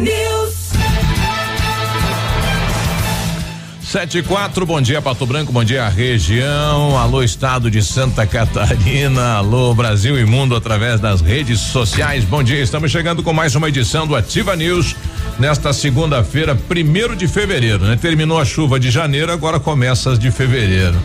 News. Sete e quatro, bom dia Pato Branco, bom dia região, alô estado de Santa Catarina, alô Brasil e mundo através das redes sociais, bom dia, estamos chegando com mais uma edição do Ativa News nesta segunda-feira, primeiro de fevereiro, né? Terminou a chuva de janeiro, agora começa as de fevereiro.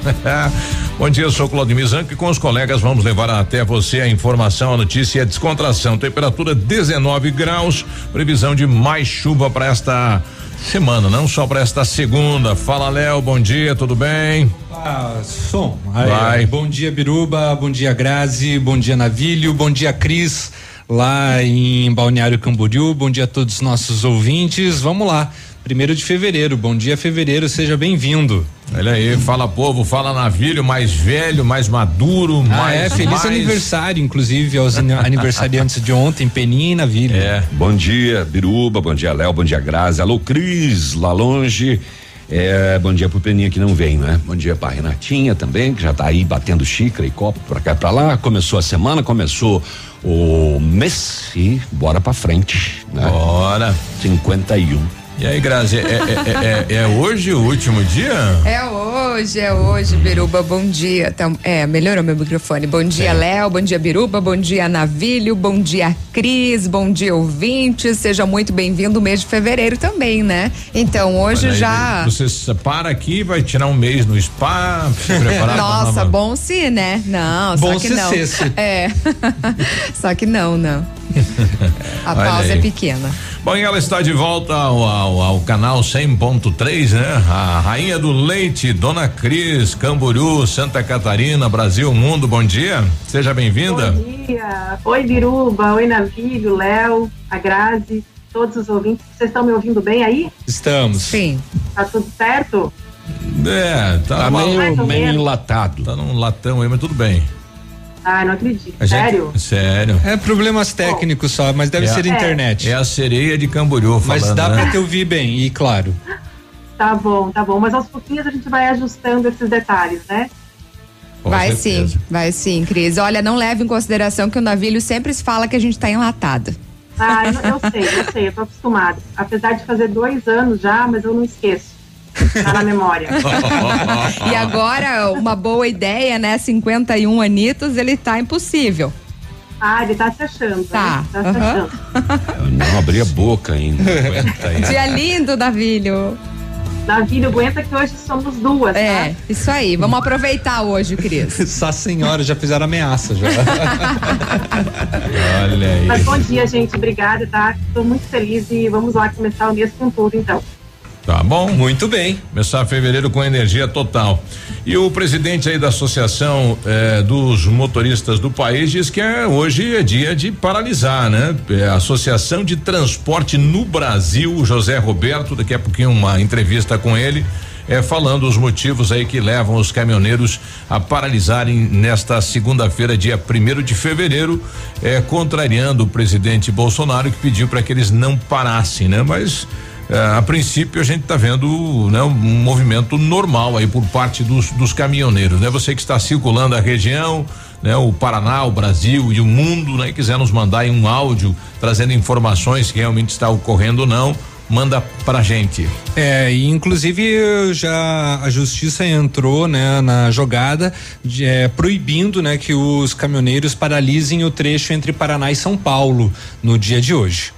bom dia, eu sou Claudio Zanco e com os colegas vamos levar até você a informação, a notícia e a descontração, temperatura 19 graus, previsão de mais chuva para esta semana, não só para esta segunda. Fala, Léo, bom dia, tudo bem? Ah, som. Aí, Vai. Bom dia, Biruba, bom dia, Grazi, bom dia, Navilho, bom dia, Cris, lá em Balneário Camboriú, bom dia a todos os nossos ouvintes. Vamos lá. Primeiro de fevereiro, bom dia fevereiro, seja bem-vindo. Olha aí, fala povo, fala navilho, mais velho, mais maduro, ah, mais. É, feliz mais... aniversário, inclusive, aos aniversariantes de ontem, Peninha e Navilho. É. Bom dia, Biruba, bom dia, Léo, bom dia, Grazi, alô, Cris, lá longe. É, bom dia pro Peninha que não vem, né? Bom dia pra Renatinha também, que já tá aí batendo xícara e copo pra cá e pra lá. Começou a semana, começou o mês e bora pra frente, né? Bora. 51. E aí, Grazi, é, é, é, é, hoje o último dia? É hoje, é hoje, Biruba, bom dia. Então, é, melhorou meu microfone. Bom dia, Léo, bom dia, Biruba, bom dia, Navilho, bom dia, Cris, bom dia, ouvintes. Seja muito bem-vindo o mês de fevereiro também, né? Então, hoje aí, já. Você para aqui, vai tirar um mês no spa, se preparar Nossa, bom sim, né? Não, bom só que não. É. só que não, não. A pausa é pequena. Bom, e ela está de volta ao, ao, ao canal 100.3, né? A rainha do leite, Dona Cris, Camboriú, Santa Catarina, Brasil, mundo, bom dia. Seja bem-vinda. Bom dia. Oi, Biruba. Oi, Navírio, Léo, a Grazi, todos os ouvintes. Vocês estão me ouvindo bem aí? Estamos. Sim. Tá tudo certo? É, tá, tá meio, meio enlatado. Tá num latão aí, mas tudo bem. Ah, não acredito. Gente, sério? Sério. É problemas técnicos só, mas deve é ser a, internet. É a sereia de Camboriú falando, Mas dá né? pra te ouvir bem, e claro. Tá bom, tá bom. Mas aos pouquinhos a gente vai ajustando esses detalhes, né? Com vai certeza. sim, vai sim, Cris. Olha, não leve em consideração que o navio sempre fala que a gente tá enlatado. Ah, eu, eu sei, eu sei, eu tô acostumada. Apesar de fazer dois anos já, mas eu não esqueço. Tá na memória. e agora, uma boa ideia, né? 51 anitos, ele tá impossível. Ah, ele tá se achando. Tá. Né? Tá se achando. Eu não abri a boca ainda. Dia lindo, Davilho. Davilho, aguenta que hoje somos duas. É, tá? isso aí. Vamos aproveitar hoje, Cris. Só senhora, já fizeram ameaça já. Olha aí. Mas bom dia, gente. Obrigada, tá? Estou muito feliz e vamos lá começar o mês com tudo, então. Tá bom? Muito bem. Começar fevereiro com energia total. E o presidente aí da Associação eh, dos Motoristas do país diz que é, hoje é dia de paralisar, né? É Associação de Transporte no Brasil, José Roberto, daqui a pouquinho uma entrevista com ele. É, falando os motivos aí que levam os caminhoneiros a paralisarem nesta segunda-feira, dia primeiro de fevereiro, é, contrariando o presidente Bolsonaro que pediu para que eles não parassem, né? Mas a princípio a gente está vendo né, um movimento normal aí por parte dos, dos caminhoneiros, né? Você que está circulando a região, né? O Paraná, o Brasil e o mundo, né? Quiser nos mandar um áudio trazendo informações que realmente está ocorrendo ou não, manda pra gente. É, e inclusive já a justiça entrou, né, na jogada de, é, proibindo, né, que os caminhoneiros paralisem o trecho entre Paraná e São Paulo no dia de hoje.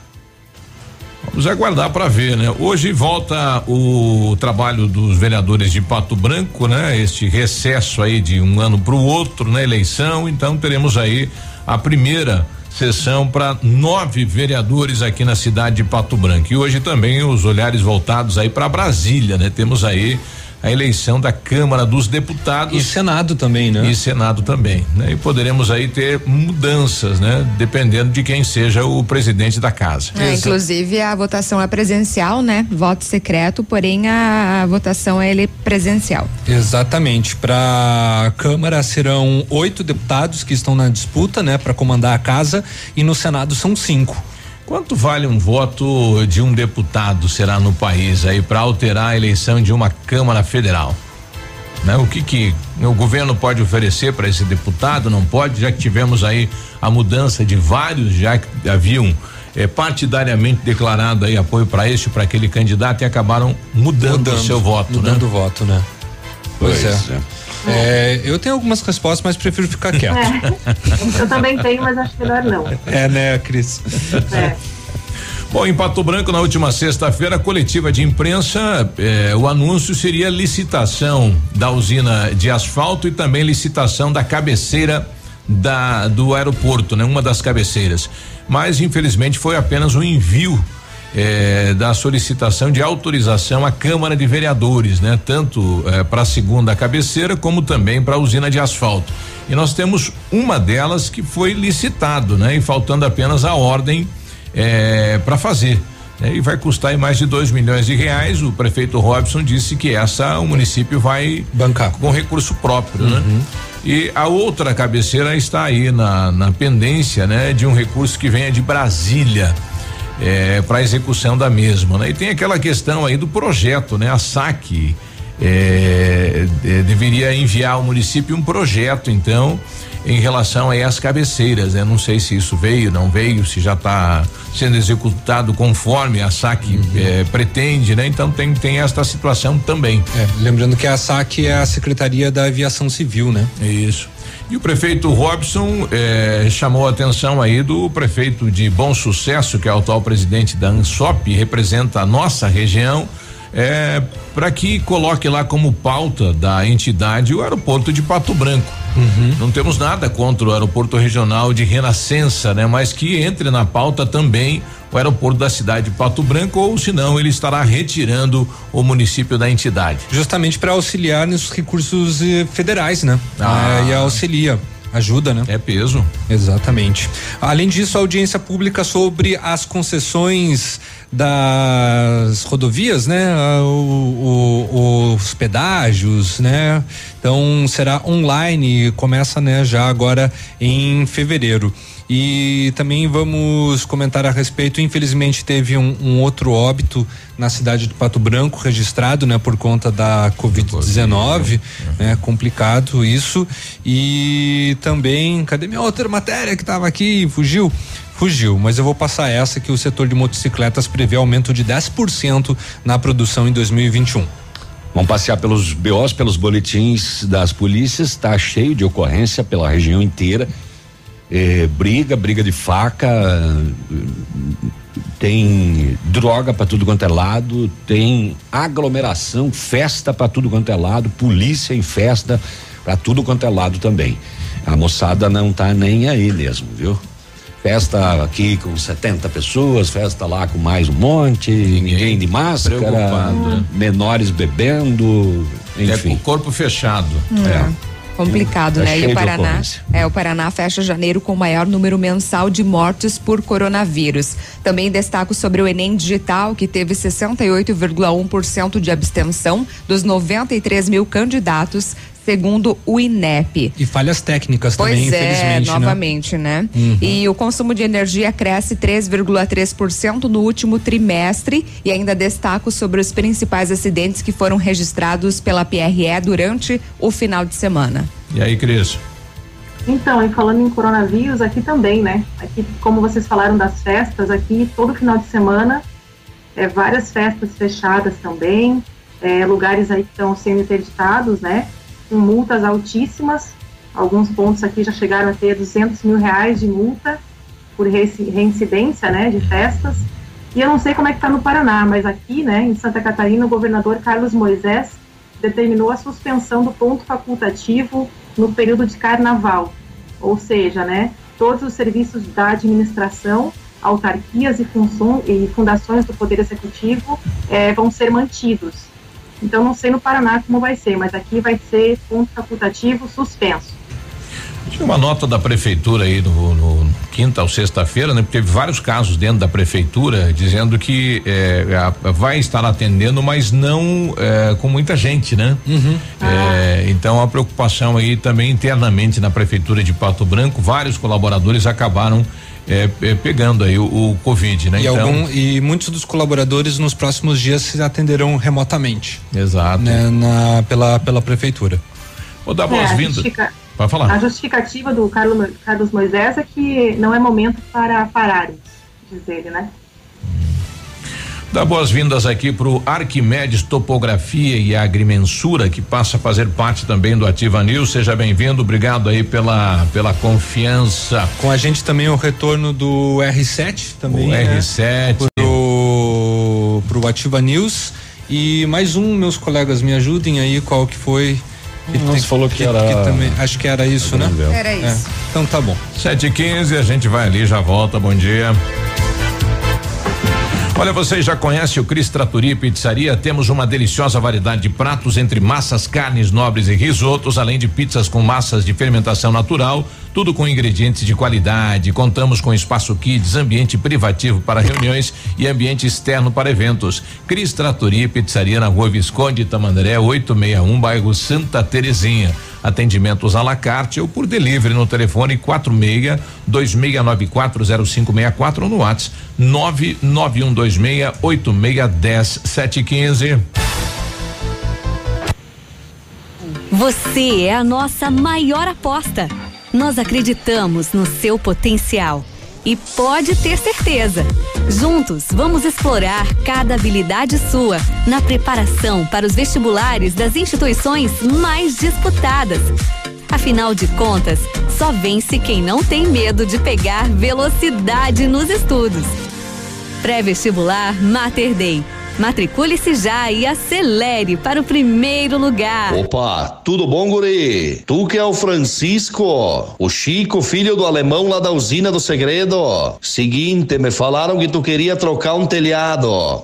Vamos aguardar para ver, né? Hoje volta o trabalho dos vereadores de Pato Branco, né? Este recesso aí de um ano para o outro na né? eleição, então teremos aí a primeira sessão para nove vereadores aqui na cidade de Pato Branco. E hoje também os olhares voltados aí para Brasília, né? Temos aí a eleição da Câmara dos Deputados. E Senado também, né? E Senado também, né? E poderemos aí ter mudanças, né? Dependendo de quem seja o presidente da casa. É, inclusive a votação é presencial, né? Voto secreto, porém a, a votação é ele presencial. Exatamente. Para a Câmara serão oito deputados que estão na disputa, né? Para comandar a casa e no Senado são cinco. Quanto vale um voto de um deputado será no país aí para alterar a eleição de uma Câmara Federal? Né? O que que o governo pode oferecer para esse deputado? Não pode, já que tivemos aí a mudança de vários, já que haviam é, partidariamente declarado aí apoio para este, para aquele candidato e acabaram mudando, o seu voto, né? mudando né? o voto, né? Pois, pois é. é. É, eu tenho algumas respostas, mas prefiro ficar quieto. É. Eu também tenho, mas acho melhor não. É, né, Cris? É. Bom, em Pato Branco, na última sexta-feira, coletiva de imprensa, eh, o anúncio seria licitação da usina de asfalto e também licitação da cabeceira da, do aeroporto, né? Uma das cabeceiras. Mas, infelizmente, foi apenas um envio eh, da solicitação de autorização à Câmara de Vereadores, né? Tanto eh, para a segunda cabeceira como também para a usina de asfalto. E nós temos uma delas que foi licitado, né? E faltando apenas a ordem é, para fazer. Né? E vai custar mais de 2 milhões de reais. O prefeito Robson disse que essa o município vai bancar com recurso próprio, né? uhum. né? E a outra cabeceira está aí na, na pendência, né? De um recurso que venha de Brasília. É, para execução da mesma, né? E tem aquela questão aí do projeto, né? A SAC é, é, deveria enviar ao município um projeto, então, em relação a as cabeceiras, né? Não sei se isso veio, não veio, se já está sendo executado conforme a SAC uhum. eh, pretende, né? Então tem tem esta situação também. É, lembrando que a SAC é a Secretaria da Aviação Civil, né? Isso. E o prefeito Robson eh, chamou a atenção aí do prefeito de Bom Sucesso, que é o atual presidente da ANSOP, representa a nossa região é, para que coloque lá como pauta da entidade o aeroporto de Pato Branco. Uhum. Não temos nada contra o aeroporto regional de Renascença, né? Mas que entre na pauta também o aeroporto da cidade de Pato Branco, ou senão ele estará retirando o município da entidade. Justamente para auxiliar nos recursos eh, federais, né? Ah. É, e auxilia. Ajuda, né? É peso. Exatamente. Além disso, a audiência pública sobre as concessões das rodovias, né? O, o, os pedágios, né? Então será online, começa, né? Já agora em fevereiro. E também vamos comentar a respeito. Infelizmente teve um, um, outro óbito na cidade de Pato Branco registrado, né, por conta da Covid-19, né, complicado isso. E também, cadê minha outra matéria que estava aqui? Fugiu? Fugiu, mas eu vou passar essa que o setor de motocicletas prevê aumento de 10% na produção em 2021. Vamos passear pelos BOs, pelos boletins das polícias, está cheio de ocorrência pela região inteira é, briga, briga de faca, tem droga para tudo quanto é lado, tem aglomeração, festa para tudo quanto é lado, polícia em festa para tudo quanto é lado também. A moçada não tá nem aí mesmo, viu? Festa aqui com 70 pessoas, festa lá com mais um monte, ninguém de máscara, né? menores bebendo, enfim. É o corpo fechado. Hum. É. Complicado, tá né? E o Paraná, é, o Paraná fecha janeiro com o maior número mensal de mortes por coronavírus. Também destaco sobre o Enem Digital, que teve 68,1% de abstenção dos 93 mil candidatos, segundo o INEP. E falhas técnicas pois também, é, infelizmente. Né? novamente, né? né? Uhum. E o consumo de energia cresce 3,3% no último trimestre e ainda destaco sobre os principais acidentes que foram registrados pela PRE durante o final de semana. E aí, Cris? Então, e falando em coronavírus, aqui também, né? Aqui, como vocês falaram das festas, aqui todo final de semana, é, várias festas fechadas também, é, lugares aí que estão sendo interditados, né? Com multas altíssimas. Alguns pontos aqui já chegaram a ter 200 mil reais de multa por reincidência né, de festas. E eu não sei como é que está no Paraná, mas aqui, né, em Santa Catarina, o governador Carlos Moisés determinou a suspensão do ponto facultativo no período de carnaval. Ou seja, né, todos os serviços da administração, autarquias e, e fundações do Poder Executivo eh, vão ser mantidos. Então não sei no Paraná como vai ser, mas aqui vai ser ponto facultativo suspenso. Tinha uma nota da prefeitura aí no, no quinta ou sexta-feira, né? Porque teve vários casos dentro da prefeitura dizendo que é, a, vai estar atendendo, mas não é, com muita gente, né? Uhum. É, então a preocupação aí também internamente na prefeitura de Pato Branco, vários colaboradores acabaram é, é, pegando aí o, o Covid, né? E, então, algum, e muitos dos colaboradores nos próximos dias se atenderão remotamente. Exato. Né, na, pela, pela prefeitura. Vou dar boas-vindas. É, Pode falar. A justificativa do Carlos, Carlos Moisés é que não é momento para pararmos. diz ele, né? Dá boas-vindas aqui para o Arquimedes Topografia e Agrimensura, que passa a fazer parte também do Ativa News. Seja bem-vindo, obrigado aí pela, pela confiança. Com a gente também o retorno do R7 também. O né? R7. Pro, pro Ativa News. E mais um, meus colegas, me ajudem aí, qual que foi. Que Você falou que, que era. Que também, acho que era isso, né? Era isso. É, então tá bom. 7 e 15 a gente vai ali, já volta. Bom dia. Olha, você já conhece o Cris Trattori Pizzaria? Temos uma deliciosa variedade de pratos entre massas, carnes nobres e risotos, além de pizzas com massas de fermentação natural, tudo com ingredientes de qualidade. Contamos com espaço kids, ambiente privativo para reuniões e ambiente externo para eventos. Cris Trattori Pizzaria na Rua Visconde Tamandaré, 861, bairro Santa Terezinha. Atendimentos à la carte ou por delivery no telefone 46 26940564 ou no WhatsApp 99126 8610 715. Você é a nossa maior aposta. Nós acreditamos no seu potencial. E pode ter certeza, juntos vamos explorar cada habilidade sua na preparação para os vestibulares das instituições mais disputadas. Afinal de contas, só vence quem não tem medo de pegar velocidade nos estudos. Pré-vestibular Mater Dei Matricule-se já e acelere para o primeiro lugar. Opa, tudo bom, guri? Tu que é o Francisco, o Chico, filho do alemão lá da usina do segredo. Seguinte, me falaram que tu queria trocar um telhado,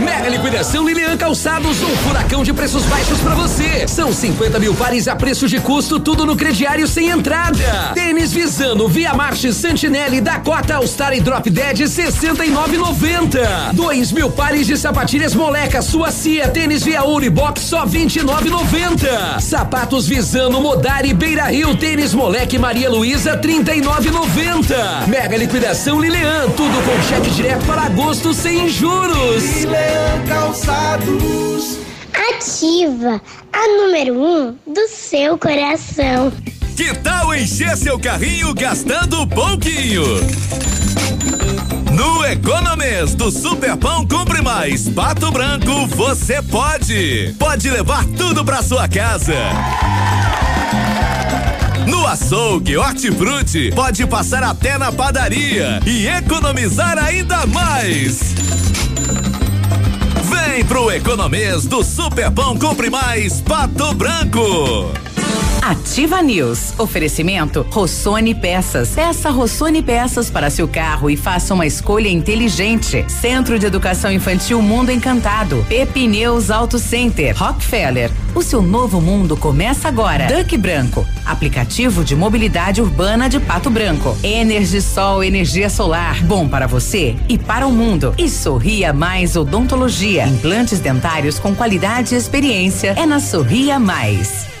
Mega liquidação Lilian Calçados, um furacão de preços baixos para você. São 50 mil pares a preço de custo, tudo no crediário sem entrada. Tênis Visano, Via Marche, Santinelli, Dakota, All-Star e Drop Dead, 69,90. Dois mil pares de sapatilhas moleca, sua cia, tênis Via Unibox, só 29,90. Sapatos Visano, Modari, Beira Rio, tênis moleque Maria Luísa, 39,90. Mega liquidação Lilian, tudo com cheque direto para agosto sem juros. Lilian Calçados. Ativa a número 1 um do seu coração. Que tal encher seu carrinho gastando pouquinho? No Economês do Superpão Compre Mais Pato Branco, você pode. Pode levar tudo para sua casa. No açougue, hortifruti, pode passar até na padaria e economizar ainda mais. Vem pro Economês do Superpão Compre Mais Pato Branco. Ativa News. Oferecimento Rossoni Peças. Peça Rossoni Peças para seu carro e faça uma escolha inteligente. Centro de Educação Infantil Mundo Encantado. Pepineus Auto Center. Rockefeller. O seu novo mundo começa agora. Duck Branco. Aplicativo de mobilidade urbana de Pato Branco. Energisol energia solar. Bom para você e para o mundo. E Sorria Mais Odontologia. Implantes dentários com qualidade e experiência. É na Sorria Mais.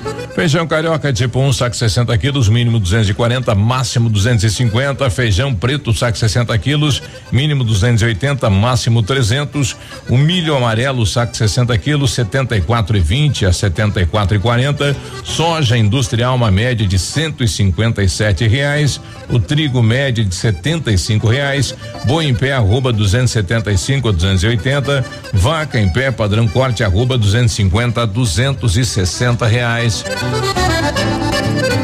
Feijão carioca tipo 1, um, saco 60 quilos, mínimo 240, máximo 250. Feijão preto, saco 60 quilos, mínimo 280, máximo 300. O milho amarelo, saco 60 quilos, 74,20 a 74,40. Soja industrial, uma média de 157 reais. O trigo média de 75 reais. Boi em pé, arroba 275 a 280. Vaca em pé, padrão corte, arroba 250 a 260 reais. Müzik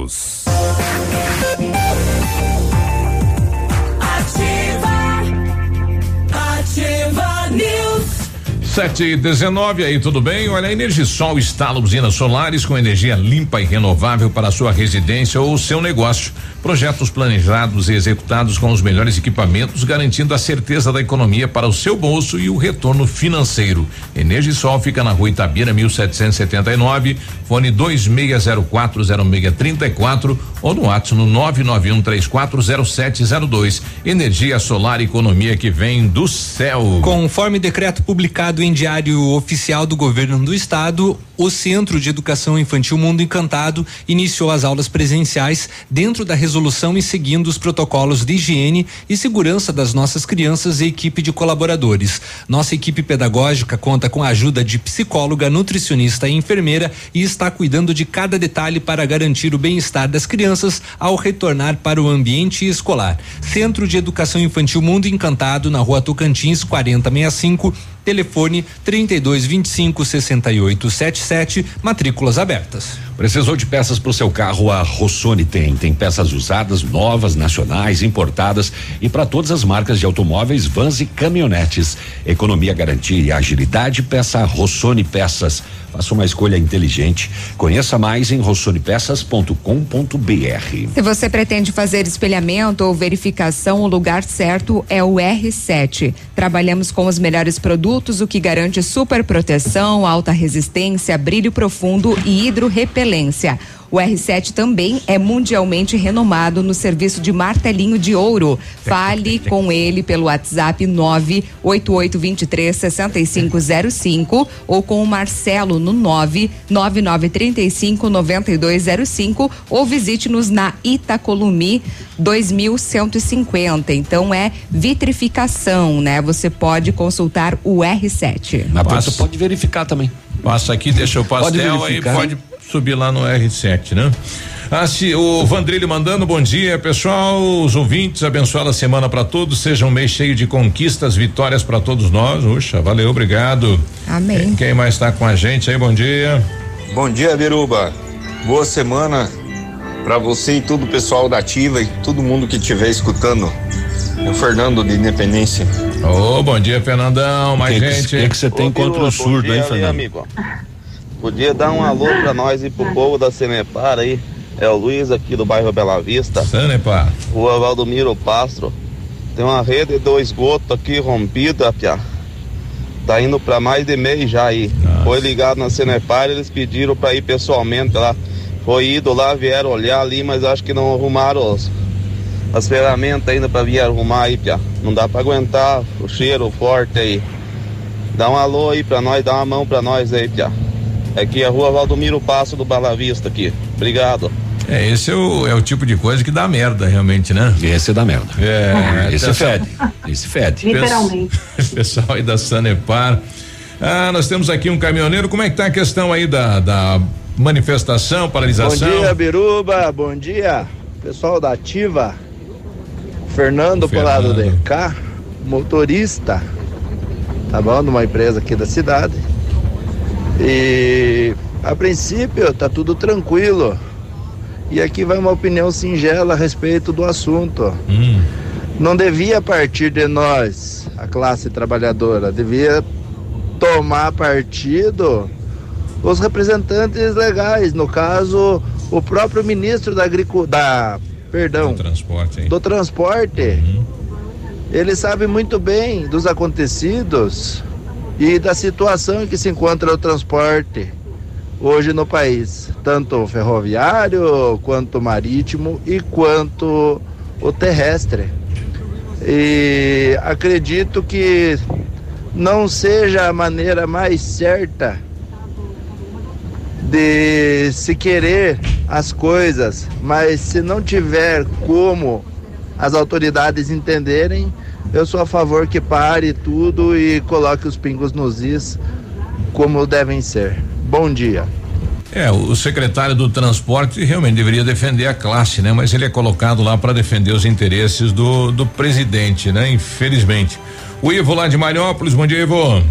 Ativa. Sete e dezenove, aí tudo bem? Olha, a Energisol instala usinas solares com energia limpa e renovável para sua residência ou seu negócio. Projetos planejados e executados com os melhores equipamentos, garantindo a certeza da economia para o seu bolso e o retorno financeiro. Energisol fica na rua Itabira, 1779, fone 26040634 ou no WhatsApp no 991340702. Energia solar, economia que vem do céu. Conforme decreto publicado em Diário Oficial do Governo do Estado, o Centro de Educação Infantil Mundo Encantado iniciou as aulas presenciais dentro da resolução e seguindo os protocolos de higiene e segurança das nossas crianças e equipe de colaboradores. Nossa equipe pedagógica conta com a ajuda de psicóloga, nutricionista e enfermeira e está cuidando de cada detalhe para garantir o bem-estar das crianças ao retornar para o ambiente escolar. Centro de Educação Infantil Mundo Encantado, na rua Tocantins, 4065 telefone 3225 6877, matrículas abertas. Precisou de peças para o seu carro? A Rossoni tem. Tem peças usadas, novas, nacionais, importadas e para todas as marcas de automóveis, vans e caminhonetes. Economia, garantia e agilidade. Peça Rossoni Peças. Faça uma escolha inteligente. Conheça mais em rossonepeças.com.br. Se você pretende fazer espelhamento ou verificação, o lugar certo é o R7. Trabalhamos com os melhores produtos, o que garante super proteção, alta resistência, brilho profundo e hidrorrepelência. O R7 também é mundialmente renomado no serviço de martelinho de ouro. Fale com ele pelo WhatsApp 98823 6505 ou com o Marcelo no 99935 9205 ou visite-nos na Itacolumi 2150. Então é vitrificação, né? Você pode consultar o R7. Mas você pode verificar também. Passa aqui, deixa o pastel aí, pode subir lá no R7, né? Ah, se, o Vandrilho mandando bom dia, pessoal, os ouvintes, abençoada semana para todos, seja um mês cheio de conquistas, vitórias para todos nós. Uxa, valeu, obrigado. Amém. Quem, quem mais está com a gente aí? Bom dia. Bom dia, Biruba. Boa semana para você e todo o pessoal da Ativa e todo mundo que estiver escutando. É o Fernando de Independência. Ô, oh, bom dia, Fernandão. Mais que gente. O que, você tem Ô, contra o surdo, hein, Fernando? amigo. Podia dar um alô pra nós e pro povo da Cenepar aí. É o Luiz aqui do bairro Bela Vista. Cenepar. Rua Valdomiro Pastro. Tem uma rede de esgoto aqui rompida, pia. Tá indo pra mais de mês já aí. Nossa. Foi ligado na Cenepar, eles pediram pra ir pessoalmente lá. Foi ido lá, vieram olhar ali, mas acho que não arrumaram os, as ferramentas ainda pra vir arrumar aí, pia. Não dá pra aguentar o cheiro forte aí. Dá um alô aí pra nós, dá uma mão pra nós aí, pia. Aqui é a rua Valdomiro Passo do Bela Vista aqui. Obrigado. É, esse é o, é o tipo de coisa que dá merda, realmente, né? Esse dá merda. É, esse fede. Esse fede. Literalmente. Pessoal aí da Sanepar. Ah, nós temos aqui um caminhoneiro. Como é que tá a questão aí da, da manifestação, paralisação? Bom dia, Biruba. Bom dia, pessoal da Ativa. Fernando, Fernando. lado de cá, motorista, tá bom? Numa empresa aqui da cidade. E a princípio tá tudo tranquilo. E aqui vai uma opinião singela a respeito do assunto. Hum. Não devia partir de nós, a classe trabalhadora, devia tomar partido os representantes legais, no caso, o próprio ministro da agricultura, perdão, do transporte. Hein? Do transporte. Uhum. Ele sabe muito bem dos acontecidos e da situação em que se encontra o transporte hoje no país, tanto ferroviário, quanto marítimo e quanto o terrestre. E acredito que não seja a maneira mais certa de se querer as coisas, mas se não tiver como as autoridades entenderem, eu sou a favor que pare tudo e coloque os pingos nos is como devem ser. Bom dia. É, o secretário do transporte realmente deveria defender a classe, né? Mas ele é colocado lá para defender os interesses do, do presidente, né? Infelizmente. O Ivo lá de Mariópolis, bom dia, Ivo.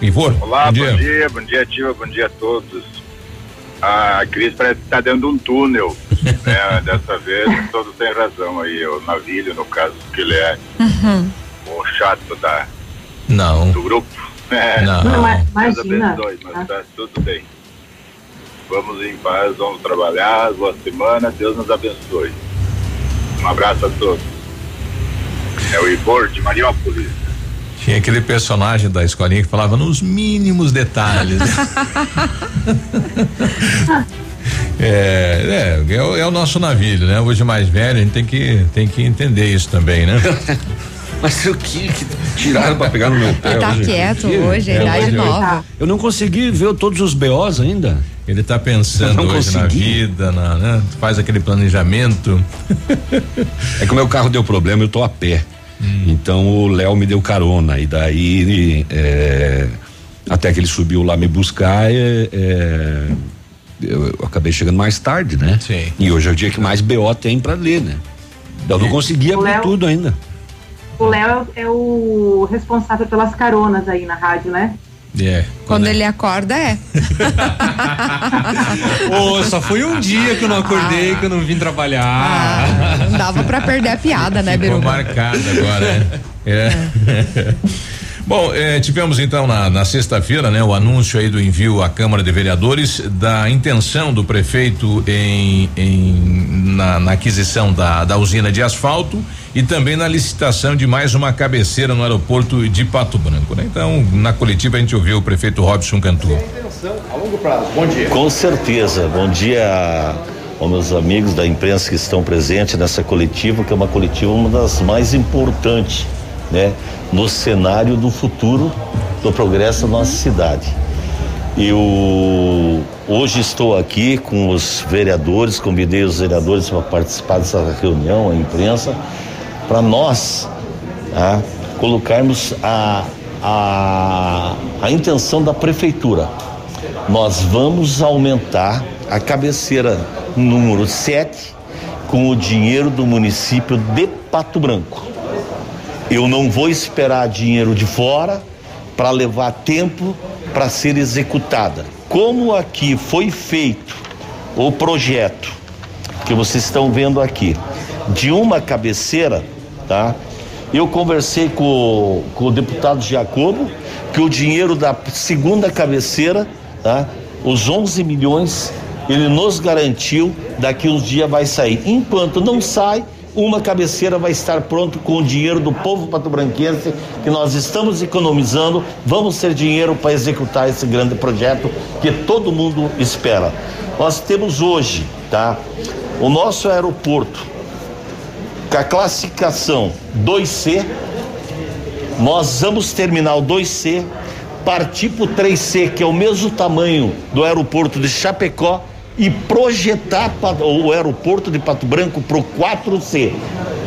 Ivo. Olá, bom dia, bom dia, bom dia, Tiva, bom dia a todos. A Cris parece que tá dentro de um túnel, né? Dessa vez, todos têm razão aí, o Navilho, no caso, que ele é uhum. o chato da, Não. do grupo. É, Não. Não, mas- Deus imagina. abençoe, mas tá tudo bem. Vamos em paz, vamos trabalhar, boa semana, Deus nos abençoe. Um abraço a todos. É o Igor de Mariópolis. Tinha aquele personagem da escolinha que falava nos mínimos detalhes. é, é, é, o- é o nosso navio, né? Hoje mais velho, a gente tem que, tem que entender isso também, né? Mas o que, que tiraram pra pegar no meu pé? Ele tá hoje? quieto hoje, a É, idade hoje- nova. Eu não consegui ver todos os BOs ainda. Ele tá pensando hoje na consegui. vida, na, né? Faz aquele planejamento. É que o meu carro deu problema, eu tô a pé. Hum. Então o Léo me deu carona. E daí, é, até que ele subiu lá me buscar, é, é, eu, eu acabei chegando mais tarde, né? Sim. E hoje é o dia que mais BO tem pra ler, né? Eu não consegui O Léo- tudo ainda. O Léo é o responsável pelas caronas aí na rádio, né? É. Quando ele acorda, é. Ô, só foi um dia que eu não acordei, que eu não vim trabalhar. Ah, não dava pra perder a piada, né, Ficou Biruba? marcado agora, é. É. Bom, eh, tivemos então na, na sexta-feira, né, o anúncio aí do envio à Câmara de Vereadores da intenção do prefeito em, em- na, na aquisição da, da usina de asfalto e também na licitação de mais uma cabeceira no aeroporto de Pato Branco, né? Então, na coletiva a gente ouviu o prefeito Robson Cantu. A longo prazo. Bom dia. Com certeza. Bom dia aos meus amigos da imprensa que estão presentes nessa coletiva, que é uma coletiva uma das mais importantes, né, no cenário do futuro do progresso da nossa cidade. Eu hoje estou aqui com os vereadores, convidei os vereadores para participar dessa reunião, a imprensa, para nós tá, colocarmos a, a, a intenção da prefeitura. Nós vamos aumentar a cabeceira número 7 com o dinheiro do município de Pato Branco. Eu não vou esperar dinheiro de fora para levar tempo para ser executada. Como aqui foi feito o projeto que vocês estão vendo aqui de uma cabeceira, tá? Eu conversei com, com o deputado Jacobo que o dinheiro da segunda cabeceira, tá? Os 11 milhões ele nos garantiu daqui uns dias vai sair. Enquanto não sai, uma cabeceira vai estar pronto com o dinheiro do povo patobranquense que nós estamos economizando. Vamos ter dinheiro para executar esse grande projeto que todo mundo espera. Nós temos hoje, tá? O nosso aeroporto com a classificação 2C, nós vamos terminar o 2C, partir para o 3C, que é o mesmo tamanho do aeroporto de Chapecó, e projetar o aeroporto de Pato Branco para o 4C,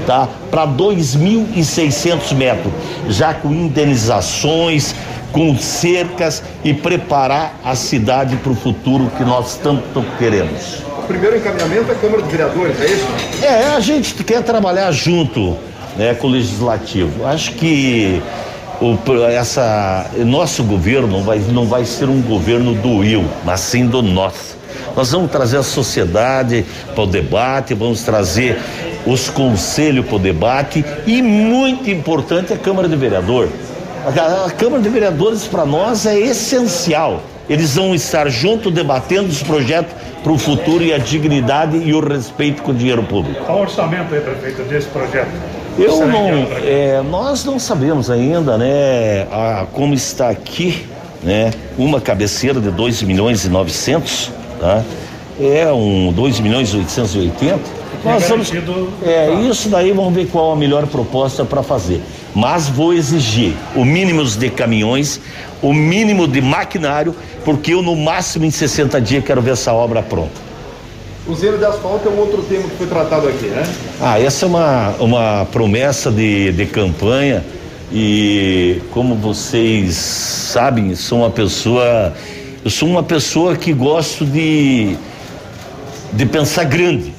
tá? Para 2.600 metros, já com indenizações, com cercas e preparar a cidade para o futuro que nós tanto queremos. O primeiro encaminhamento é a Câmara de Vereadores, é isso? É, a gente quer trabalhar junto né, com o legislativo. Acho que o, essa, nosso governo não vai, não vai ser um governo do eu, mas sim do nós. Nós vamos trazer a sociedade para o debate, vamos trazer os conselhos para o debate e, muito importante, a Câmara de Vereador. A, a Câmara de Vereadores, para nós, é essencial. Eles vão estar junto debatendo os projetos para o futuro e a dignidade e o respeito com o dinheiro público. Qual o orçamento aí, prefeito, desse projeto? Eu não, é- é, nós não sabemos ainda, né, a- como está aqui, né, uma cabeceira de 2 milhões e 900, tá? É um 2 milhões e 880. Nós vamos, é, isso daí vamos ver qual a melhor proposta para fazer. Mas vou exigir o mínimo de caminhões, o mínimo de maquinário, porque eu no máximo em 60 dias quero ver essa obra pronta. O zero de asfalto é um outro tema que foi tratado aqui, né? Ah, essa é uma, uma promessa de, de campanha e como vocês sabem, sou uma pessoa, eu sou uma pessoa que gosto de, de pensar grande,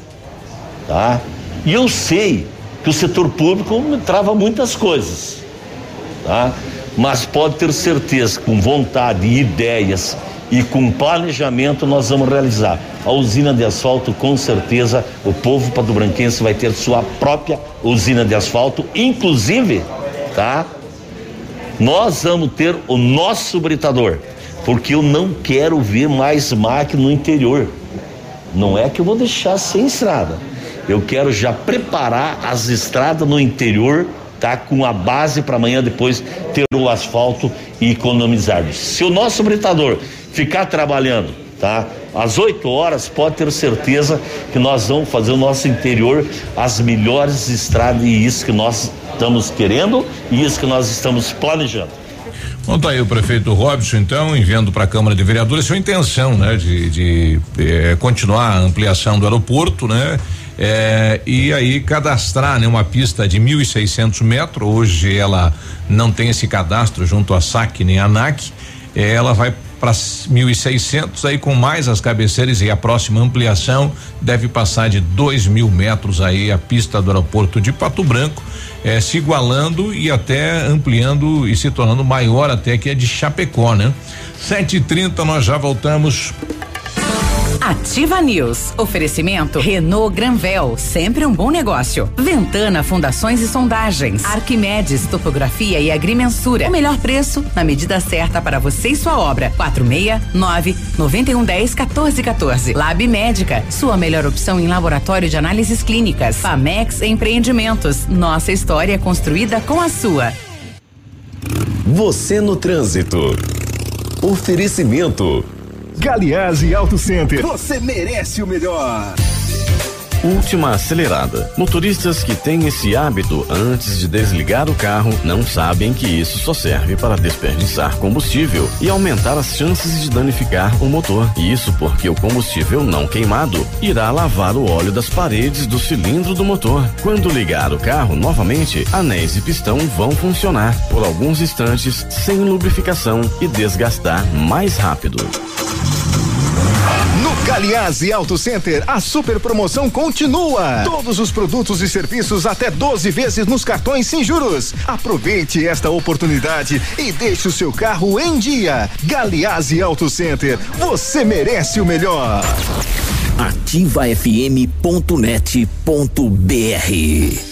tá? E eu sei que o setor público me trava muitas coisas, tá? Mas pode ter certeza, com vontade e ideias e com planejamento nós vamos realizar. A usina de asfalto, com certeza, o povo patobranquense vai ter sua própria usina de asfalto, inclusive, tá? Nós vamos ter o nosso britador, porque eu não quero ver mais máquina no interior. Não é que eu vou deixar sem estrada. Eu quero já preparar as estradas no interior, tá? Com a base para amanhã depois ter o asfalto e economizar. Se o nosso britador ficar trabalhando, tá? Às 8 horas, pode ter certeza que nós vamos fazer o nosso interior as melhores estradas e isso que nós estamos querendo e isso que nós estamos planejando. Bom, tá aí o prefeito Robson, então, enviando para a Câmara de Vereadores sua intenção, né, de, de eh, continuar a ampliação do aeroporto, né, eh, e aí cadastrar, né, uma pista de 1.600 metros. Hoje ela não tem esse cadastro junto à SAC nem à ANAC. Eh, ela vai para 1.600, aí com mais as cabeceiras e a próxima ampliação deve passar de dois mil metros aí a pista do aeroporto de Pato Branco, eh, se igualando e até ampliando e se tornando maior até que a de Chapecó, né? Sete e trinta nós já voltamos. Ativa News. Oferecimento Renault Granvel, sempre um bom negócio. Ventana Fundações e Sondagens. Arquimedes Topografia e Agrimensura. O melhor preço na medida certa para você e sua obra. 469 9110 1414. Lab Médica, sua melhor opção em laboratório de análises clínicas. Famex Empreendimentos. Nossa história construída com a sua. Você no trânsito. Oferecimento. Galiase Auto Center. Você merece o melhor. Última acelerada. Motoristas que têm esse hábito antes de desligar o carro não sabem que isso só serve para desperdiçar combustível e aumentar as chances de danificar o motor. Isso porque o combustível não queimado irá lavar o óleo das paredes do cilindro do motor. Quando ligar o carro novamente, anéis e pistão vão funcionar por alguns instantes sem lubrificação e desgastar mais rápido. Galiase Auto Center, a super promoção continua. Todos os produtos e serviços até 12 vezes nos cartões sem juros. Aproveite esta oportunidade e deixe o seu carro em dia. Galiase Auto Center, você merece o melhor. ativafm.net.br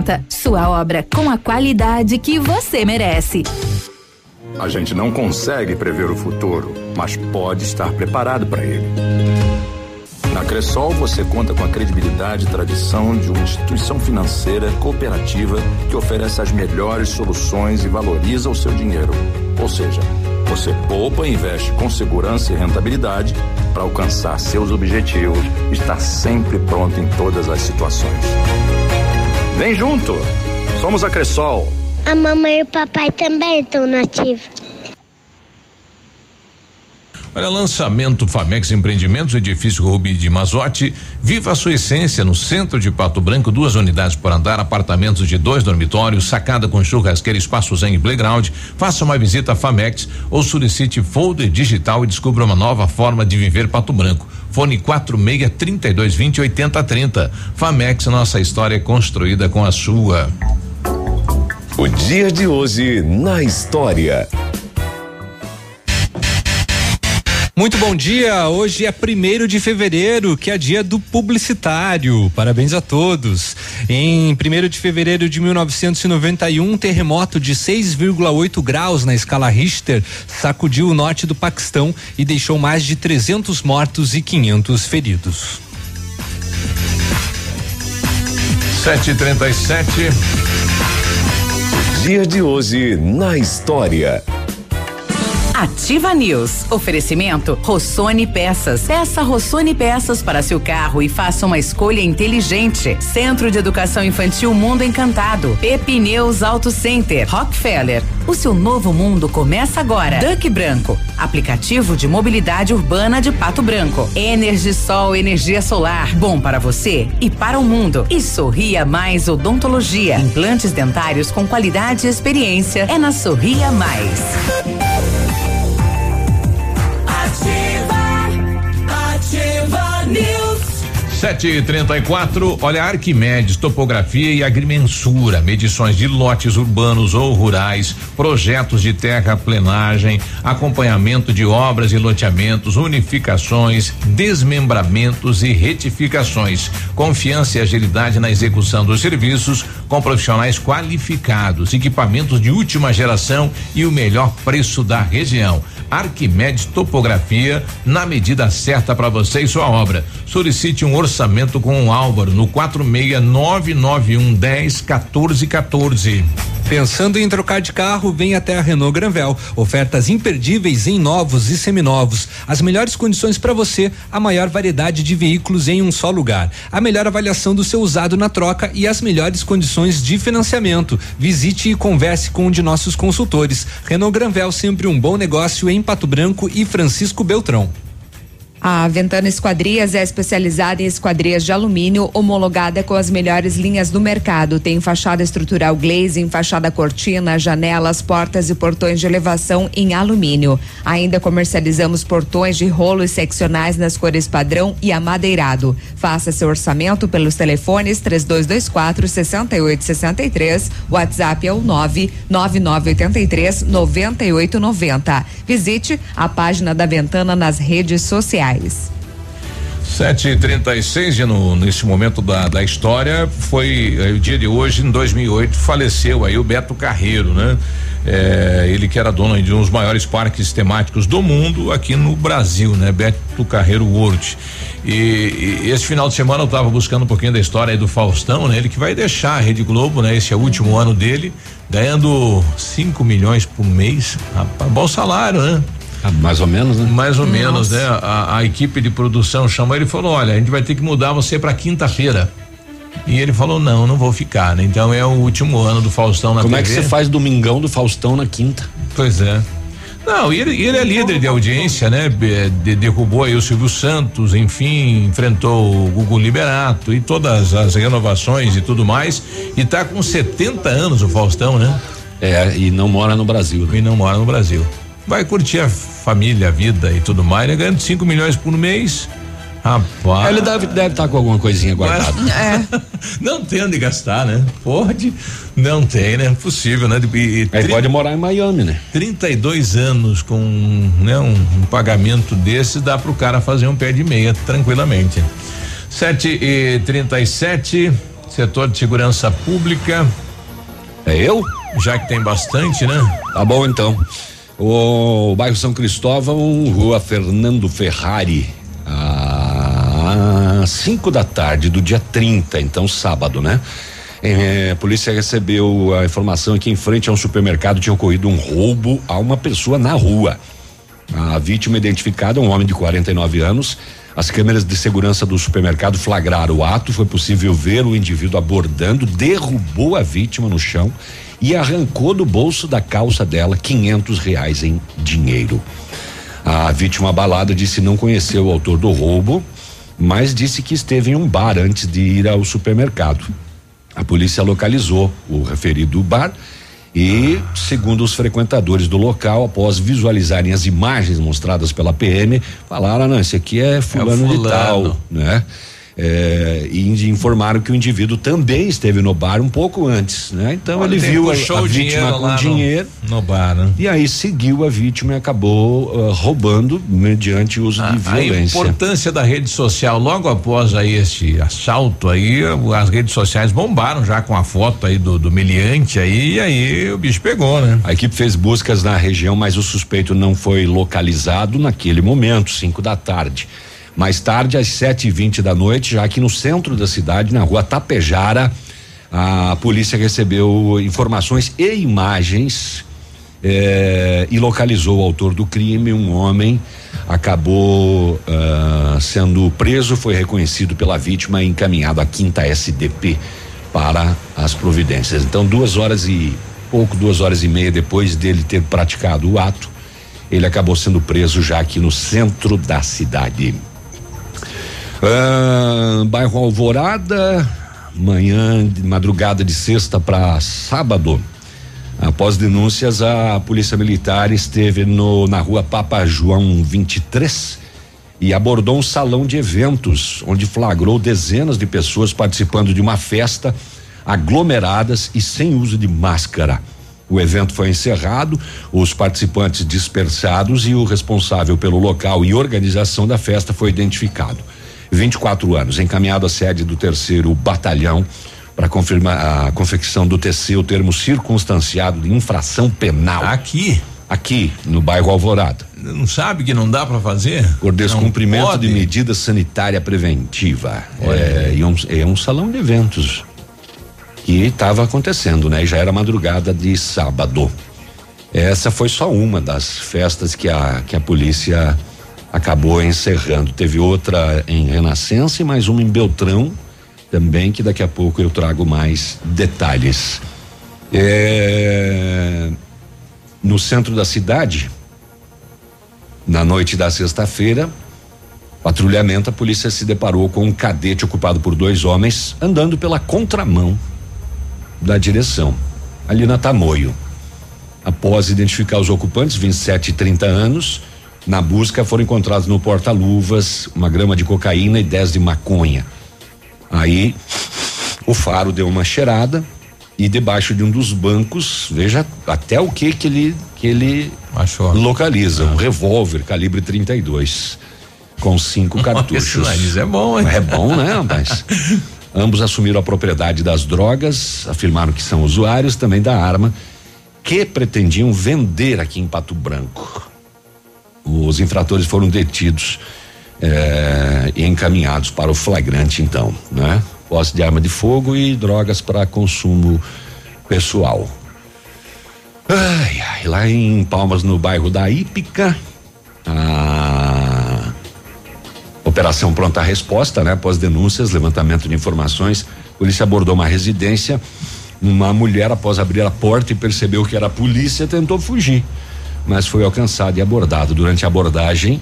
Sua obra com a qualidade que você merece. A gente não consegue prever o futuro, mas pode estar preparado para ele. Na Cressol você conta com a credibilidade e tradição de uma instituição financeira cooperativa que oferece as melhores soluções e valoriza o seu dinheiro. Ou seja, você poupa e investe com segurança e rentabilidade para alcançar seus objetivos e estar sempre pronto em todas as situações. Vem junto! Somos a Cressol. A mamãe e o papai também estão nativos. Olha, lançamento Famex Empreendimentos, edifício Rubi de Mazote. Viva a sua essência no centro de Pato Branco, duas unidades por andar, apartamentos de dois dormitórios, sacada com churrasqueira, espaço zen e playground. Faça uma visita a Famex ou solicite folder digital e descubra uma nova forma de viver Pato Branco. Fone 46 32 20 80 30. Famex, nossa história é construída com a sua. O dia de hoje na história. Muito bom dia. Hoje é primeiro de fevereiro, que é dia do publicitário. Parabéns a todos. Em primeiro de fevereiro de 1991, um terremoto de 6,8 graus na escala Richter sacudiu o norte do Paquistão e deixou mais de 300 mortos e 500 feridos. 7h37. Dia de hoje na história. Ativa News. Oferecimento Rossoni Peças. Peça Rossoni Peças para seu carro e faça uma escolha inteligente. Centro de Educação Infantil Mundo Encantado. Pepineus Auto Center. Rockefeller. O seu novo mundo começa agora. Duck Branco. Aplicativo de mobilidade urbana de Pato Branco. Energisol energia solar. Bom para você e para o mundo. E Sorria Mais Odontologia. Implantes dentários com qualidade e experiência. É na Sorria Mais. Sete e trinta e quatro, olha Arquimedes, topografia e agrimensura, medições de lotes urbanos ou rurais, projetos de terraplenagem, acompanhamento de obras e loteamentos, unificações, desmembramentos e retificações. Confiança e agilidade na execução dos serviços com profissionais qualificados, equipamentos de última geração e o melhor preço da região. Arquimedes Topografia, na medida certa para você e sua obra. Solicite um orçamento com o Álvaro no 46991 10 14 14. Pensando em trocar de carro, vem até a Renault Granvel. Ofertas imperdíveis em novos e seminovos. As melhores condições para você, a maior variedade de veículos em um só lugar. A melhor avaliação do seu usado na troca e as melhores condições de financiamento. Visite e converse com um de nossos consultores. Renault Granvel, sempre um bom negócio em Pato Branco e Francisco Beltrão. A Ventana Esquadrias é especializada em esquadrias de alumínio, homologada com as melhores linhas do mercado. Tem fachada estrutural glazing, fachada cortina, janelas, portas e portões de elevação em alumínio. Ainda comercializamos portões de rolo e seccionais nas cores padrão e amadeirado. Faça seu orçamento pelos telefones 3224 6863. WhatsApp é o 99983 9890. Visite a página da Ventana nas redes sociais. E trinta e seis, no, nesse momento da, da história, foi eh, o dia de hoje, em 2008, faleceu aí o Beto Carreiro, né? É, ele que era dono de um dos maiores parques temáticos do mundo aqui no Brasil, né? Beto Carreiro World. E, e esse final de semana eu estava buscando um pouquinho da história aí do Faustão, né? Ele que vai deixar a Rede Globo, né? Esse é o último ano dele, ganhando 5 milhões por mês. Rapaz, bom salário, né? Ah, mais ou menos, né? Mais ou Nossa. menos, né? A, a, equipe de produção chamou ele e falou: olha, a gente vai ter que mudar você para quinta-feira. E ele falou: não, não vou ficar, né? Então é o último ano do Faustão na Como TV. Como é que você faz domingão do Faustão na quinta? Pois é. Não, ele, ele é líder de audiência, né? De, derrubou aí o Silvio Santos, enfim, enfrentou o Gugu Liberato e todas as renovações e tudo mais. E tá com 70 anos o Faustão, né? É, e não mora no Brasil. Né? E não mora no Brasil. Vai curtir a família, a vida e tudo mais, né? Ganhando 5 milhões por mês. Rapaz. Ele deve estar deve tá com alguma coisinha guardada. É. não tem onde gastar, né? Pode. Não tem, né? Possível, né? E, Aí pode morar em Miami, né? 32 anos com né, um, um pagamento desse, dá pro cara fazer um pé de meia tranquilamente. 7 e 37 setor de segurança pública. É eu? Já que tem bastante, né? Tá bom então. O bairro São Cristóvão, rua Fernando Ferrari, às 5 da tarde do dia 30, então sábado, né? É, a polícia recebeu a informação que em frente a um supermercado tinha ocorrido um roubo a uma pessoa na rua. A vítima identificada, um homem de 49 anos. As câmeras de segurança do supermercado flagraram o ato. Foi possível ver o indivíduo abordando, derrubou a vítima no chão e arrancou do bolso da calça dela quinhentos reais em dinheiro. A vítima abalada disse não conhecer o autor do roubo, mas disse que esteve em um bar antes de ir ao supermercado. A polícia localizou o referido bar e, segundo os frequentadores do local, após visualizarem as imagens mostradas pela PM, falaram: não, esse aqui é fulano, é fulano. de tal, né? É, e informaram que o indivíduo também esteve no bar um pouco antes, né? Então Olha, ele viu a, a vítima com dinheiro no, no, bar, né? E aí seguiu a vítima e acabou uh, roubando mediante o uso a, de violência. A importância da rede social logo após aí este assalto aí, as redes sociais bombaram já com a foto aí do, do meliante aí e aí o bicho pegou, né? A equipe fez buscas na região, mas o suspeito não foi localizado naquele momento, cinco da tarde. Mais tarde, às sete e vinte da noite, já aqui no centro da cidade, na rua Tapejara, a polícia recebeu informações e imagens eh, e localizou o autor do crime, um homem acabou uh, sendo preso, foi reconhecido pela vítima e encaminhado à quinta SDP para as providências. Então, duas horas e pouco, duas horas e meia depois dele ter praticado o ato, ele acabou sendo preso já aqui no centro da cidade. Uh, bairro Alvorada, manhã de madrugada de sexta para sábado. Após denúncias, a Polícia Militar esteve no, na rua Papa João 23 e abordou um salão de eventos, onde flagrou dezenas de pessoas participando de uma festa, aglomeradas e sem uso de máscara. O evento foi encerrado, os participantes dispersados e o responsável pelo local e organização da festa foi identificado. 24 anos, encaminhado à sede do terceiro batalhão para confirmar a confecção do TC, o termo circunstanciado de infração penal. Aqui? Aqui, no bairro Alvorada. Não sabe que não dá para fazer? Por descumprimento de medida sanitária preventiva. É, é, um, é um salão de eventos que estava acontecendo, né? E já era madrugada de sábado. Essa foi só uma das festas que a que a polícia acabou encerrando. Teve outra em Renascença e mais uma em Beltrão também, que daqui a pouco eu trago mais detalhes. É, no centro da cidade, na noite da sexta-feira, patrulhamento, a polícia se deparou com um cadete ocupado por dois homens andando pela contramão da direção, ali na Tamoio. Após identificar os ocupantes, 27 e 30 anos, na busca foram encontrados no porta-luvas uma grama de cocaína e 10 de maconha. Aí o Faro deu uma cheirada e debaixo de um dos bancos, veja até o que que ele que ele Achou. localiza, ah. um revólver calibre 32 com cinco cartuchos. Isso é bom, hein? É bom, né, ambos assumiram a propriedade das drogas, afirmaram que são usuários também da arma que pretendiam vender aqui em Pato Branco. Os infratores foram detidos eh, e encaminhados para o flagrante, então, né? Posse de arma de fogo e drogas para consumo pessoal. Ai, ai, lá em Palmas, no bairro da Ípica, a operação pronta resposta, né? Após denúncias, levantamento de informações, a polícia abordou uma residência. Uma mulher, após abrir a porta e percebeu que era a polícia, tentou fugir, mas foi alcançada e abordado. Durante a abordagem,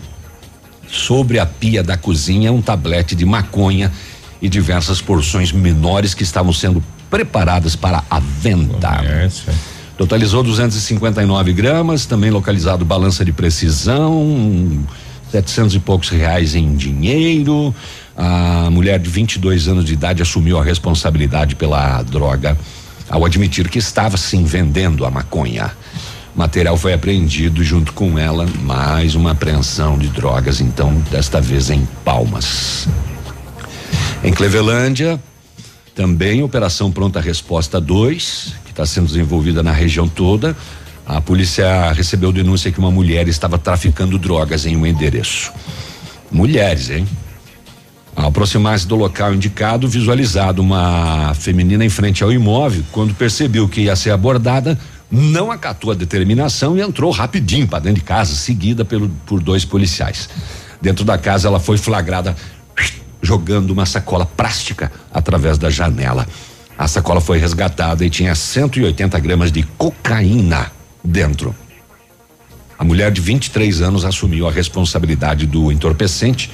sobre a pia da cozinha, um tablete de maconha e diversas porções menores que estavam sendo preparadas para a venda. Conhece. Totalizou 259 gramas, também localizado balança de precisão, 700 e poucos reais em dinheiro. A mulher de 22 anos de idade assumiu a responsabilidade pela droga ao admitir que estava sim vendendo a maconha. Material foi apreendido junto com ela, mais uma apreensão de drogas, então, desta vez em Palmas. Em Clevelândia, também Operação Pronta Resposta 2, que está sendo desenvolvida na região toda. A polícia recebeu denúncia que uma mulher estava traficando drogas em um endereço. Mulheres, hein? Ao aproximar-se do local indicado, visualizado uma feminina em frente ao imóvel, quando percebeu que ia ser abordada, não acatou a determinação e entrou rapidinho para dentro de casa, seguida pelo, por dois policiais. Dentro da casa, ela foi flagrada jogando uma sacola plástica através da janela. A sacola foi resgatada e tinha 180 gramas de cocaína dentro. A mulher de 23 anos assumiu a responsabilidade do entorpecente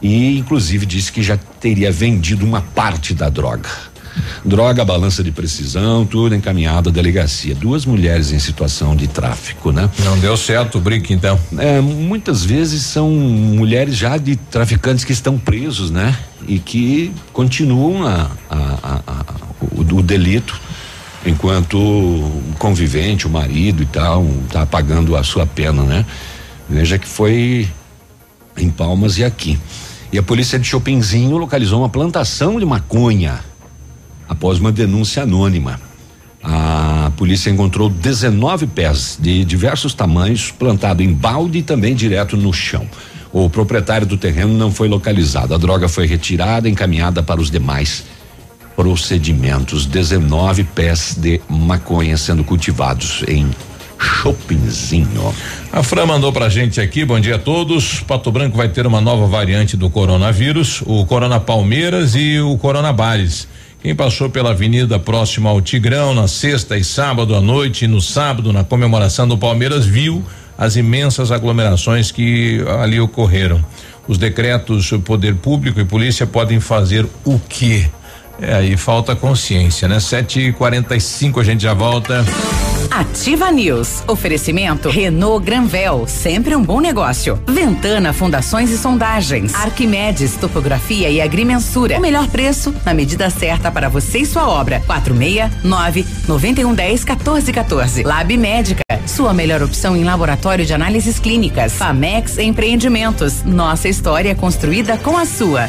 e, inclusive, disse que já teria vendido uma parte da droga. Droga, balança de precisão, tudo encaminhado à delegacia. Duas mulheres em situação de tráfico, né? Não deu certo o brinco, então. É, muitas vezes são mulheres já de traficantes que estão presos, né? E que continuam a, a, a, o, o delito enquanto o convivente, o marido e tal, tá pagando a sua pena, né? Veja que foi em Palmas e aqui. E a polícia de Chopinzinho localizou uma plantação de maconha após uma denúncia anônima. A polícia encontrou 19 pés de diversos tamanhos plantado em balde e também direto no chão. O proprietário do terreno não foi localizado. A droga foi retirada e encaminhada para os demais procedimentos. 19 pés de maconha sendo cultivados em shoppingzinho. A Fran mandou pra gente aqui, bom dia a todos. Pato Branco vai ter uma nova variante do coronavírus, o Corona Palmeiras e o Corona Bares. Quem passou pela avenida próxima ao Tigrão na sexta e sábado à noite e no sábado na comemoração do Palmeiras viu as imensas aglomerações que ali ocorreram. Os decretos poder público e polícia podem fazer o quê? É, aí falta consciência, né? Sete e quarenta e cinco, a gente já volta. Ativa News. Oferecimento Renault Granvel, sempre um bom negócio. Ventana Fundações e Sondagens. Arquimedes Topografia e Agrimensura. O melhor preço na medida certa para você e sua obra. 469 9110 1414. Lab Médica. Sua melhor opção em laboratório de análises clínicas. Famex Empreendimentos. Nossa história construída com a sua.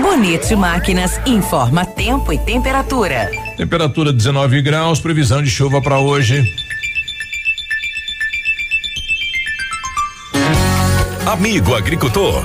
Bonito Máquinas informa tempo e temperatura. Temperatura 19 graus, previsão de chuva para hoje. Amigo agricultor,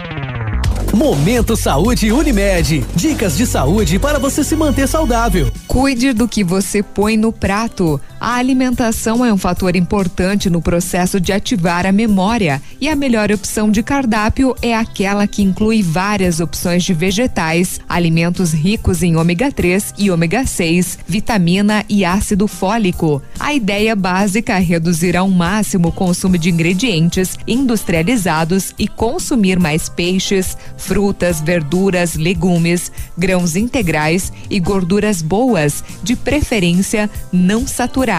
Momento Saúde Unimed. Dicas de saúde para você se manter saudável. Cuide do que você põe no prato. A alimentação é um fator importante no processo de ativar a memória e a melhor opção de cardápio é aquela que inclui várias opções de vegetais, alimentos ricos em ômega 3 e ômega 6, vitamina e ácido fólico. A ideia básica é reduzir ao máximo o consumo de ingredientes industrializados e consumir mais peixes, frutas, verduras, legumes, grãos integrais e gorduras boas, de preferência não saturadas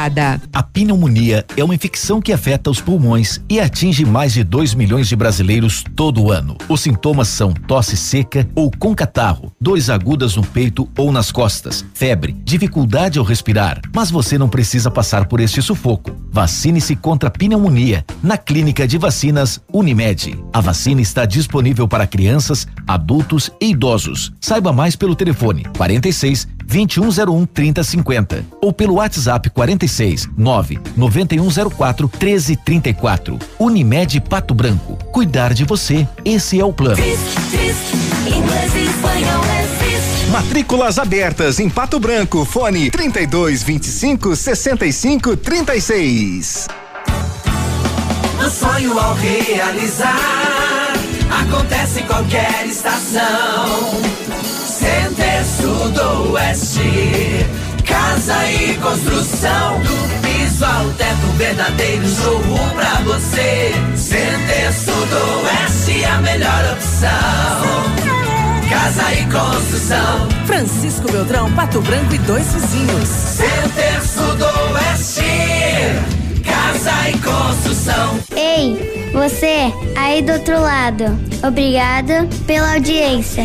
a pneumonia é uma infecção que afeta os pulmões e atinge mais de 2 milhões de brasileiros todo ano. Os sintomas são tosse seca ou com catarro, dores agudas no peito ou nas costas, febre, dificuldade ao respirar. Mas você não precisa passar por este sufoco. Vacine-se contra a pneumonia na Clínica de Vacinas Unimed. A vacina está disponível para crianças, adultos e idosos. Saiba mais pelo telefone 46 2101 3050 ou pelo WhatsApp 46 9 9104 1334. Unimed Pato Branco. Cuidar de você, esse é o plano. Matrículas abertas em Pato Branco. Fone 32 25 65 36. O sonho ao realizar acontece em qualquer estação Sudoeste. Casa e construção, do piso ao teto, verdadeiro showroom pra você. Center Sudoeste, a melhor opção. Casa e construção. Francisco Beltrão, Pato Branco e dois vizinhos. Center Sudoeste. Casa e construção. Ei, você aí do outro lado. Obrigado pela audiência.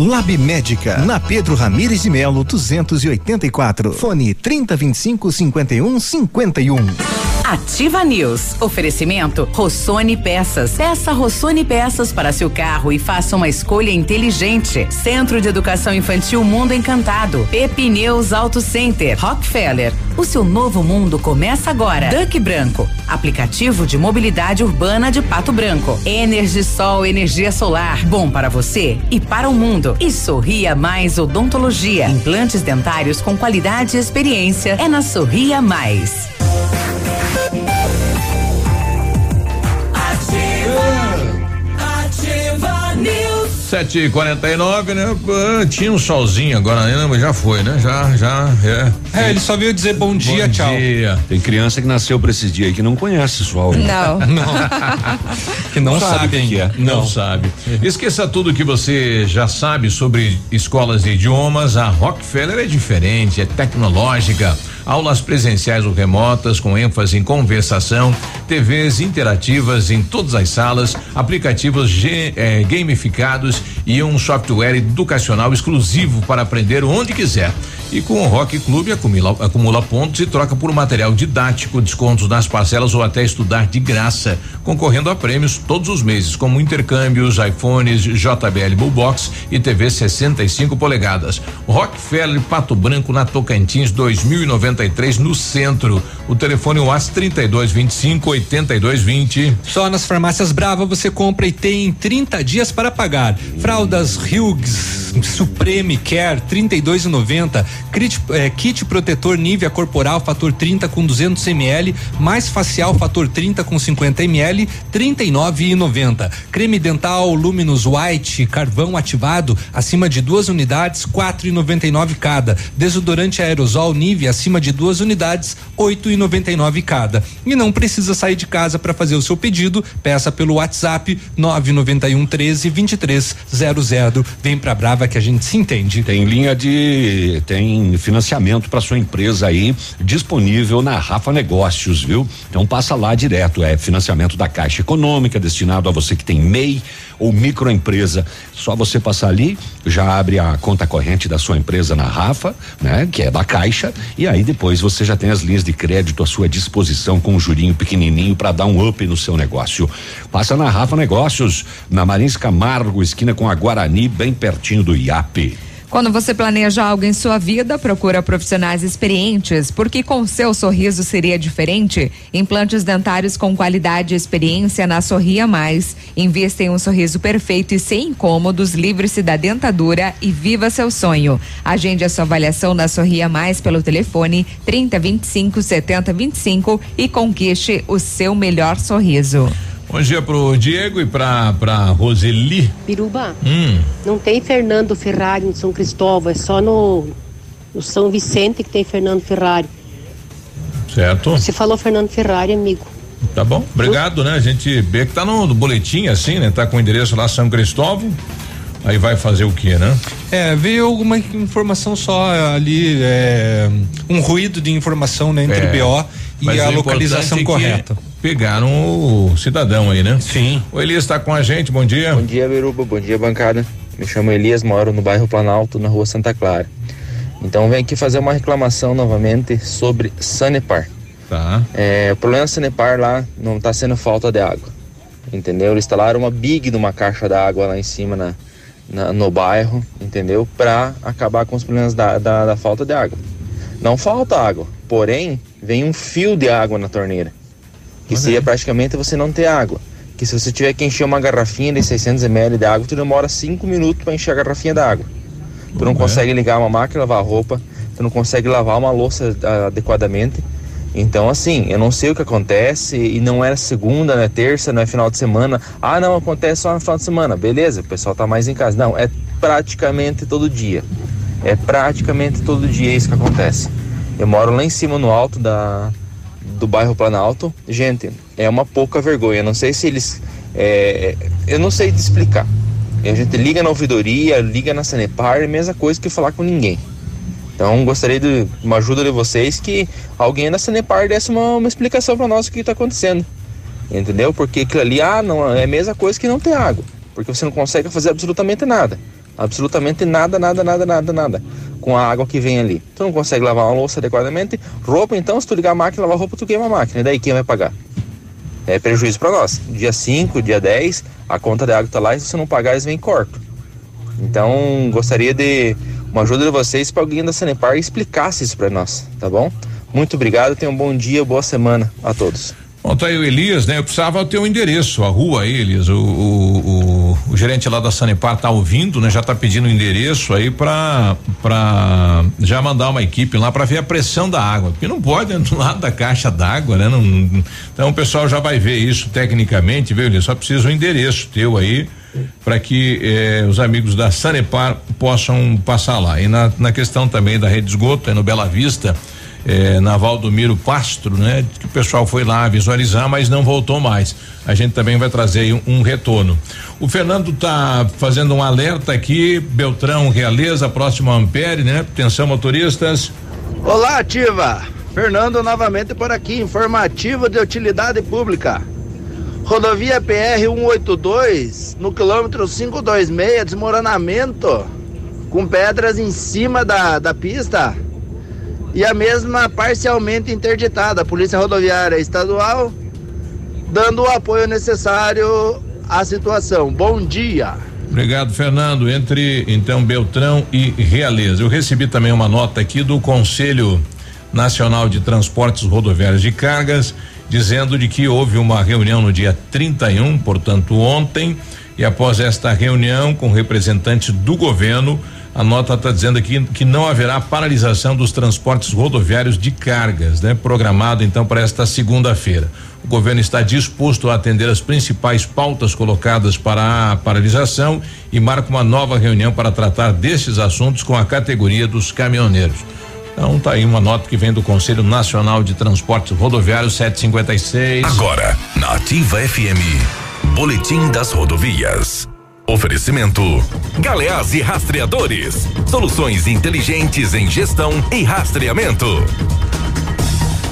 Lab Médica, na Pedro Ramires de Melo, 284. Fone 3025 5151. Ativa News. Oferecimento Rossoni Peças. Peça Rossoni Peças para seu carro e faça uma escolha inteligente. Centro de Educação Infantil Mundo Encantado. Pepineus Auto Center. Rockefeller. O seu novo mundo começa agora. Duck Branco. Aplicativo de mobilidade urbana de Pato Branco. Energisol energia solar. Bom para você e para o mundo. E Sorria Mais Odontologia. Implantes dentários com qualidade e experiência. É na Sorria Mais. Sete e quarenta e nove, né? Tinha um solzinho agora ainda, mas já foi, né? Já, já, é. É, ele só veio dizer bom dia, Bom tchau. dia. Tem criança que nasceu pra esses dias aí que não conhece sol. né? Não. Que não sabe sabe o que é. ainda. Não. sabe. Esqueça tudo que você já sabe sobre escolas de idiomas. A Rockefeller é diferente, é tecnológica. Aulas presenciais ou remotas com ênfase em conversação, TVs interativas em todas as salas, aplicativos ge- eh, gamificados e um software educacional exclusivo para aprender onde quiser. E com o Rock Clube acumula, acumula pontos e troca por material didático, descontos nas parcelas ou até estudar de graça, concorrendo a prêmios todos os meses, como intercâmbios, iPhones, JBL Bullbox e TV 65 polegadas. Rockefeller Pato Branco na Tocantins 2093 no centro. O telefone é o AS 3225 8220. Só nas farmácias Brava você compra e tem 30 dias para pagar. Fraldas Hughes Supreme Care 32,90. Kit, eh, kit protetor Nivea corporal fator 30 com 200 ml, mais facial fator 30 com 50 ml, 39,90. Creme dental Luminous White carvão ativado acima de duas unidades, 4,99 cada. Desodorante aerosol Nivea acima de duas unidades, 8,99 cada. E não precisa sair de casa para fazer o seu pedido, peça pelo WhatsApp 991 13 23 00. Vem pra Brava que a gente se entende. Tem linha de tem financiamento para sua empresa aí disponível na Rafa Negócios, viu? Então passa lá direto, é financiamento da Caixa Econômica destinado a você que tem MEI ou microempresa. Só você passar ali, já abre a conta corrente da sua empresa na Rafa, né? Que é da Caixa, e aí depois você já tem as linhas de crédito à sua disposição com um jurinho pequenininho para dar um up no seu negócio. Passa na Rafa Negócios, na Marins Camargo, esquina com a Guarani, bem pertinho do IAP. Quando você planeja algo em sua vida, procura profissionais experientes, porque com seu sorriso seria diferente. Implantes dentários com qualidade e experiência na Sorria Mais. Invista em um sorriso perfeito e sem incômodos, livre-se da dentadura e viva seu sonho. Agende a sua avaliação na Sorria Mais pelo telefone 30 25 70 25 e conquiste o seu melhor sorriso. Bom dia pro Diego e pra, pra Roseli. Biruba, Hum, não tem Fernando Ferrari no São Cristóvão, é só no, no São Vicente que tem Fernando Ferrari. certo? Você falou Fernando Ferrari, amigo. Tá bom, obrigado, né? A gente vê que tá no, no boletim assim, né? Tá com o endereço lá São Cristóvão. Aí vai fazer o quê, né? É, veio alguma informação só ali, é, um ruído de informação né, entre É, o BO mas e a localização é correta. Pegaram o cidadão aí, né? Sim. O Elias tá com a gente, bom dia. Bom dia, Beruba. Bom dia, bancada. Me chamo Elias, moro no bairro Planalto, na rua Santa Clara. Então venho aqui fazer uma reclamação novamente sobre Sanepar. Tá. É, o problema da Sanepar lá não está sendo falta de água. Entendeu? Eles instalaram uma big numa caixa d'água lá em cima na, na- no bairro, entendeu? Para acabar com os problemas da, da, da falta de água. Não falta água, porém vem um fio de água na torneira. Que seria praticamente você não ter água. Que se você tiver que encher uma garrafinha de 600 ml de água, tu demora 5 minutos para encher a garrafinha d'água. Tu não consegue ligar uma máquina, lavar roupa, tu não consegue lavar uma louça ah, adequadamente. Então, assim, eu não sei o que acontece e não é segunda, não é terça, não é final de semana. Ah, não, acontece só no final de semana. Beleza, o pessoal tá mais em casa. Não, é praticamente todo dia. É praticamente todo dia isso que acontece. Eu moro lá em cima no alto da, do bairro Planalto. Gente, é uma pouca vergonha. Não sei se eles. é, eu não sei te explicar. A gente liga na ouvidoria, liga na Sanepar, é a mesma coisa que falar com ninguém. Então gostaria de uma ajuda de vocês que alguém da Sanepar desse uma, uma explicação para nós o que está acontecendo. Entendeu? Porque aquilo ali, ah, não, é a mesma coisa que não ter água. Porque você não consegue fazer absolutamente nada. Absolutamente nada, nada, nada, nada, nada. Com a água que vem ali. Tu não consegue lavar uma louça adequadamente. Roupa, então, se tu ligar a máquina, lavar roupa, tu queima a máquina. E daí quem vai pagar? É prejuízo para nós. Dia 5, dia 10, a conta de água tá lá e se você não pagar, eles vêm corto. Então, gostaria de uma ajuda de vocês para alguém da Sanepar explicasse isso para nós, tá bom? Muito obrigado, tenham um bom dia, boa semana a todos. Bom, tá aí o Elias, né? Eu precisava ter o um endereço, a rua aí, Elias. O, o, o, o, gerente lá da Sanepar tá ouvindo, né? Já tá pedindo o endereço aí pra, pra já mandar uma equipe lá para ver a pressão da água. Porque não pode do lado da caixa d'água, né? Não, então o pessoal já vai ver isso tecnicamente, viu, Elias? Só precisa o endereço teu aí para que eh, os amigos da Sanepar possam passar lá. E na, na questão também da rede de esgoto, é no Bela Vista eh, na Valdomiro Pastro, né? Que o pessoal foi lá visualizar, mas não voltou mais. A gente também vai trazer um, um retorno. O Fernando tá fazendo um alerta aqui, Beltrão Realeza, próximo a Ampere, né? Atenção motoristas. Olá, ativa. Fernando novamente por aqui, informativo de utilidade pública. Rodovia PR 182, no quilômetro 526, desmoronamento com pedras em cima da, da pista e a mesma parcialmente interditada. A Polícia Rodoviária Estadual dando o apoio necessário à situação. Bom dia. Obrigado, Fernando. Entre então Beltrão e Realeza. Eu recebi também uma nota aqui do Conselho Nacional de Transportes Rodoviários de Cargas, dizendo de que houve uma reunião no dia 31, portanto ontem, e após esta reunião com representantes do governo, a nota está dizendo aqui que não haverá paralisação dos transportes rodoviários de cargas, né? Programado então para esta segunda-feira. O governo está disposto a atender as principais pautas colocadas para a paralisação e marca uma nova reunião para tratar desses assuntos com a categoria dos caminhoneiros. Então tá aí uma nota que vem do Conselho Nacional de Transportes Rodoviários 756. Agora, na Ativa FM, Boletim das Rodovias. Oferecimento: Galeás e Rastreadores. Soluções inteligentes em gestão e rastreamento.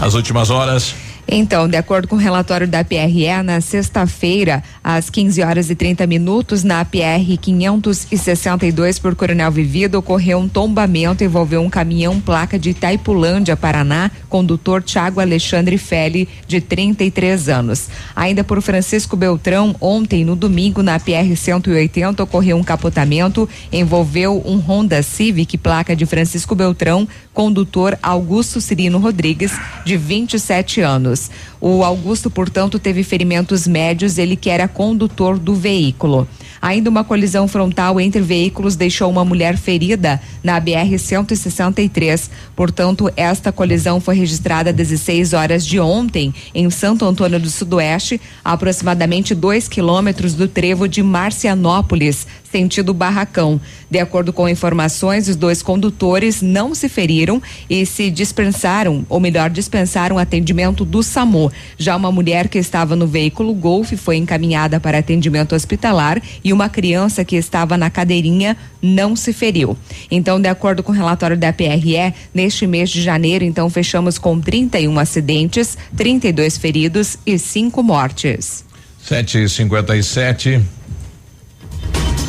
As últimas horas. Então, de acordo com o relatório da PRE, na sexta-feira, às 15 horas e 30 minutos, na PR 562 por Coronel Vivido, ocorreu um tombamento envolveu um caminhão placa de Itaipulândia, Paraná, condutor Tiago Alexandre Feli, de 33 anos. Ainda por Francisco Beltrão, ontem, no domingo, na PR 180, ocorreu um capotamento, envolveu um Honda Civic, placa de Francisco Beltrão, condutor Augusto Cirino Rodrigues, de 27 anos. O Augusto, portanto, teve ferimentos médios, ele que era condutor do veículo. Ainda uma colisão frontal entre veículos deixou uma mulher ferida na BR 163. Portanto, esta colisão foi registrada às 16 horas de ontem em Santo Antônio do Sudoeste, a aproximadamente 2 quilômetros do trevo de Marcianópolis, sentido Barracão. De acordo com informações, os dois condutores não se feriram e se dispensaram, ou melhor, dispensaram atendimento do SAMU. Já uma mulher que estava no veículo Golf foi encaminhada para atendimento hospitalar e uma criança que estava na cadeirinha não se feriu. Então, de acordo com o relatório da PRE, neste mês de janeiro, então fechamos com 31 acidentes, 32 feridos e cinco mortes. 7h57.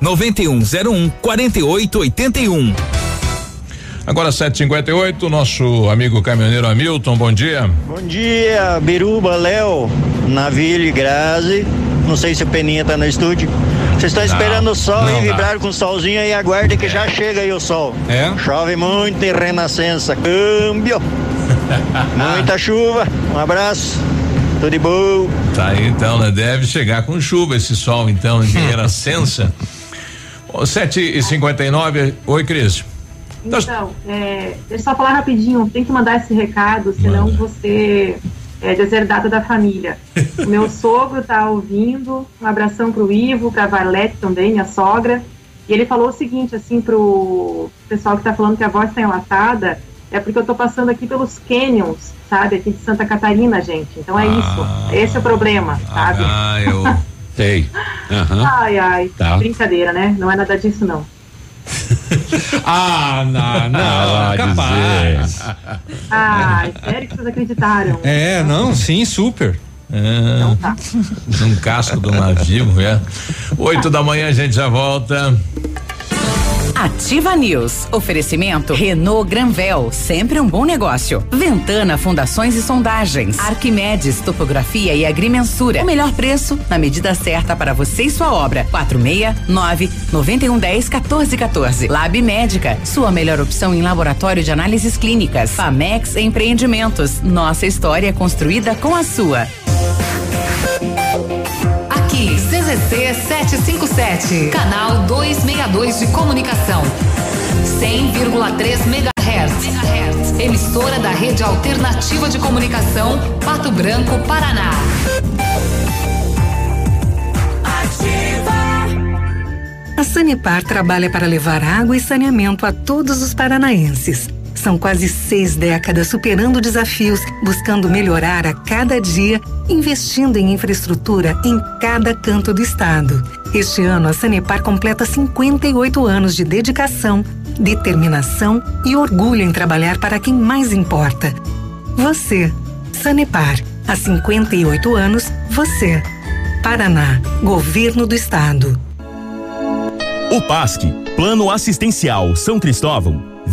9101 4881. Agora 758, nosso amigo caminhoneiro Hamilton, bom dia. Bom dia, Biruba, Léo, Navilho e Grazi. Não sei se o Peninha tá no estúdio. Vocês estão esperando o sol e vibraram com o solzinho aí, aguardem que já chega aí o sol. É? Chove muito em Renascença. Câmbio. Muita chuva. Um abraço. Tudo de bom. Tá aí então, né? Deve chegar com chuva esse sol então em Renascença. 7 e 59 Oi, Cris. Então, é, deixa eu só falar rapidinho, tem que mandar esse recado, senão você é deserdado da família. o meu sogro tá ouvindo, um abração pro Ivo, pra Valete também, minha sogra, E ele falou o seguinte, assim, pro pessoal que está falando que a voz está enlatada, é porque eu estou passando aqui pelos canyons, sabe? Aqui de Santa Catarina, gente. Então é ah, isso. Esse é o problema, sabe? Ah, eu. Sei. Uhum. Ai, ai. Tá. Brincadeira, né? Não é nada disso, não. ah, não, não, ah, capaz. Ah, sério que vocês acreditaram? É, não, sim, super. É, então tá. Num casco do navio, é. Oito da manhã a gente já volta. Ativa News. Oferecimento Renault Granvel, sempre um bom negócio. Ventana Fundações e Sondagens. Arquimedes Topografia e Agrimensura. O melhor preço na medida certa para você e sua obra. 469 9110 1414. Lab Médica, sua melhor opção em laboratório de análises clínicas. Famex Empreendimentos. Nossa história construída com a sua. CZC 757, canal 262 de comunicação. 100,3 MHz. Emissora da Rede Alternativa de Comunicação, Pato Branco, Paraná. A Sanepar trabalha para levar água e saneamento a todos os paranaenses. São quase seis décadas superando desafios, buscando melhorar a cada dia, investindo em infraestrutura em cada canto do estado. Este ano, a Sanepar completa 58 anos de dedicação, determinação e orgulho em trabalhar para quem mais importa. Você. Sanepar. Há 58 anos, você. Paraná. Governo do Estado. O PASC, Plano Assistencial São Cristóvão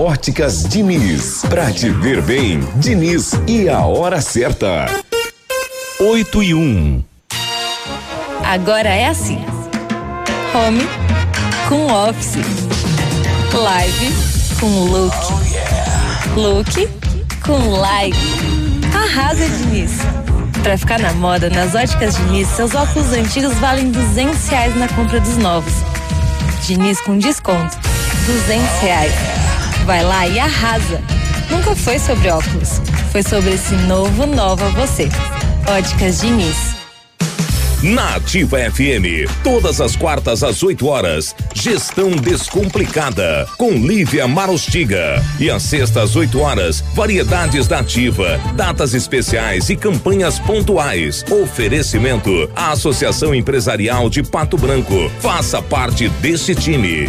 Óticas Diniz. Pra te ver bem, Diniz e a hora certa. 8 e 1. Agora é assim: home com office, live com look, look com live. Arrasa, Diniz. Pra ficar na moda, nas óticas Diniz, seus óculos antigos valem 200 reais na compra dos novos. Diniz com desconto, 200 reais vai lá e arrasa. Nunca foi sobre óculos, foi sobre esse novo Nova Você. Óticas Diniz. Na Ativa FM, todas as quartas às 8 horas, Gestão Descomplicada, com Lívia Marostiga. E às sextas às 8 horas, variedades da Ativa, datas especiais e campanhas pontuais. Oferecimento à Associação Empresarial de Pato Branco. Faça parte desse time.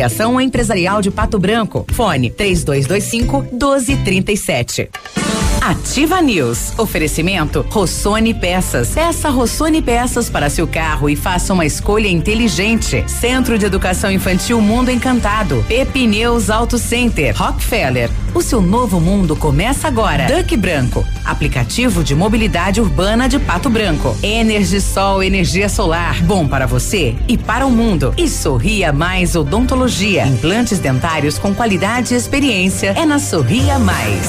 Associação Empresarial de Pato Branco. Fone 3225 1237. Ativa News. Oferecimento Rossoni Peças. Peça Rossoni Peças para seu carro e faça uma escolha inteligente. Centro de Educação Infantil Mundo Encantado. Pepineus Auto Center. Rockefeller. O seu novo mundo começa agora. Duck Branco. Aplicativo de mobilidade urbana de Pato Branco. Energisol energia solar. Bom para você e para o mundo. E Sorria Mais Odontologia. Implantes dentários com qualidade e experiência. É na Sorria Mais.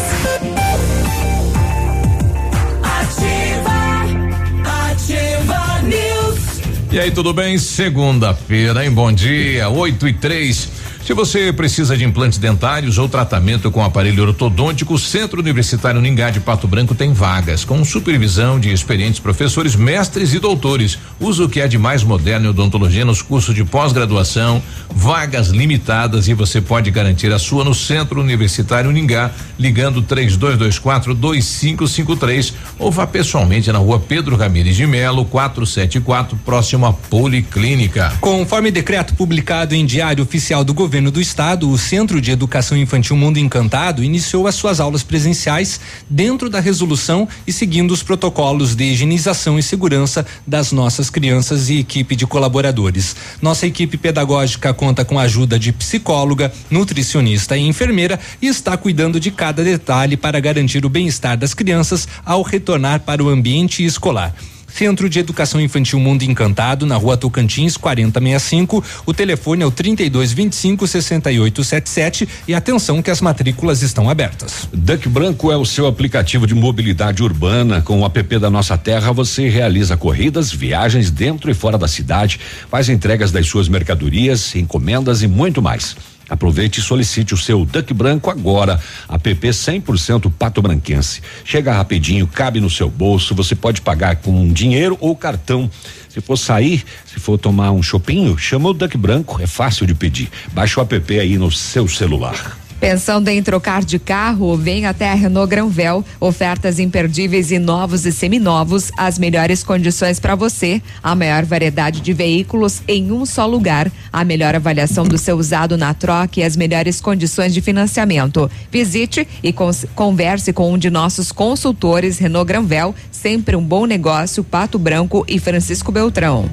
E aí, tudo bem? Segunda-feira, hein? Bom dia, 8 e 3. Se você precisa de implantes dentários ou tratamento com aparelho ortodôntico, o Centro Universitário Ningá de Pato Branco tem vagas, com supervisão de experientes professores, mestres e doutores. Usa o que é de mais moderno em odontologia nos cursos de pós-graduação, vagas limitadas e você pode garantir a sua no Centro Universitário Ningá, ligando 3224 2553 ou vá pessoalmente na rua Pedro Ramires de Melo, 474, próximo à Policlínica. Conforme decreto publicado em Diário Oficial do Governo, governo do estado, o Centro de Educação Infantil Mundo Encantado iniciou as suas aulas presenciais dentro da resolução e seguindo os protocolos de higienização e segurança das nossas crianças e equipe de colaboradores. Nossa equipe pedagógica conta com a ajuda de psicóloga, nutricionista e enfermeira e está cuidando de cada detalhe para garantir o bem-estar das crianças ao retornar para o ambiente escolar. Centro de Educação Infantil Mundo Encantado, na rua Tocantins, 4065. O telefone é o 3225 6877 e atenção que as matrículas estão abertas. Duck Branco é o seu aplicativo de mobilidade urbana. Com o app da Nossa Terra, você realiza corridas, viagens dentro e fora da cidade, faz entregas das suas mercadorias, encomendas e muito mais. Aproveite e solicite o seu Duck Branco agora. App 100% Pato Branquense. Chega rapidinho, cabe no seu bolso. Você pode pagar com dinheiro ou cartão. Se for sair, se for tomar um chopinho, chama o Duck Branco. É fácil de pedir. Baixe o app aí no seu celular. Pensando em trocar de carro? Vem até a Renault Granvel. Ofertas imperdíveis e novos e seminovos. As melhores condições para você. A maior variedade de veículos em um só lugar. A melhor avaliação do seu usado na troca e as melhores condições de financiamento. Visite e converse com um de nossos consultores Renault Granvel. Sempre um bom negócio. Pato Branco e Francisco Beltrão.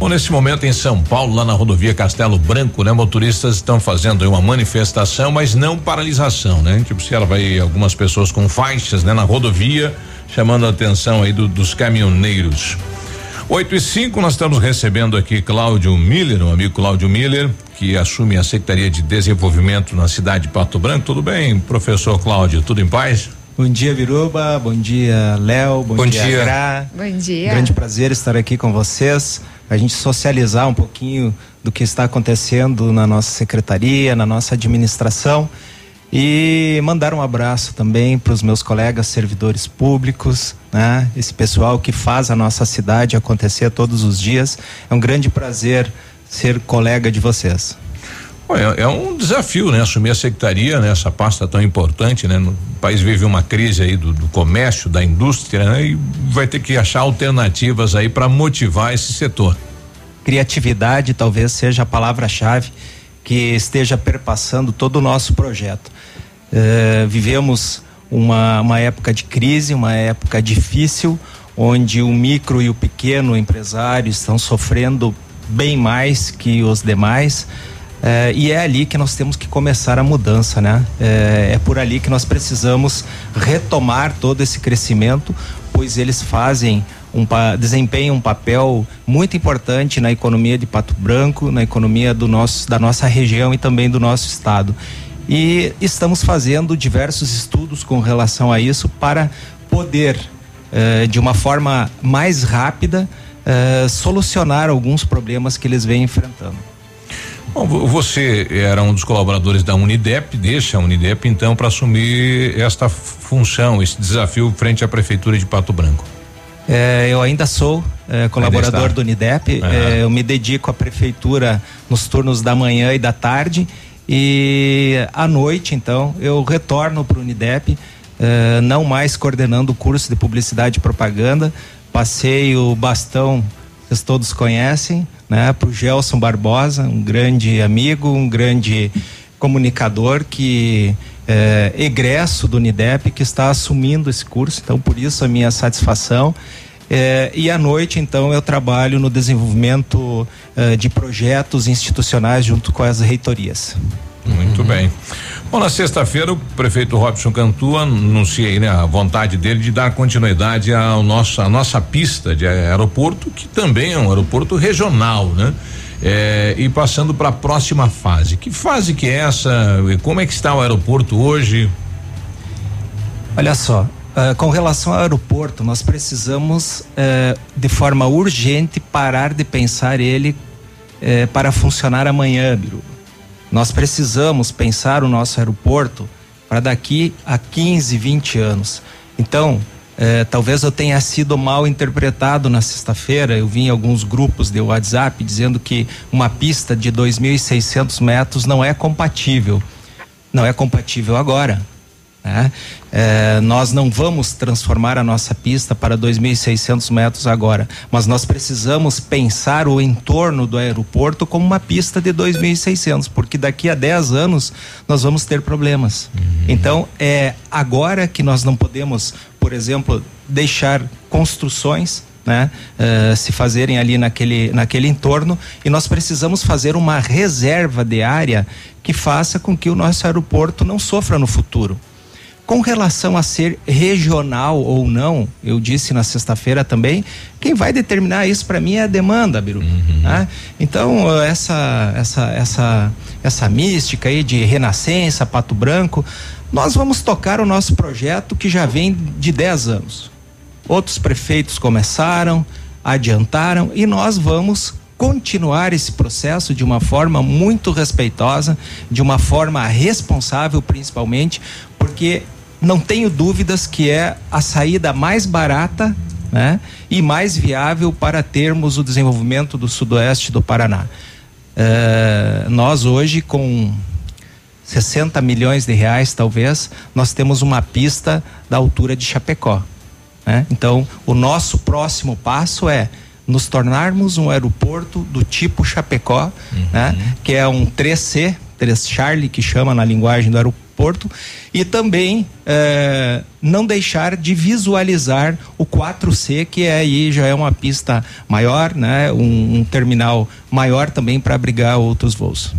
Bom, nesse momento em São Paulo, lá na rodovia Castelo Branco, né? Motoristas estão fazendo uma manifestação, mas não paralisação, né? Tipo, se ela vai algumas pessoas com faixas, né? Na rodovia, chamando a atenção aí do, dos caminhoneiros. 8 e 5, nós estamos recebendo aqui Cláudio Miller, o amigo Cláudio Miller, que assume a Secretaria de Desenvolvimento na cidade de Pato Branco. Tudo bem, professor Cláudio? Tudo em paz? Bom dia, Viruba. Bom dia, Léo. Bom, bom, dia, dia. Gra. Bom dia. Grande prazer estar aqui com vocês a gente socializar um pouquinho do que está acontecendo na nossa secretaria, na nossa administração e mandar um abraço também para os meus colegas servidores públicos, né? Esse pessoal que faz a nossa cidade acontecer todos os dias. É um grande prazer ser colega de vocês. É, é, um desafio, né? Assumir a secretaria, né? Essa pasta tão importante, né? O país vive uma crise aí do, do comércio, da indústria, né? E vai ter que achar alternativas aí para motivar esse setor. Criatividade talvez seja a palavra-chave que esteja perpassando todo o nosso projeto. Uh, vivemos uma, uma época de crise, uma época difícil, onde o micro e o pequeno empresário estão sofrendo bem mais que os demais. É, e é ali que nós temos que começar a mudança, né? É, é, por ali que nós precisamos retomar todo esse crescimento, pois eles fazem um desempenham um papel muito importante na economia de Pato Branco, na economia do nosso, da nossa região e também do nosso estado. E estamos fazendo diversos estudos com relação a isso para poder, é, de uma forma mais rápida, solucionar alguns problemas que eles vêm enfrentando. Bom, você era um dos colaboradores da Unidep, deixa a Unidep então para assumir esta função, esse desafio frente à prefeitura de Pato Branco. É, eu ainda sou é, colaborador do Unidep, uhum. é, eu me dedico à prefeitura nos turnos da manhã e da tarde e à noite então eu retorno para o Unidep, é, não mais coordenando o curso de publicidade e propaganda, passei o bastão, vocês todos conhecem, né, para o Gelson Barbosa, um grande amigo, um grande comunicador que é egresso do Unidep, que está assumindo esse curso, então por isso a minha satisfação. É, e à noite, então, eu trabalho no desenvolvimento é, de projetos institucionais junto com as reitorias. Muito uhum. bem. Bom, na sexta-feira o prefeito Robson Cantu anunciei né, a vontade dele de dar continuidade ao nosso, à nossa pista de aeroporto, que também é um aeroporto regional, né? É, e passando para a próxima fase. Que fase que é essa? Como é que está o aeroporto hoje? Olha só, uh, com relação ao aeroporto, nós precisamos uh, de forma urgente parar de pensar ele uh, para funcionar amanhã, Biru. Nós precisamos pensar o nosso aeroporto para daqui a 15, 20 anos. Então, eh, talvez eu tenha sido mal interpretado na sexta-feira. Eu vi em alguns grupos de WhatsApp dizendo que uma pista de 2.600 metros não é compatível. Não é compatível agora. Né? É, nós não vamos transformar a nossa pista para 2.600 metros agora, mas nós precisamos pensar o entorno do aeroporto como uma pista de 2.600, porque daqui a 10 anos nós vamos ter problemas. Uhum. Então, é agora que nós não podemos, por exemplo, deixar construções né, uh, se fazerem ali naquele, naquele entorno e nós precisamos fazer uma reserva de área que faça com que o nosso aeroporto não sofra no futuro. Com relação a ser regional ou não, eu disse na sexta-feira também, quem vai determinar isso para mim é a demanda, Biru. Uhum. Né? Então, essa, essa, essa, essa mística aí de renascença, pato branco, nós vamos tocar o nosso projeto que já vem de 10 anos. Outros prefeitos começaram, adiantaram e nós vamos continuar esse processo de uma forma muito respeitosa, de uma forma responsável, principalmente, porque não tenho dúvidas que é a saída mais barata né, e mais viável para termos o desenvolvimento do sudoeste do Paraná. É, nós hoje, com 60 milhões de reais, talvez, nós temos uma pista da altura de Chapecó. Né? Então, o nosso próximo passo é nos tornarmos um aeroporto do tipo Chapecó, uhum. né? que é um 3C, 3 Charlie, que chama na linguagem do aeroporto, e também eh, não deixar de visualizar o 4C, que é aí já é uma pista maior, né? um, um terminal maior também para abrigar outros voos.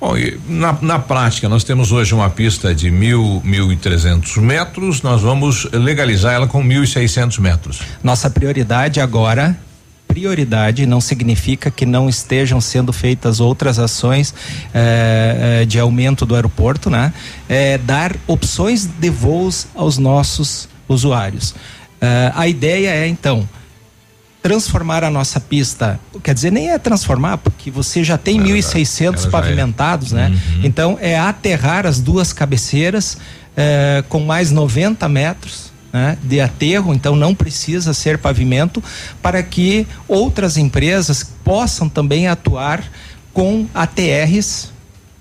Bom, na, na prática, nós temos hoje uma pista de mil, mil e trezentos metros, nós vamos legalizar ela com mil e seiscentos metros. Nossa prioridade agora prioridade não significa que não estejam sendo feitas outras ações eh, eh, de aumento do aeroporto, né? É dar opções de voos aos nossos usuários. Eh, a ideia é então transformar a nossa pista, quer dizer, nem é transformar, porque você já tem 1.600 é. pavimentados, é. né? Uhum. Então é aterrar as duas cabeceiras com mais 90 metros né, de aterro, então não precisa ser pavimento, para que outras empresas possam também atuar com ATRs.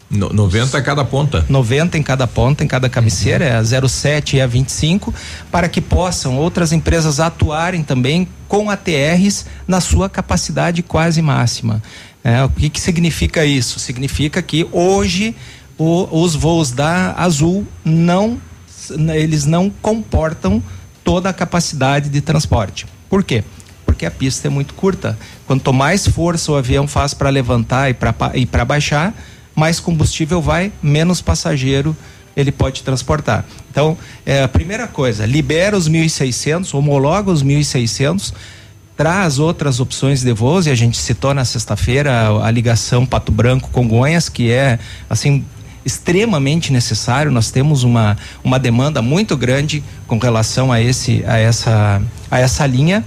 No, 90 a cada ponta. 90 em cada ponta, em cada cabeceira, uhum. é a 07 e a 25, para que possam outras empresas atuarem também com ATRs na sua capacidade quase máxima. É, o que, que significa isso? Significa que hoje o, os voos da Azul não eles não comportam toda a capacidade de transporte. Por quê? Porque a pista é muito curta. Quanto mais força o avião faz para levantar e para baixar, mais combustível vai, menos passageiro ele pode transportar. Então, é, a primeira coisa, libera os 1.600, homologa os 1.600, traz outras opções de voos e a gente citou na sexta-feira a, a, ligação Pato Branco Congonhas, que é assim extremamente necessário. Nós temos uma, uma demanda muito grande com relação a esse a essa a essa linha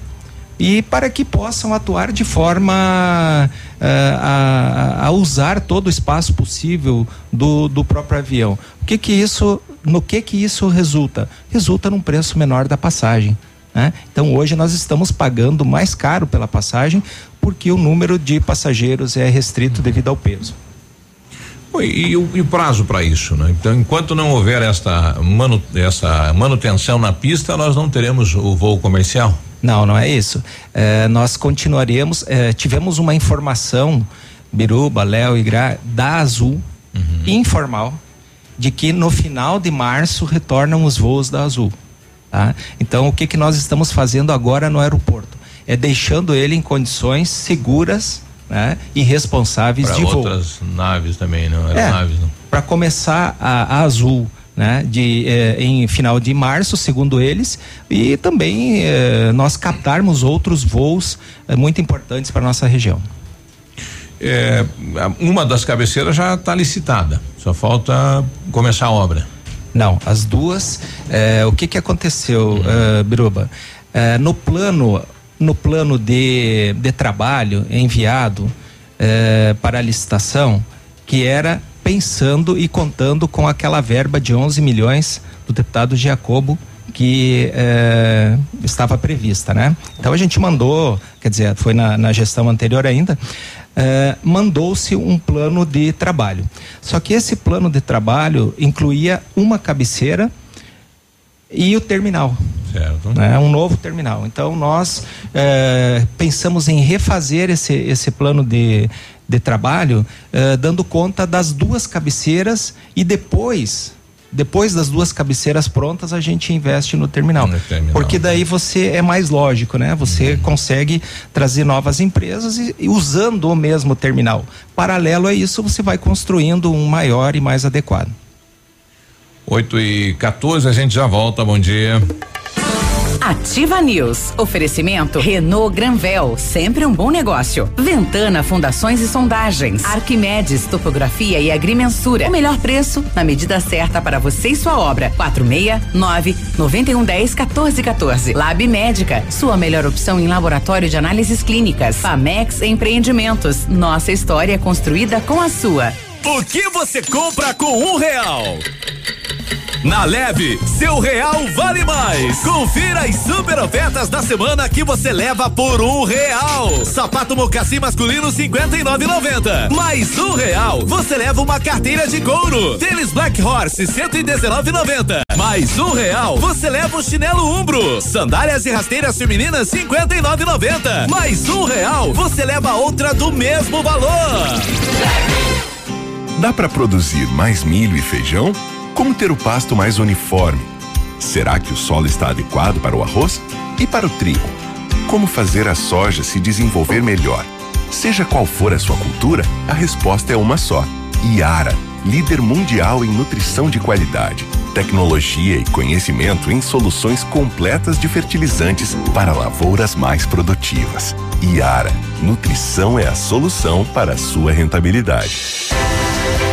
e para que possam atuar de forma uh, a, a, usar todo o espaço possível do, do próprio avião. O que que isso, no que que isso resulta? Resulta num preço menor da passagem. Né? Então hoje nós estamos pagando mais caro pela passagem porque o número de passageiros é restrito devido ao peso. E, e, o, e o prazo para isso, né? Então, enquanto não houver esta, manu, essa manutenção na pista, nós não teremos o voo comercial? Não, não é isso. É, nós continuaremos. É, tivemos uma informação, Biruba, Léo e Gra, da Azul, uhum. informal, de que no final de março retornam os voos da Azul. Tá? Então, o que, que nós estamos fazendo agora no aeroporto? É deixando ele em condições seguras né? e responsáveis pra de voo. outras naves também, não? É, naves, não. Para começar a, a, Azul, né? De, eh, em final de março, segundo eles, e também eh, nós captarmos outros voos eh, muito importantes para nossa região. É, uma das cabeceiras já está licitada, só falta começar a obra. Não, as duas. o que que aconteceu, uhum. Biruba? no plano no plano de, de trabalho enviado eh, para a licitação, que era pensando e contando com aquela verba de 11 milhões do deputado Giacobo que eh, estava prevista, né? Então a gente mandou, quer dizer, foi na, na gestão anterior ainda, eh, mandou-se um plano de trabalho. Só que esse plano de trabalho incluía uma cabeceira e o terminal. Certo. Né, um novo terminal. Então nós eh, pensamos em refazer esse, esse plano de, de trabalho, eh, dando conta das duas cabeceiras e depois depois das duas cabeceiras prontas, a gente investe no terminal. No terminal. Porque daí você é mais lógico, né? Você consegue trazer novas empresas e, e usando o mesmo terminal. Paralelo a isso, você vai construindo um maior e mais adequado. 8 e 14, a gente já volta. Bom dia. Ativa News. Oferecimento Renault Granvel, sempre um bom negócio. Ventana Fundações e Sondagens. Arquimedes Topografia e Agrimensura. O melhor preço na medida certa para você e sua obra. 469 9110 1414. Lab Médica, sua melhor opção em laboratório de análises clínicas. Famex Empreendimentos. Nossa história construída com a sua. O que você compra com um real? Na Leve, seu real vale mais. Confira as super ofertas da semana que você leva por um real. Sapato mocassim masculino 59,90. Mais um real, você leva uma carteira de couro. Tênis Black Horse 119,90. Mais um real, você leva um chinelo Umbro. Sandálias e rasteiras femininas 59,90. Mais um real, você leva outra do mesmo valor. Dá para produzir mais milho e feijão? Como ter o pasto mais uniforme? Será que o solo está adequado para o arroz? E para o trigo? Como fazer a soja se desenvolver melhor? Seja qual for a sua cultura, a resposta é uma só. Iara, líder mundial em nutrição de qualidade, tecnologia e conhecimento em soluções completas de fertilizantes para lavouras mais produtivas. Iara, nutrição é a solução para a sua rentabilidade.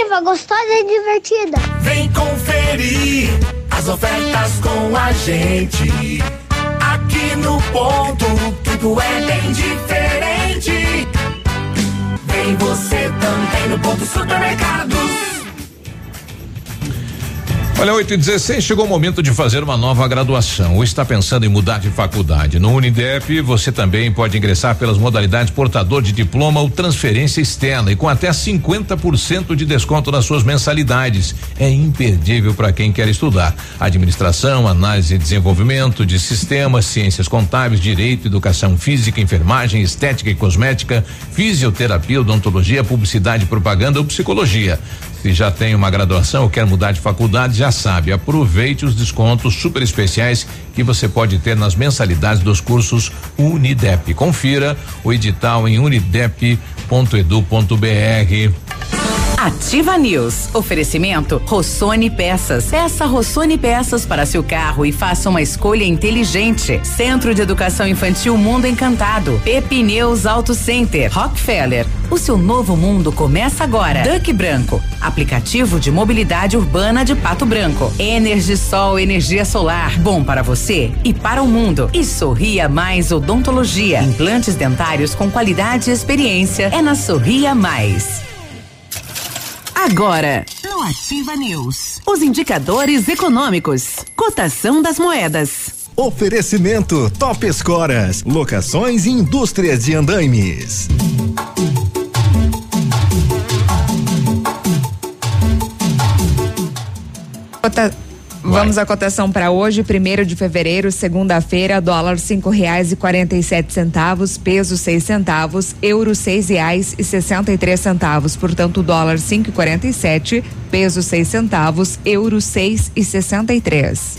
Ativa, gostosa e divertida. Vem conferir as ofertas com a gente. Aqui no ponto, tudo é bem diferente. Vem você também no ponto supermercados. Olha, 8 e 16 chegou o momento de fazer uma nova graduação ou está pensando em mudar de faculdade. No Unidep, você também pode ingressar pelas modalidades portador de diploma ou transferência externa e com até 50% de desconto nas suas mensalidades. É imperdível para quem quer estudar. Administração, análise e desenvolvimento de sistemas, ciências contábeis, direito, educação física, enfermagem, estética e cosmética, fisioterapia, odontologia, publicidade, propaganda ou psicologia. Se já tem uma graduação ou quer mudar de faculdade, já sabe, aproveite os descontos super especiais que você pode ter nas mensalidades dos cursos Unidep. Confira o edital em unidep.edu.br. Ativa News. Oferecimento Rossoni Peças. Peça Rossoni Peças para seu carro e faça uma escolha inteligente. Centro de Educação Infantil Mundo Encantado. Pepineus Auto Center. Rockefeller. O seu novo mundo começa agora. Duck Branco. Aplicativo de mobilidade urbana de Pato Branco. Energisol energia solar. Bom para você e para o mundo. E Sorria Mais Odontologia. Implantes dentários com qualidade e experiência. É na Sorria Mais. Agora, no Ativa News, os indicadores econômicos, cotação das moedas. Oferecimento Top Escoras, locações e indústrias de andaimes. Cota- Vamos à cotação para hoje, primeiro de fevereiro, segunda-feira, dólar cinco reais e quarenta e sete centavos, peso seis centavos, euro seis reais e sessenta e três centavos, portanto dólar cinco e quarenta e sete, peso seis centavos, euro seis e sessenta e três.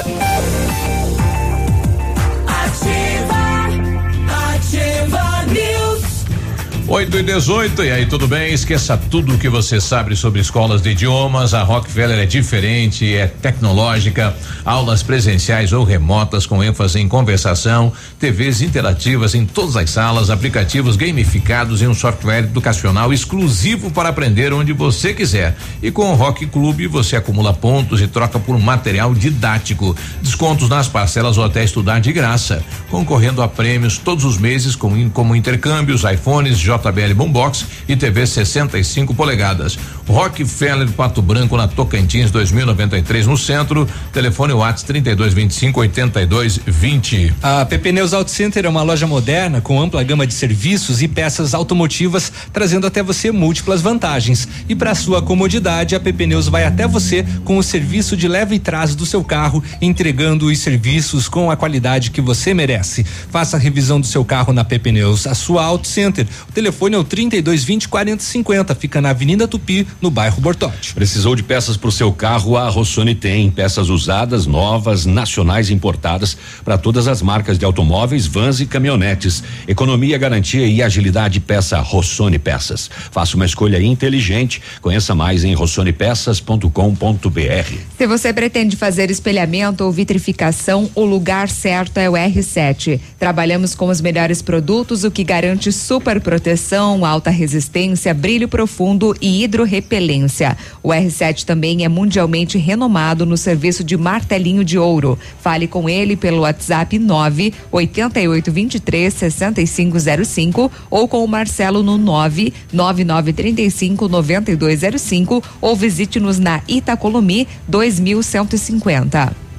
Thank you. 8 e 18, e aí, tudo bem? Esqueça tudo o que você sabe sobre escolas de idiomas. A Rockefeller é diferente, é tecnológica, aulas presenciais ou remotas com ênfase em conversação, TVs interativas em todas as salas, aplicativos gamificados e um software educacional exclusivo para aprender onde você quiser. E com o Rock Clube você acumula pontos e troca por material didático. Descontos nas parcelas ou até estudar de graça, concorrendo a prêmios todos os meses com, como intercâmbios, iPhones, JBL Boombox e TV 65 polegadas. Rockefeller Pato Branco na Tocantins 2093 no centro. Telefone WhatsApp 3225 8220. A PP Neus Auto Center é uma loja moderna com ampla gama de serviços e peças automotivas, trazendo até você múltiplas vantagens. E para sua comodidade, a PP Neus vai até você com o serviço de leve e trás do seu carro, entregando os serviços com a qualidade que você merece. Faça a revisão do seu carro na PP Neus, a sua Auto Center. O telefone é o 3220 4050, fica na Avenida Tupi, no bairro Bortote. Precisou de peças para o seu carro? A Rossoni tem peças usadas, novas, nacionais importadas para todas as marcas de automóveis, vans e caminhonetes. Economia, garantia e agilidade. Peça Rossoni Peças. Faça uma escolha inteligente. Conheça mais em rossonepeças.com.br. Se você pretende fazer espelhamento ou vitrificação, o lugar certo é o R7. Trabalhamos com os melhores produtos, o que garante super proteção, alta resistência, brilho profundo e hidrorrepelência. O R7 também é mundialmente renomado no serviço de martelinho de ouro. Fale com ele pelo WhatsApp 9 8823 6505 ou com o Marcelo no 9 9935 9205 ou visite-nos na Itacolomi 2150.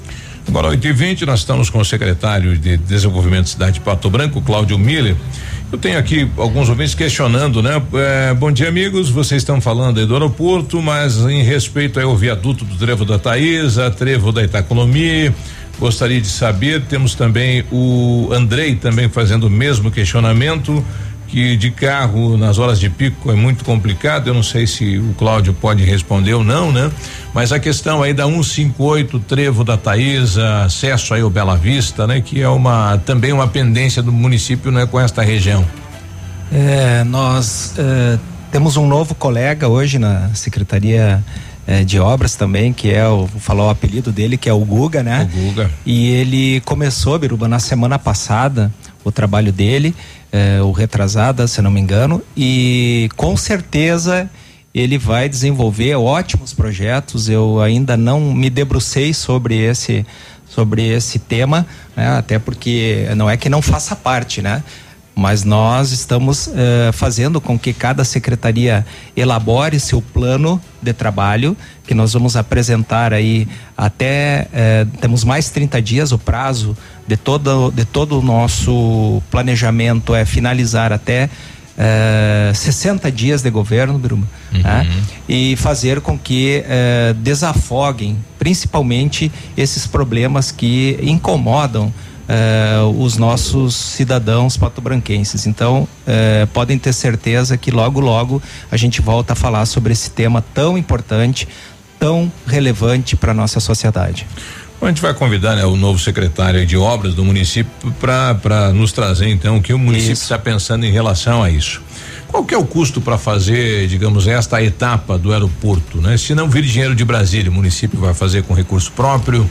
Agora, 8 e 20 nós estamos com o secretário de Desenvolvimento da Cidade de Pato Branco, Cláudio Miller. Eu tenho aqui alguns ouvintes questionando, né? É, bom dia, amigos. Vocês estão falando aí do aeroporto, mas em respeito ao viaduto do Trevo da Taísa, Trevo da Itacolomi, gostaria de saber. Temos também o Andrei também fazendo o mesmo questionamento que de carro nas horas de pico é muito complicado. Eu não sei se o Cláudio pode responder ou não, né? Mas a questão aí da 158 Trevo da Taísa, acesso aí ao Bela Vista, né? Que é uma também uma pendência do município, né? Com esta região. É, nós é, temos um novo colega hoje na Secretaria é, de Obras também, que é o, vou falar o apelido dele, que é o Guga, né? O Guga. E ele começou, Biruba, na semana passada, o trabalho dele é, o retrasada, se não me engano, e com certeza ele vai desenvolver ótimos projetos. Eu ainda não me debrucei sobre esse sobre esse tema, né? até porque não é que não faça parte, né? Mas nós estamos eh, fazendo com que cada secretaria elabore seu plano de trabalho, que nós vamos apresentar aí até eh, temos mais 30 dias o prazo de todo de todo o nosso planejamento é finalizar até eh, 60 dias de governo, Bruma, uhum. né? e fazer com que eh, desafoguem principalmente esses problemas que incomodam Uh, os nossos cidadãos patobranquenses. Então, uh, podem ter certeza que logo, logo a gente volta a falar sobre esse tema tão importante, tão relevante para nossa sociedade. A gente vai convidar né, o novo secretário de obras do município para nos trazer então o que o município está pensando em relação a isso. Qual que é o custo para fazer, digamos, esta etapa do aeroporto, né? Se não vir dinheiro de Brasília, o município vai fazer com recurso próprio?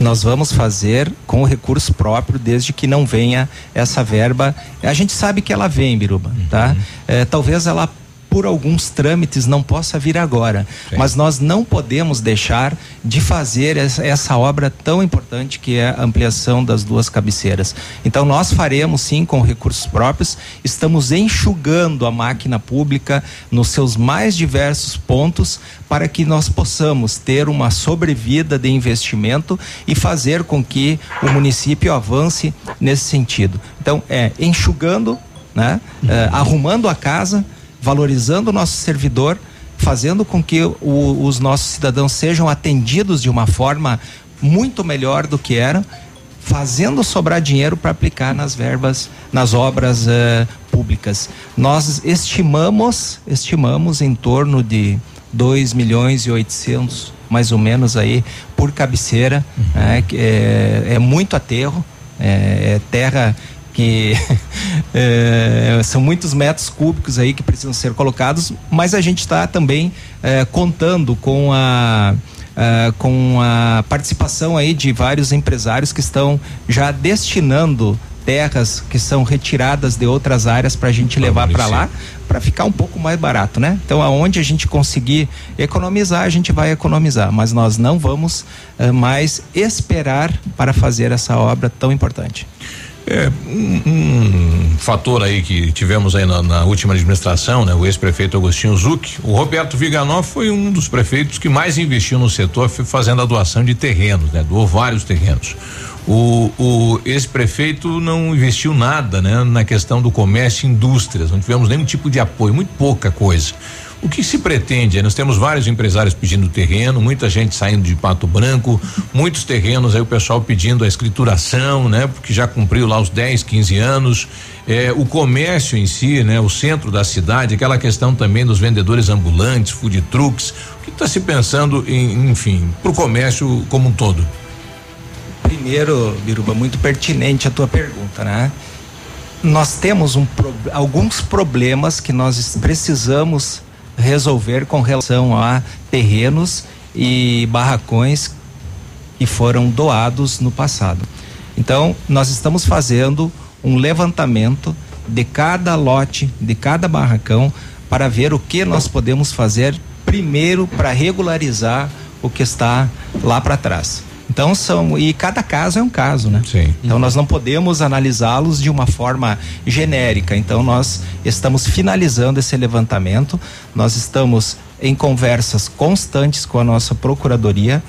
nós vamos fazer com o recurso próprio, desde que não venha essa verba. A gente sabe que ela vem, Biruba, tá? É, talvez ela por alguns trâmites não possa vir agora, Sim. mas nós não podemos deixar de fazer essa, obra tão importante que é a ampliação das duas cabeceiras. Então nós faremos sim com recursos próprios, estamos enxugando a máquina pública nos seus mais diversos pontos para que nós possamos ter uma sobrevida de investimento e fazer com que o município avance nesse sentido. Então é enxugando, né, uhum. é, arrumando a casa valorizando o nosso servidor, fazendo com que o, os nossos cidadãos sejam atendidos de uma forma muito melhor do que eram, fazendo sobrar dinheiro para aplicar nas verbas, nas obras uh, públicas. Nós estimamos, estimamos em torno de 2 milhões e 800, mais ou menos aí, por cabeceira, uhum. né, é, é, muito aterro, é, é terra que é, são muitos metros cúbicos aí que precisam ser colocados, mas a gente está também é, contando com a Uh, com a participação aí de vários empresários que estão já destinando terras que são retiradas de outras áreas para a gente levar para lá para ficar um pouco mais barato, né? Então, aonde a gente conseguir economizar, a gente vai economizar, mas nós não vamos uh, mais esperar para fazer essa obra tão importante. É, um, um, fator aí que tivemos aí na, na última administração, né? O ex-prefeito Agostinho Zuc, o Roberto Viganó foi um dos prefeitos que mais investiu no setor fazendo a doação de terrenos, né? Doou vários terrenos. O, o ex-prefeito não investiu nada, né? Na questão do comércio e indústrias, não tivemos nenhum tipo de apoio, muito pouca coisa. O que se pretende? Nós temos vários empresários pedindo terreno, muita gente saindo de Pato Branco, muitos terrenos aí o pessoal pedindo a escrituração, né? Porque já cumpriu lá os 10, 15 anos. É, o comércio em si, né? O centro da cidade, aquela questão também dos vendedores ambulantes, food trucks. O que está se pensando em, enfim, para o comércio como um todo? Primeiro, Biruba, muito pertinente a tua pergunta, né? Nós temos um, alguns problemas que nós precisamos resolver com relação a terrenos e barracões que foram doados no passado. Então, nós estamos fazendo um levantamento de cada lote, de cada barracão, para ver o que nós podemos fazer primeiro para regularizar o que está lá para trás. Então são e cada caso é um caso, né? Sim. Então nós não podemos analisá-los de uma forma genérica. Então nós estamos finalizando esse levantamento. Nós estamos em conversas constantes com a nossa procuradoria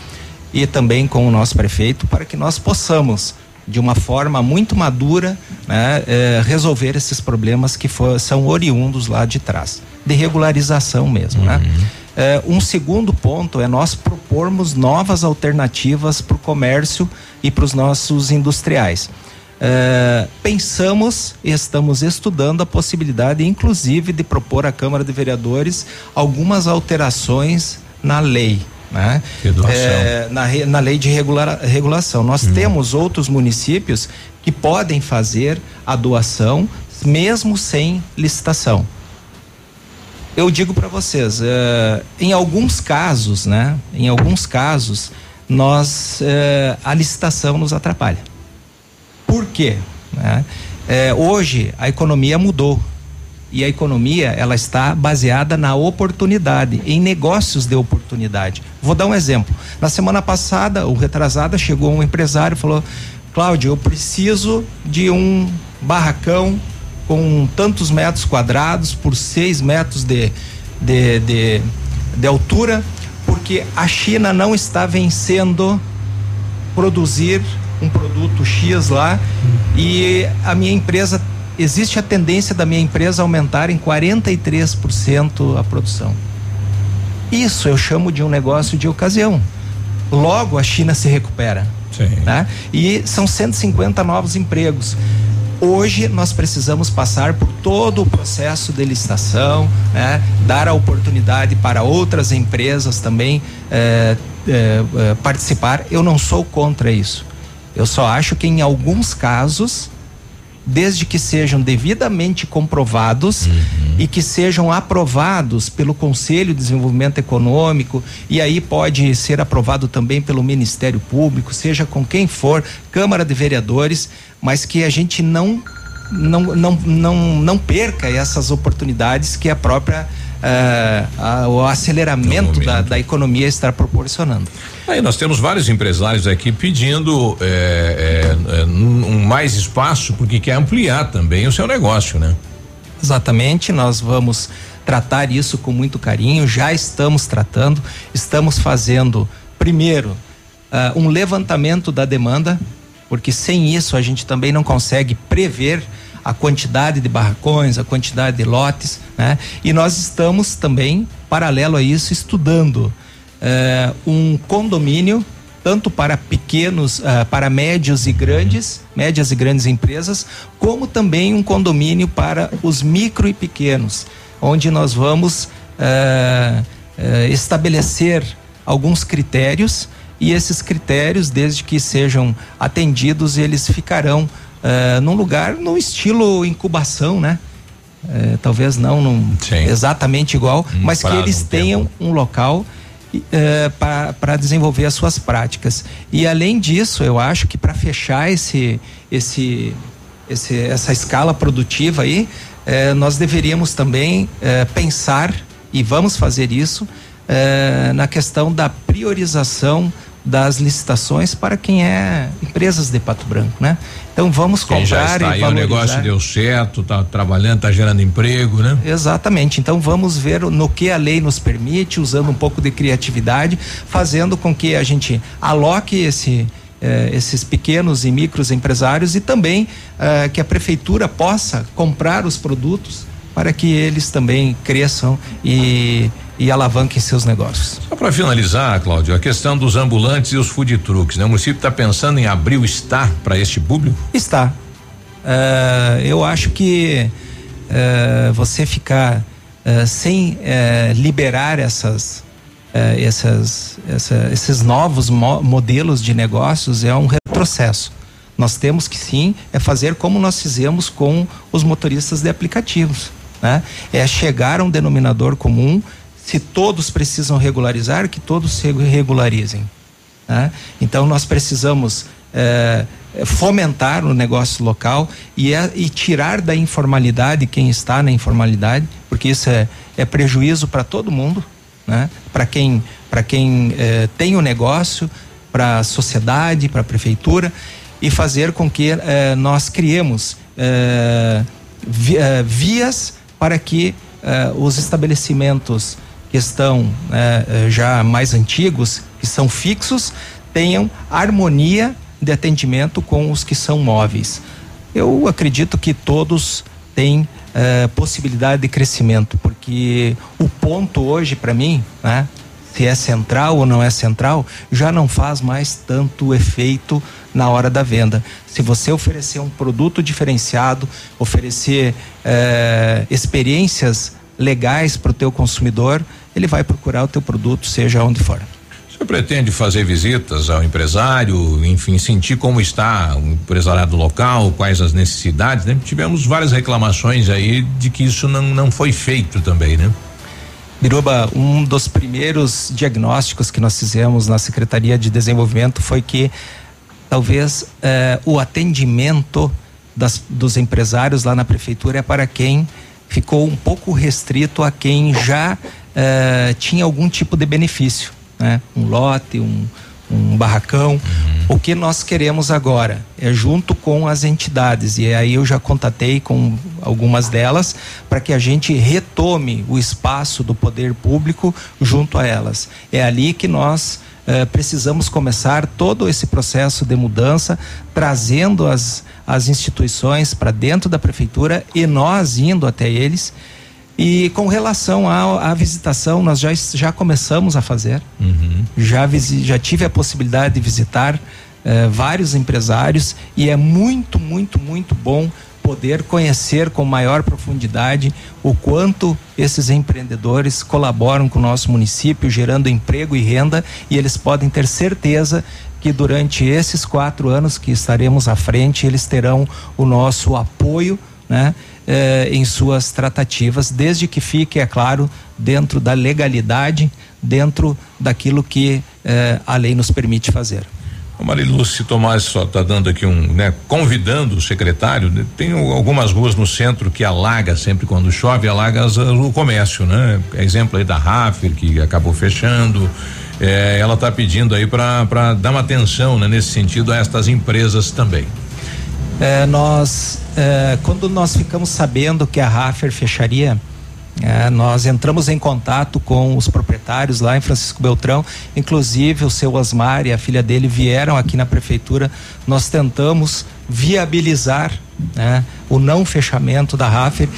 e também com o nosso prefeito para que nós possamos de uma forma muito madura né, eh, resolver esses problemas que for, são oriundos lá de trás de regularização mesmo, né? uhum. né? É, um segundo ponto é nós propormos novas alternativas para o comércio e para os nossos industriais. É, pensamos e estamos estudando a possibilidade, inclusive, de propor à Câmara de Vereadores algumas alterações na lei. Né? É, na, na lei de regular, regulação. Nós hum. temos outros municípios que podem fazer a doação mesmo sem licitação eu digo para vocês, é, em alguns casos, né? Em alguns casos, nós é, a licitação nos atrapalha. Por quê? Né? É, hoje a economia mudou e a economia ela está baseada na oportunidade, em negócios de oportunidade. Vou dar um exemplo. Na semana passada, ou retrasada, chegou um empresário e falou: Cláudio, eu preciso de um barracão com tantos metros quadrados por seis metros de, de, de, de altura, porque a China não está vencendo produzir um produto X lá e a minha empresa existe a tendência da minha empresa aumentar em 43% a produção. Isso eu chamo de um negócio de ocasião. Logo a China se recupera. Sim. Né? E são 150 novos empregos. Hoje nós precisamos passar por todo o processo de licitação, né? dar a oportunidade para outras empresas também é, é, participar. Eu não sou contra isso. Eu só acho que em alguns casos desde que sejam devidamente comprovados uhum. e que sejam aprovados pelo Conselho de Desenvolvimento Econômico e aí pode ser aprovado também pelo Ministério Público, seja com quem for, Câmara de Vereadores, mas que a gente não não, não, não, não perca essas oportunidades que a própria uh, o aceleramento da, da economia está proporcionando. Aí nós temos vários empresários aqui pedindo é, é, um mais espaço porque quer ampliar também o seu negócio, né? Exatamente, nós vamos tratar isso com muito carinho, já estamos tratando, estamos fazendo primeiro uh, um levantamento da demanda, porque sem isso a gente também não consegue prever a quantidade de barracões, a quantidade de lotes, né? E nós estamos também, paralelo a isso, estudando uh, um condomínio tanto para pequenos, uh, para médios e grandes, médias e grandes empresas, como também um condomínio para os micro e pequenos, onde nós vamos uh, uh, estabelecer alguns critérios e esses critérios, desde que sejam atendidos, eles ficarão uh, num lugar no estilo incubação, né? Uh, talvez não num, exatamente igual, um mas prazo, que eles um tenham tempo. um local uh, para desenvolver as suas práticas. E além disso, eu acho que para fechar esse, esse, esse, essa escala produtiva aí, nós deveríamos também pensar e vamos fazer isso na questão da priorização das licitações para quem é empresas de Pato Branco, né? Então vamos quem comprar já está e aí, valorizar. o negócio deu certo, tá trabalhando, tá gerando emprego, né? Exatamente. Então vamos ver no que a lei nos permite, usando um pouco de criatividade, fazendo com que a gente aloque esse eh, esses pequenos e micros empresários e também eh, que a prefeitura possa comprar os produtos para que eles também cresçam e e alavanquem seus negócios. Só para finalizar, Cláudio, a questão dos ambulantes e os food trucks, né? O município está pensando em abrir o estar para este público? Está. Uh, eu acho que uh, você ficar uh, sem liberar essas, essas, essa, esses novos mo modelos de negócios é um retrocesso. Nós temos que sim é fazer como nós fizemos com os motoristas de aplicativos, né? É chegar a um denominador comum se todos precisam regularizar, que todos se regularizem. Né? Então nós precisamos é, fomentar o negócio local e, é, e, tirar da informalidade quem está na informalidade, porque isso é, é prejuízo para todo mundo, né? para quem, pra quem é, tem o negócio, para a sociedade, para a prefeitura, e fazer com que é, nós criemos vias para que os estabelecimentos estão né, eh, já mais antigos, que são fixos, tenham harmonia de atendimento com os que são móveis. Eu acredito que todos têm eh, possibilidade de crescimento, porque o ponto hoje para mim, né, se é central ou não é central, já não faz mais tanto efeito na hora da venda. Se você oferecer um produto diferenciado, oferecer eh, experiências legais para o teu consumidor, ele vai procurar o teu produto, seja onde for. Você pretende fazer visitas ao empresário, enfim, sentir como está o empresariado local, quais as necessidades, né? Tivemos várias reclamações aí de que isso não, não foi feito também, né? Biruba, um dos primeiros diagnósticos que nós fizemos na Secretaria de Desenvolvimento foi que talvez eh, o atendimento das, dos empresários lá na prefeitura é para quem ficou um pouco restrito a quem já uh, tinha algum tipo de benefício, né? Um lote, um, um barracão. Uhum. O que nós queremos agora é junto com as entidades e aí eu já contatei com algumas delas para que a gente retome o espaço do poder público junto a elas. É ali que nós uh, precisamos começar todo esse processo de mudança, trazendo as, as instituições para dentro da prefeitura e nós indo até eles e com relação à, à visitação, nós já, já começamos a fazer. Uhum. Já, já tive a possibilidade de visitar eh, vários empresários e é muito, muito, muito bom poder conhecer com maior profundidade o quanto esses empreendedores colaboram com o nosso município, gerando emprego e renda, e eles podem ter certeza que durante esses quatro anos que estaremos à frente, eles terão o nosso apoio, né? Eh, em suas tratativas, desde que fique, é claro, dentro da legalidade, dentro daquilo que eh, a lei nos permite fazer. O Marilúcio Tomás só está dando aqui um, né, convidando o secretário. Né, tem algumas ruas no centro que alaga sempre quando chove, alaga as, o comércio, né? Exemplo aí da Raffer que acabou fechando. É, ela está pedindo aí para dar uma atenção né, nesse sentido a estas empresas também. É, nós, é, quando nós ficamos sabendo que a Raffer fecharia, é, nós entramos em contato com os proprietários lá em Francisco Beltrão, inclusive o seu Osmar e a filha dele vieram aqui na prefeitura. Nós tentamos viabilizar né, o não fechamento da Raffer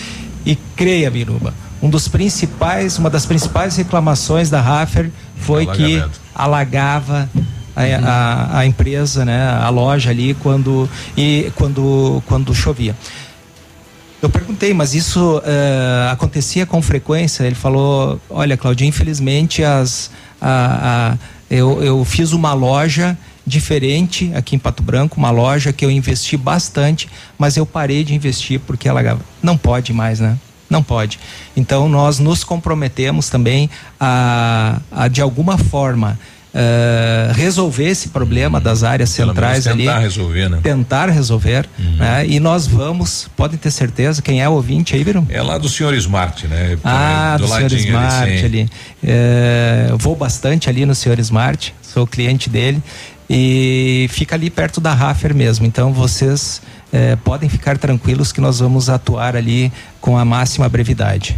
e creia, Biruba, um dos principais, uma das principais reclamações da Raffer foi que alagava a, a, a, empresa, né, a loja ali quando e quando quando chovia. Eu perguntei, mas isso uh, acontecia com frequência? Ele falou, olha, Claudinho, infelizmente as a, a, eu, eu fiz uma loja diferente aqui em Pato Branco, uma loja que eu investi bastante, mas eu parei de investir porque ela não pode mais, né? Não pode. Então nós nos comprometemos também a, a de alguma forma uh, resolver esse problema das áreas centrais menos ali. tentar resolver, né? Tentar resolver. né? E nós vamos, podem ter certeza, quem é ouvinte aí, Viram? É lá do senhor Smart, né? Ah, do, senhor ladinho Smart sim. ali. É, eu vou bastante ali no senhor Smart, sou cliente dele e fica ali perto da Raffer mesmo. Então vocês é, podem ficar tranquilos que nós vamos atuar ali com a máxima brevidade.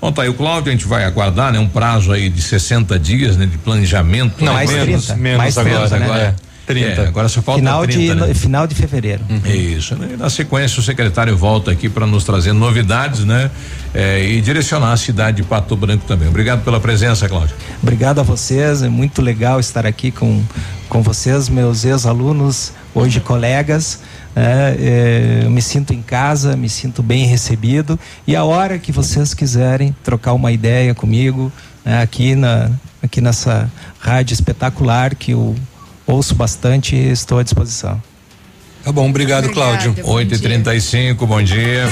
Bom, tá aí o Cláudio, a gente vai aguardar, né? Um prazo aí de 60 dias, né? De planejamento. Não, né? mais 30, mais 30, né? agora. É, 30. É, agora só falta final 30, de né? final de fevereiro. Isso, né? Na sequência o secretário volta aqui para nos trazer novidades, né? É, e direcionar a cidade de Pato Branco também. Obrigado pela presença, Cláudio. Obrigado a vocês, é muito legal estar aqui com, com vocês, meus ex-alunos, hoje colegas. Né? É, eu me sinto em casa, me sinto bem recebido e a hora que vocês quiserem trocar uma ideia comigo né, aqui na aqui nessa rádio espetacular que eu ouço bastante, estou à disposição. Tá bom, obrigado, Cláudio. 8 e 35 bom dia.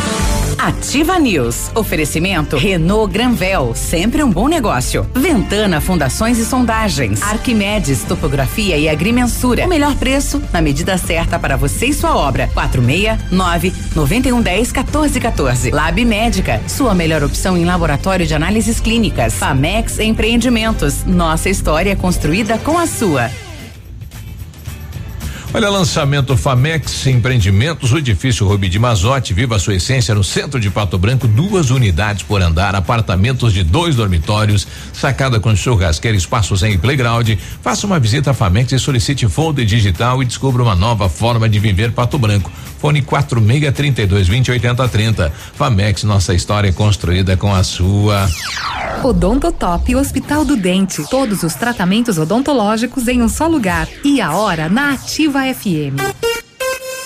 Ativa News. Oferecimento Renault Granvel, sempre um bom negócio. Ventana Fundações e Sondagens. Arquimedes Topografia e Agrimensura. O melhor preço na medida certa para você e sua obra. 469 9110 1414. Lab Médica, sua melhor opção em laboratório de análises clínicas. Famex Empreendimentos. Nossa história é construída com a sua. Olha, lançamento Famex Empreendimentos, o edifício Rubi de Mazote, viva a sua essência no centro de Pato Branco, duas unidades por andar, apartamentos de dois dormitórios, sacada com churrasqueira, espaços em playground. Faça uma visita à Famex e solicite folder digital e descubra uma nova forma de viver Pato Branco. Fone 46 32 20 80 30. Famex, nossa história é construída com a sua. Odontotop Hospital do Dente. Todos os tratamentos odontológicos em um só lugar. E a hora na Ativa FM.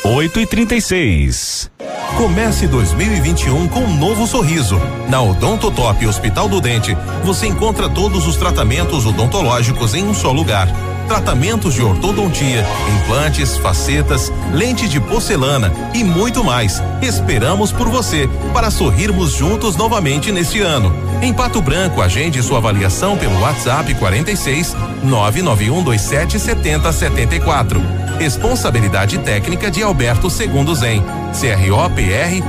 8 e 36 Comece 2021 com um novo sorriso. Na Odontotop Hospital do Dente, você encontra todos os tratamentos odontológicos em um só lugar. Tratamentos de ortodontia, implantes, facetas, lente de porcelana e muito mais. Esperamos por você para sorrirmos juntos novamente neste ano. Em Pato Branco, agende sua avaliação pelo WhatsApp 46 99127 7074. Responsabilidade técnica de Alberto Segundo Zen. CROPR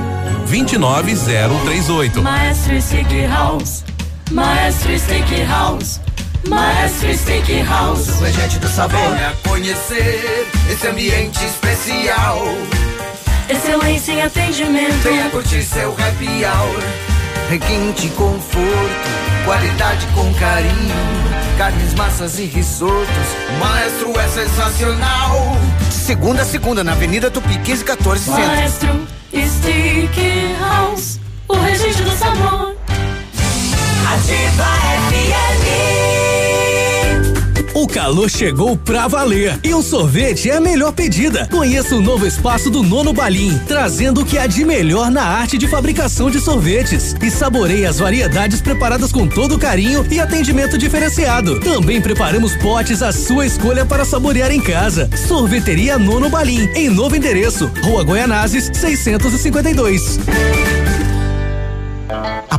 29038. Maestro Steakhouse, Maestro Steakhouse, Maestro Steakhouse. O regente do sabor. Venha conhecer esse ambiente especial. Excelência em atendimento. Venha curtir seu happy hour. Requinte conforto, qualidade com carinho. Carnes, massas e risotos. Maestro é sensacional. Segunda a segunda, na Avenida Tupi, 1514 Centro. Maestro Steakhouse, o regente do sabor. Ativa FM. O calor chegou pra valer e o sorvete é a melhor pedida. Conheça o novo espaço do Nono Balim, trazendo o que há de melhor na arte de fabricação de sorvetes. E saboreie as variedades preparadas com todo carinho e atendimento diferenciado. Também preparamos potes à sua escolha para saborear em casa. Sorveteria Nono Balim, em novo endereço, Rua Goianazes, 652.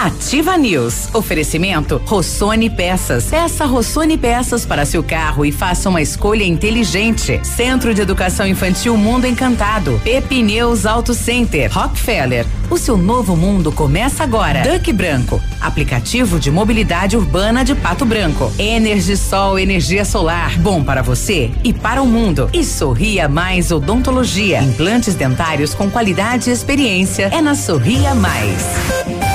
Ativa News. Oferecimento Rossoni Peças. Peça Rossoni Peças para seu carro e faça uma escolha inteligente. Centro de Educação Infantil Mundo Encantado. Pepineus Auto Center. Rockefeller. O seu novo mundo começa agora. Duck Branco. Aplicativo de mobilidade urbana de Pato Branco. Energisol energia solar. Bom para você e para o mundo. E Sorria Mais Odontologia. Implantes dentários com qualidade e experiência. É na Sorria Mais.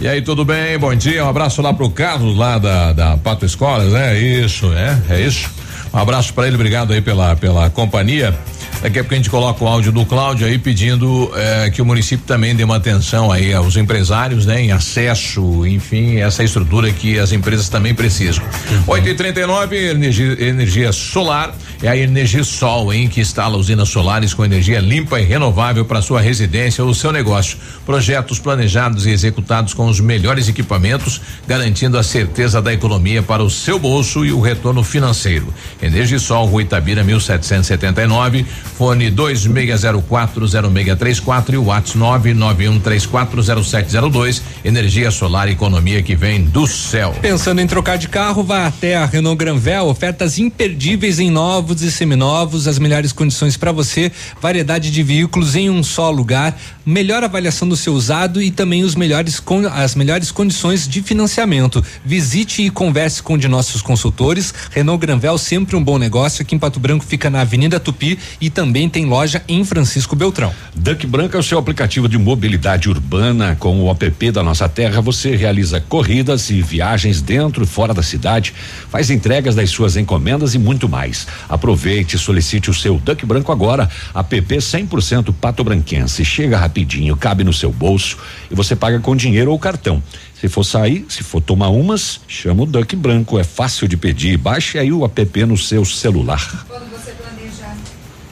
E aí, tudo bem? Bom dia, um abraço lá pro Carlos, lá da, da Pato Escolas, né? Isso, é, é isso. Um abraço para ele, obrigado aí pela, pela companhia. Daqui a pouco a gente coloca o áudio do Cláudio aí pedindo eh, que o município também dê uma atenção aí aos empresários, né? Em acesso, enfim, essa estrutura que as empresas também precisam. 8 e 39 energia, energia solar é a Energia Sol, hein? Que instala usinas solares com energia limpa e renovável para sua residência ou seu negócio. Projetos planejados e executados com os melhores equipamentos, garantindo a certeza da economia para o seu bolso e o retorno financeiro. Energisol, Rua Itabira, 1779, fone 26040634 e o WhatsApp 991340702. Energia solar, economia que vem do céu. Pensando em trocar de carro, vá até a Renault Granvel, ofertas imperdíveis em novos e seminovos, as melhores condições para você, variedade de veículos em um só lugar, melhor avaliação do seu usado e também os melhores as melhores condições de financiamento. Visite e converse com um de nossos consultores. Renault Granvel sempre um bom negócio. Aqui em Pato Branco fica na Avenida Tupi e também tem loja em Francisco Beltrão. Duck Branco é o seu aplicativo de mobilidade urbana. Com o app da nossa terra, você realiza corridas e viagens dentro e fora da cidade, faz entregas das suas encomendas e muito mais. Aproveite e solicite o seu Duck Branco agora. App 100% pato branquense. Chega rapidinho, cabe no seu bolso e você paga com dinheiro ou cartão. Se for sair, se for tomar umas, chama o Duck Branco. É fácil de pedir. Baixe aí o app no seu celular. Quando você planejar.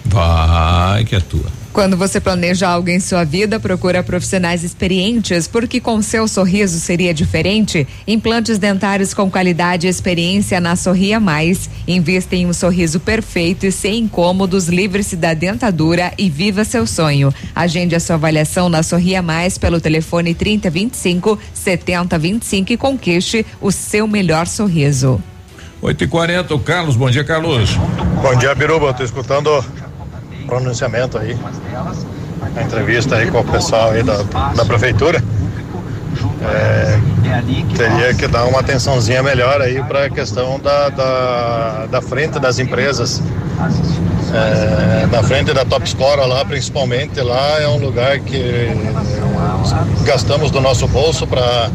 Vai que é tua. Quando você planeja algo em sua vida, procura profissionais experientes, porque com seu sorriso seria diferente. Implantes dentários com qualidade e experiência na Sorria Mais. Invista em um sorriso perfeito e sem incômodos, livre-se da dentadura e viva seu sonho. Agende a sua avaliação na Sorria Mais pelo telefone 3025 7025 e conquiste o seu melhor sorriso. 8 e 40 o Carlos, bom dia, Carlos. Bom dia, Biruba. Tô escutando pronunciamento aí, a entrevista aí com o pessoal aí da, da prefeitura. É, teria que dar uma atençãozinha melhor aí para a questão da, da, da, frente das empresas. É, da frente da Top Score lá, principalmente lá, é um lugar que gastamos do nosso bolso para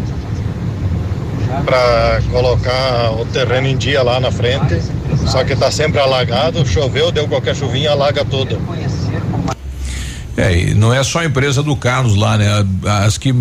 para colocar o terreno em dia lá na frente. Só que está sempre alagado, choveu, deu qualquer chuvinha, alaga tudo. É, e não é só a empresa do Carlos lá, né? As que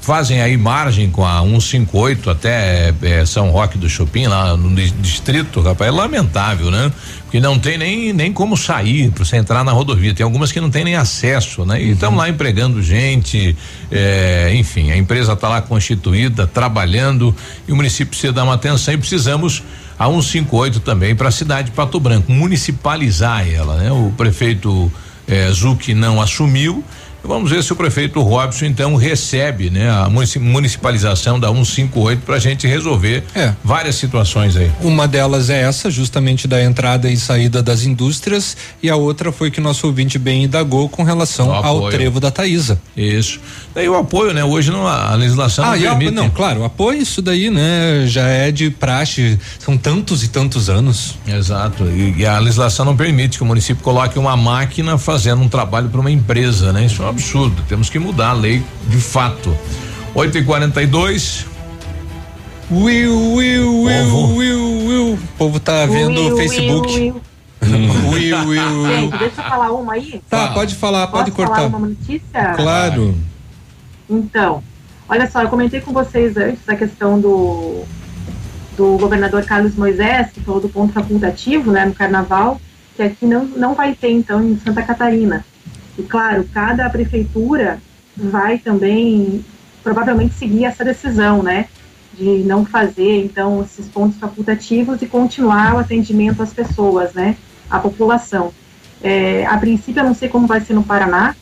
fazem aí margem com a 158 até é, São Roque do Chopin, lá no distrito, rapaz, é lamentável, né? Porque não tem nem, nem como sair para você entrar na rodovia. Tem algumas que não tem nem acesso, né? E estão uhum. lá empregando gente, é, enfim, a empresa está lá constituída, trabalhando, e o município precisa dar uma atenção e precisamos a 158 também para a cidade de Pato Branco, municipalizar ela, né? O prefeito eh, Zuc não assumiu Vamos ver se o prefeito Robson então recebe, né, a municipalização da 158 para a gente resolver é. várias situações aí. Uma delas é essa, justamente da entrada e saída das indústrias, e a outra foi que nosso ouvinte bem indagou com relação ao trevo da Taísa. Isso. Daí o apoio, né? Hoje não, a legislação ah, não permite. não, claro, apoio isso daí, né? Já é de praxe, são tantos e tantos anos. Exato. E, e a legislação não permite que o município coloque uma máquina fazendo um trabalho para uma empresa, né? Isso absurdo. Temos que mudar a lei de fato. 8 e 42 Will, Will, Will, Will, Will. O povo tá vendo o Facebook. Will, Will, Will, Gente, deixa eu falar uma aí. Tá, pode falar, Posso pode cortar. Falar uma notícia? Claro. Então, olha só, eu comentei com vocês antes a questão do do governador Carlos Moisés, que falou do ponto facultativo, né, no carnaval, que aqui não, não vai ter, então, em Santa Catarina. E, claro, cada prefeitura vai também provavelmente seguir essa decisão, né? De não fazer, então, esses pontos facultativos e continuar o atendimento às pessoas, né? À população. É, a princípio, eu não sei como vai ser no Paraná,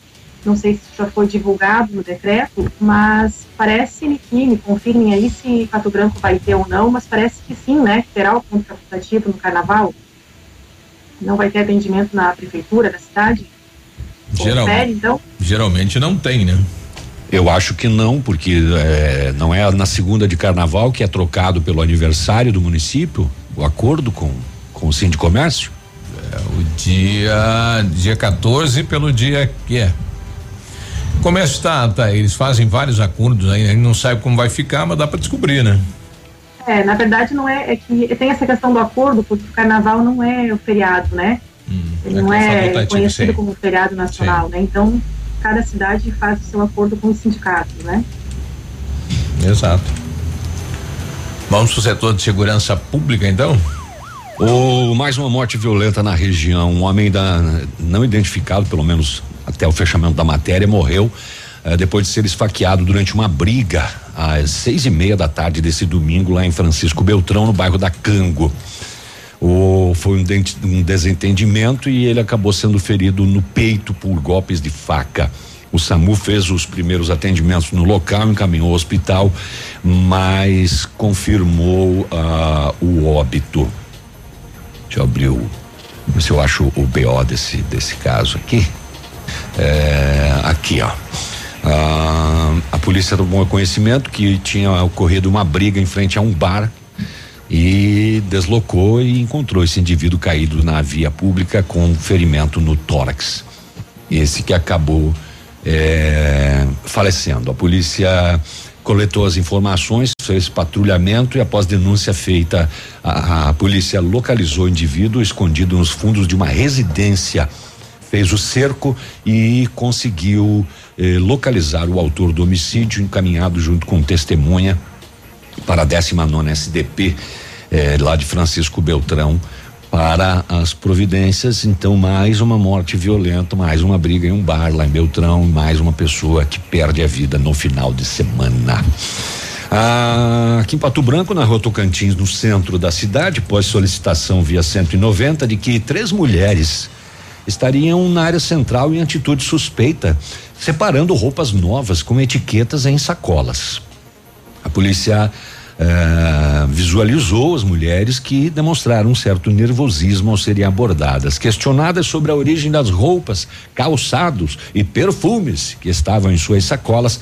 não sei se já foi divulgado no decreto, mas parece-me que, me confirmem aí se Pato Branco vai ter ou não, mas parece que sim, né? Que terá o ponto facultativo no Carnaval. Não vai ter atendimento na prefeitura da cidade. Geral, Confere, então? Geralmente não tem, né? Eu acho que não, porque é, não é na segunda de carnaval que é trocado pelo aniversário do município o acordo com, com o Sim de Comércio? É, o dia dia 14 pelo dia que é. O comércio está, tá, eles fazem vários acordos aí, a gente não sabe como vai ficar, mas dá para descobrir, né? É, na verdade não é, é que tem essa questão do acordo, porque o carnaval não é o feriado, né? Hum, Ele não é conhecido como feriado nacional, sim. né? Então, cada cidade faz o seu acordo com os sindicatos, né? Exato. Vamos para o setor de segurança pública, então? O, mais uma morte violenta na região. Um homem da, não identificado, pelo menos até o fechamento da matéria, morreu eh, depois de ser esfaqueado durante uma briga às seis e meia da tarde desse domingo lá em Francisco Beltrão, no bairro da Cango. O, foi um, um desentendimento e ele acabou sendo ferido no peito por golpes de faca. O SAMU fez os primeiros atendimentos no local, encaminhou ao hospital, mas confirmou uh, o óbito. Deixa eu abrir o. Ver se eu acho o BO desse, desse caso aqui. É, aqui, ó. Uh, a polícia tomou conhecimento que tinha ocorrido uma briga em frente a um bar e deslocou e encontrou esse indivíduo caído na via pública com ferimento no tórax. Esse que acabou é, falecendo. A polícia coletou as informações, fez patrulhamento e após denúncia feita, a, a polícia localizou o indivíduo escondido nos fundos de uma residência, fez o cerco e conseguiu eh, localizar o autor do homicídio, encaminhado junto com testemunha para a 19 SDP eh, lá de Francisco Beltrão para as providências. Então, mais uma morte violenta, mais uma briga em um bar lá em Beltrão, mais uma pessoa que perde a vida no final de semana. Ah, aqui em Pato Branco, na rua Tocantins, no centro da cidade, pós solicitação via 190 de que três mulheres estariam na área central em atitude suspeita, separando roupas novas com etiquetas em sacolas. A polícia Uh, visualizou as mulheres que demonstraram um certo nervosismo ao serem abordadas. Questionadas sobre a origem das roupas, calçados e perfumes que estavam em suas sacolas,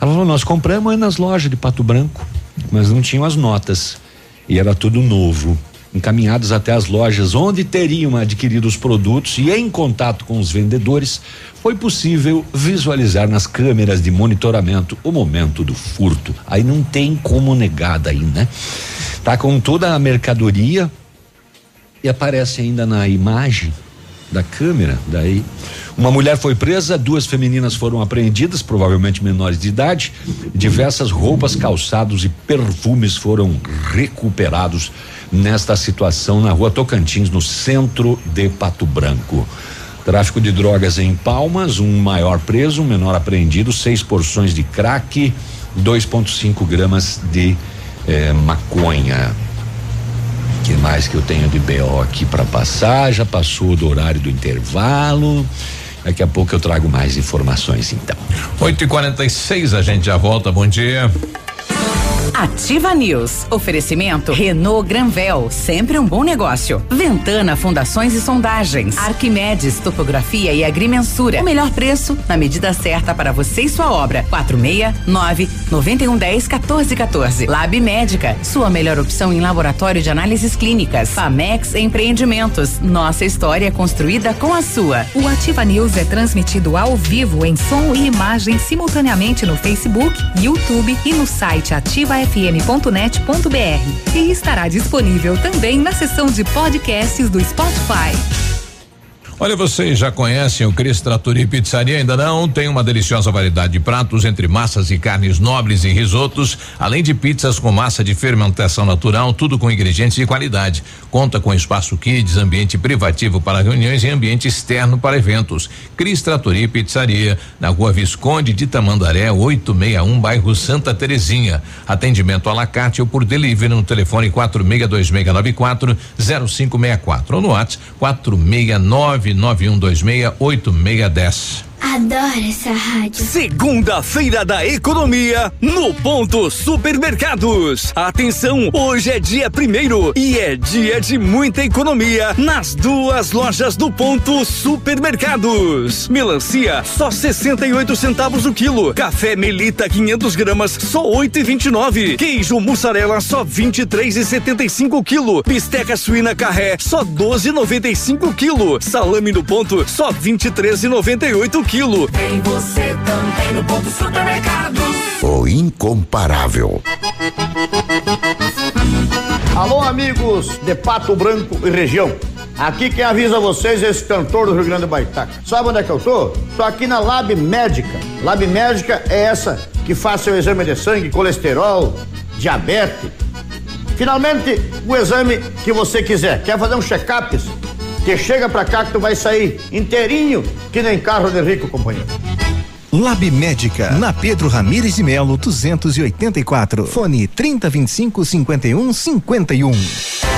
ela falou: Nós compramos nas lojas de Pato Branco, mas não tinham as notas e era tudo novo encaminhados até as lojas onde teriam adquirido os produtos e em contato com os vendedores, foi possível visualizar nas câmeras de monitoramento o momento do furto. Aí não tem como negar daí, né? Tá com toda a mercadoria e aparece ainda na imagem da câmera, daí uma mulher foi presa, duas femininas foram apreendidas, provavelmente menores de idade, diversas roupas, calçados e perfumes foram recuperados nesta situação na rua Tocantins, no centro de Pato Branco. Tráfico de drogas em Palmas, um maior preso, um menor apreendido, seis porções de crack, 2,5 gramas de eh, maconha. que mais que eu tenho de BO aqui para passar? Já passou do horário do intervalo. Daqui a pouco eu trago mais informações então. 8 e 46 a gente já volta. Bom dia. Ativa News. Oferecimento Renault Granvel, sempre um bom negócio. Ventana Fundações e Sondagens. Arquimedes Topografia e Agrimensura. O melhor preço na medida certa para você e sua obra. 469 9110 1414. Lab Médica, sua melhor opção em laboratório de análises clínicas. Famex Empreendimentos. Nossa história construída com a sua. O Ativa News é transmitido ao vivo em som e imagem simultaneamente no Facebook, YouTube e no site Ativa fm.net.br e estará disponível também na seção de podcasts do Spotify. Olha, vocês já conhecem o Cris Trattori Pizzaria? Ainda não? Tem uma deliciosa variedade de pratos entre massas e carnes nobres e risotos, além de pizzas com massa de fermentação natural, tudo com ingredientes de qualidade. Conta com espaço kids, ambiente privativo para reuniões e ambiente externo para eventos. Cris Trattori Pizzaria, na rua Visconde de Tamandaré, 861, bairro Santa Terezinha. Atendimento à la carte ou por delivery no telefone 462694 0564 ou no WhatsApp 469 991268610. Adoro essa rádio. Segunda-feira da economia no Ponto Supermercados. Atenção, hoje é dia primeiro e é dia de muita economia nas duas lojas do Ponto Supermercados. Melancia só 68 centavos o quilo. Café Melita 500 gramas só 8,29. Queijo mussarela só 23,75 quilo. Bisteca suína carré só 12,95 quilo. Salame no ponto só 23,98 quilo. Tem você também no ponto supermercado. O incomparável. Alô, amigos de Pato Branco e região. Aqui quem avisa vocês é esse cantor do Rio Grande do Baitaca. Sabe onde é que eu tô? Tô aqui na Lab Médica. Lab Médica é essa que faz seu exame de sangue, colesterol, diabetes. Finalmente, o exame que você quiser. Quer fazer um check-up? Que chega pra cá que tu vai sair inteirinho, que nem carro de rico, companheiro. Lab Médica, na Pedro Ramires de Melo, 284. Fone 3025 51 51.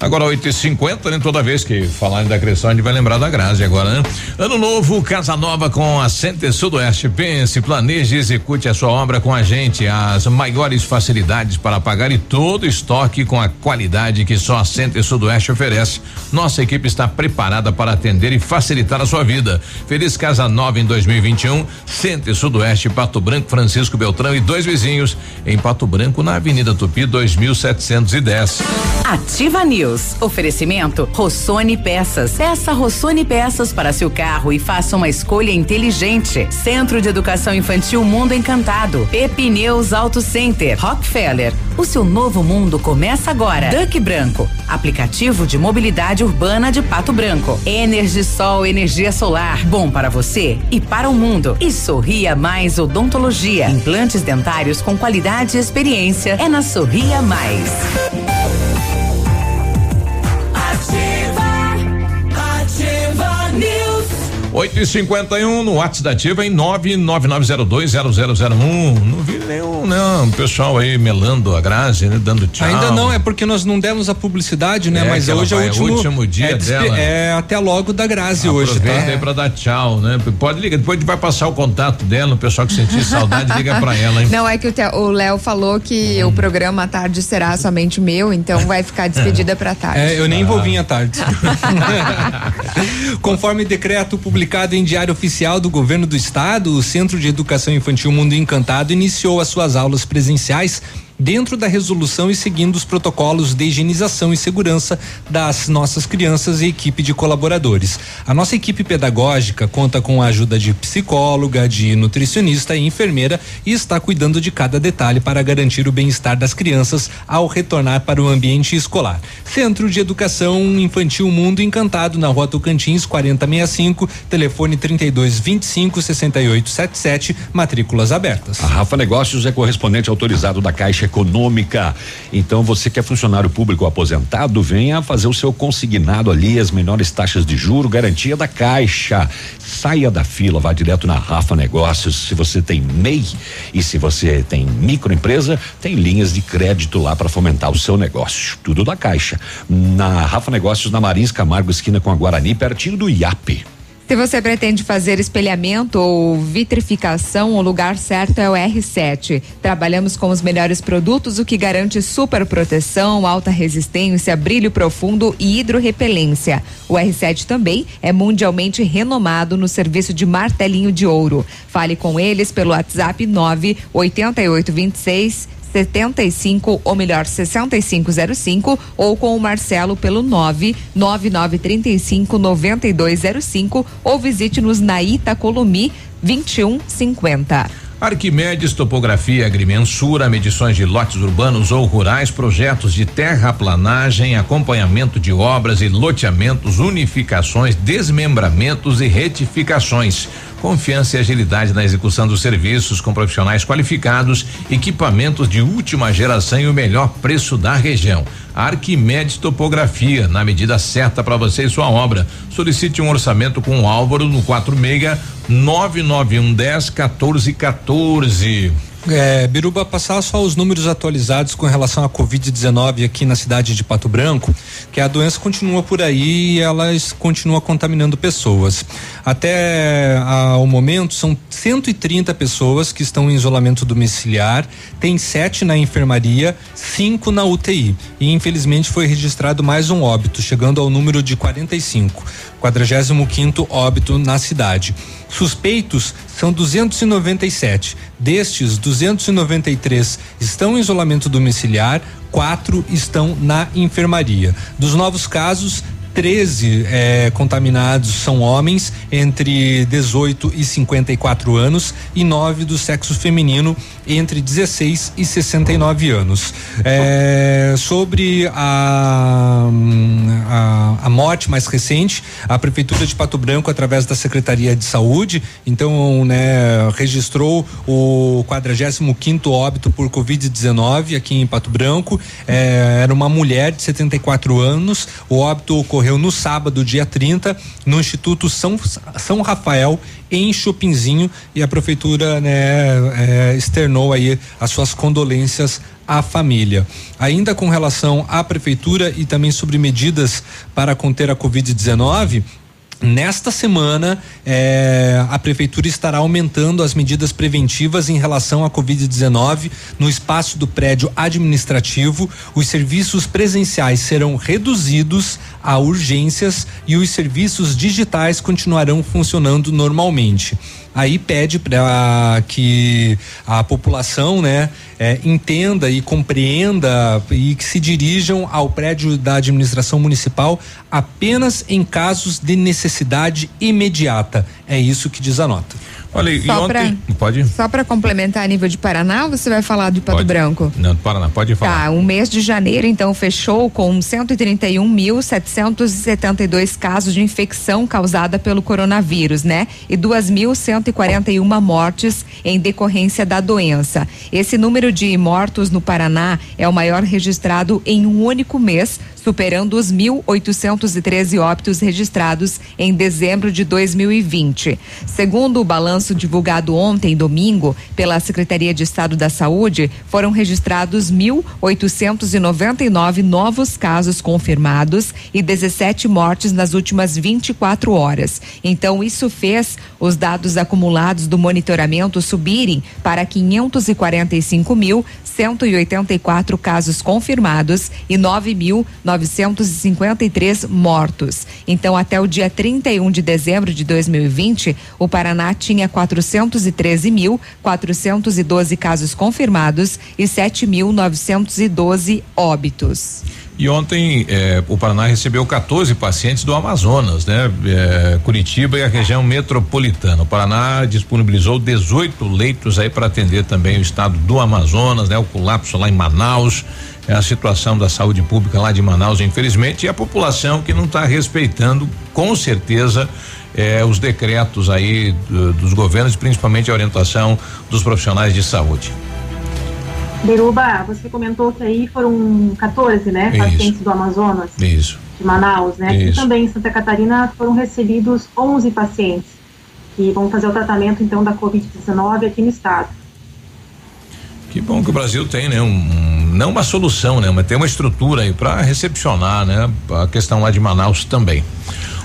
Agora 8h50, né? Toda vez que falarem da Cressol, a gente vai lembrar da Grazi agora, né? Ano novo, casa nova com a Center Sudoeste. Pense, planeje e execute a sua obra com a gente. As maiores facilidades para pagar e todo estoque com a qualidade que só a Center Sudoeste oferece. Nossa equipe está preparada para atender e facilitar a sua vida. Feliz Casa Nova em 2021. Center Sudoeste, Pato Branco, Francisco Beltrão e dois vizinhos em Pato Branco, na Avenida Tupi, 2710. Ativa News. Oferecimento Rossoni Peças. Peça Rossoni Peças para seu carro e faça uma escolha inteligente. Centro de Educação Infantil Mundo Encantado. Pepineus Auto Center. Rockefeller. O seu novo mundo começa agora. Duck Branco. Aplicativo de mobilidade urbana de Pato Branco. Energisol energia solar. Bom para você e para o mundo. E Sorria Mais Odontologia. Implantes dentários com qualidade e experiência. É na Sorria Mais. 8 e 51 no WhatsApp da Ativa em 999020001. Não vi nenhum, não. O pessoal aí melando a Grazi, né? Dando tchau. Ainda não, é porque nós não demos a publicidade, né? É, Mas que ela hoje é o vai- último, último dia é, dela. É até logo da Grazi hoje, Aproveita tá? aí pra dar tchau, né? Pode ligar, depois a gente vai passar o contato dela, o pessoal que sentir saudade, liga pra ela, hein? Não, é que o Léo falou que o programa à tarde será somente meu, então vai ficar despedida pra tarde. É, eu nem vou vir à tarde. Conforme decreto publicado em Diário Oficial do Governo do Estado, o Centro de Educação Infantil Mundo Encantado iniciou as suas aulas presenciais dentro da resolução e seguindo os protocolos de higienização e segurança das nossas crianças e equipe de colaboradores. A nossa equipe pedagógica conta com a ajuda de psicóloga, de nutricionista e enfermeira e está cuidando de cada detalhe para garantir o bem-estar das crianças ao retornar para o ambiente escolar. Centro de Educação Infantil Mundo Encantado, na rua Tocantins, 4065, telefone 32 25 68 77, matrículas abertas. A Rafa Negócios é correspondente autorizado da Caixa Econômica. Então, você que é funcionário público aposentado, venha fazer o seu consignado ali, as menores taxas de juro, garantia da Caixa. Saia da fila, vá direto na Rafa Negócios. Se você tem MEI e se você tem microempresa, tem linhas de crédito lá para fomentar o seu negócio. Tudo da Caixa. Na Rafa Negócios, na Marins Camargo, esquina com a Guarani, pertinho do IAP. Se você pretende fazer espelhamento ou vitrificação, o lugar certo é o R7. Trabalhamos com os melhores produtos, o que garante super proteção, alta resistência, brilho profundo e hidrorrepelência. O R7 também é mundialmente renomado no serviço de martelinho de ouro. Fale com eles pelo WhatsApp 98826 75 ou melhor 6505 ou com o Marcelo pelo 99935 9205 ou visite-nos na Itacolomi 2150. Arquimedes Topografia Agrimensura, medições de lotes urbanos ou rurais, projetos de terraplanagem, acompanhamento de obras e loteamentos, unificações, desmembramentos e retificações. Confiança e agilidade na execução dos serviços com profissionais qualificados, equipamentos de última geração e o melhor preço da região. Arquimedes Topografia, na medida certa para você e sua obra. Solicite um orçamento com o Álvaro no 46 991 10 14 14. É, Biruba, passar só os números atualizados com relação à Covid-19 aqui na cidade de Pato Branco, que a doença continua por aí e ela continua contaminando pessoas. Até ao momento, são 130 pessoas que estão em isolamento domiciliar, tem sete na enfermaria, cinco na UTI. E infelizmente foi registrado mais um óbito, chegando ao número de 45. 45 óbito na cidade. Suspeitos são 297. Destes, 293 estão em isolamento domiciliar, quatro estão na enfermaria. Dos novos casos, 13 eh, contaminados são homens entre 18 e 54 anos e nove do sexo feminino entre 16 e 69 anos. Eh, sobre a, a, a morte mais recente, a prefeitura de Pato Branco através da Secretaria de Saúde, então, né, registrou o 45 quinto óbito por covid-19 aqui em Pato Branco. Eh, era uma mulher de 74 anos. O óbito ocorreu ocorreu no sábado, dia 30, no Instituto São, São Rafael, em Chopinzinho, e a prefeitura né, é, externou aí as suas condolências à família. Ainda com relação à prefeitura e também sobre medidas para conter a Covid-19, Nesta semana, eh, a prefeitura estará aumentando as medidas preventivas em relação à Covid-19 no espaço do prédio administrativo. Os serviços presenciais serão reduzidos a urgências e os serviços digitais continuarão funcionando normalmente aí pede para que a população, né, é, entenda e compreenda e que se dirijam ao prédio da administração municipal apenas em casos de necessidade imediata. É isso que diz a nota. Olha, só ontem, pra, pode? Só para complementar a nível de Paraná, você vai falar de Pato pode. Branco? Não, do Paraná, pode falar. Tá, o mês de janeiro então fechou com 131.772 casos de infecção causada pelo coronavírus, né? E 2.141 mortes em decorrência da doença. Esse número de mortos no Paraná é o maior registrado em um único mês, superando os 1.813 óbitos registrados em dezembro de 2020. Segundo o balanço divulgado ontem, domingo, pela Secretaria de Estado da Saúde, foram registrados 1.899 novos casos confirmados e 17 mortes nas últimas 24 horas. Então, isso fez os dados acumulados do monitoramento subirem para 545.184 casos confirmados e 9.953 mortos. Então, até o dia 31 de dezembro de 2020, o Paraná tinha 413.412 casos confirmados e 7.912 óbitos. E ontem eh, o Paraná recebeu 14 pacientes do Amazonas, né? Eh, Curitiba e a região metropolitana. O Paraná disponibilizou 18 leitos aí para atender também o estado do Amazonas, né? O colapso lá em Manaus, é a situação da saúde pública lá de Manaus, infelizmente, e a população que não está respeitando, com certeza, eh, os decretos aí do, dos governos, principalmente a orientação dos profissionais de saúde. Beruba, você comentou que aí foram 14, né, Isso. pacientes do Amazonas, Isso. de Manaus, né? E Isso. também em Santa Catarina foram recebidos 11 pacientes que vão fazer o tratamento então da Covid-19 aqui no estado. Que bom que o Brasil tem, né? Um, não uma solução, né? Mas tem uma estrutura aí para recepcionar, né? A questão lá de Manaus também.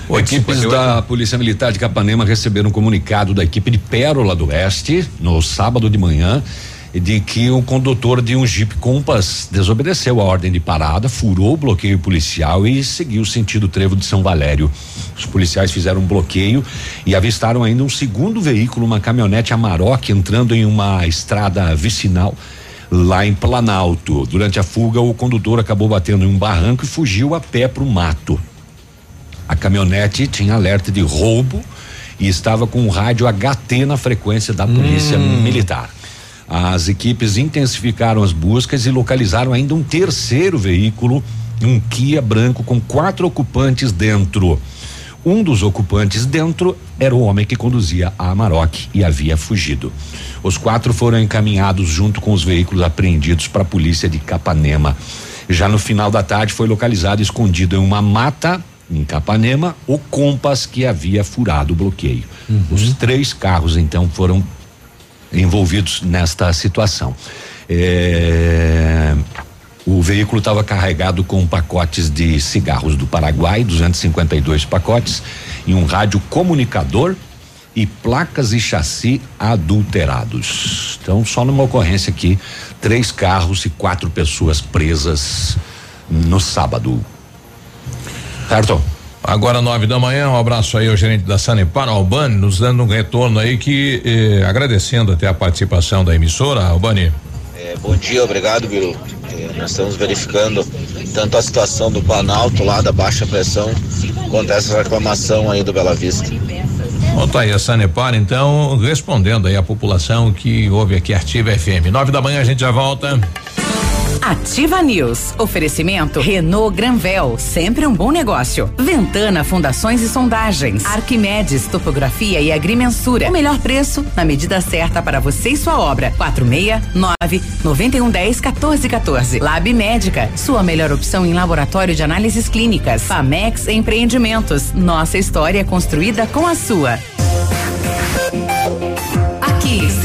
Equipes da Polícia Militar de Capanema receberam um comunicado da equipe de Pérola do Oeste no sábado de manhã de que o condutor de um Jeep Compass desobedeceu a ordem de parada, furou o bloqueio policial e seguiu sentido trevo de São Valério. Os policiais fizeram um bloqueio e avistaram ainda um segundo veículo, uma caminhonete Amarok, entrando em uma estrada vicinal lá em Planalto. Durante a fuga, o condutor acabou batendo em um barranco e fugiu a pé para o mato. A caminhonete tinha alerta de roubo e estava com o rádio HT na frequência da Polícia Hum. Militar. As equipes intensificaram as buscas e localizaram ainda um terceiro veículo, um Kia branco com quatro ocupantes dentro. Um dos ocupantes dentro era o homem que conduzia a Amarok e havia fugido. Os quatro foram encaminhados junto com os veículos apreendidos para a polícia de Capanema. Já no final da tarde foi localizado escondido em uma mata em Capanema o Compass que havia furado o bloqueio. Os três carros então foram envolvidos nesta situação. É, o veículo estava carregado com pacotes de cigarros do Paraguai, 252 pacotes, e um rádio comunicador e placas e chassi adulterados. Então, só numa ocorrência aqui, três carros e quatro pessoas presas no sábado. Certo? Agora, nove da manhã, um abraço aí ao gerente da Sanepar, Albani, nos dando um retorno aí que, eh, agradecendo até a participação da emissora, Albani. É, bom dia, obrigado, Biru. É, nós estamos verificando tanto a situação do Planalto lá da baixa pressão, quanto essa reclamação aí do Bela Vista. Bom, tá aí a Sanepar, então, respondendo aí a população que ouve aqui Ativa FM. Nove da manhã a gente já volta. Ativa News. Oferecimento Renault Granvel, sempre um bom negócio. Ventana Fundações e Sondagens. Arquimedes Topografia e Agrimensura. O melhor preço na medida certa para você e sua obra. 469 9110 1414. Lab Médica, sua melhor opção em laboratório de análises clínicas. Famex Empreendimentos. Nossa história construída com a sua.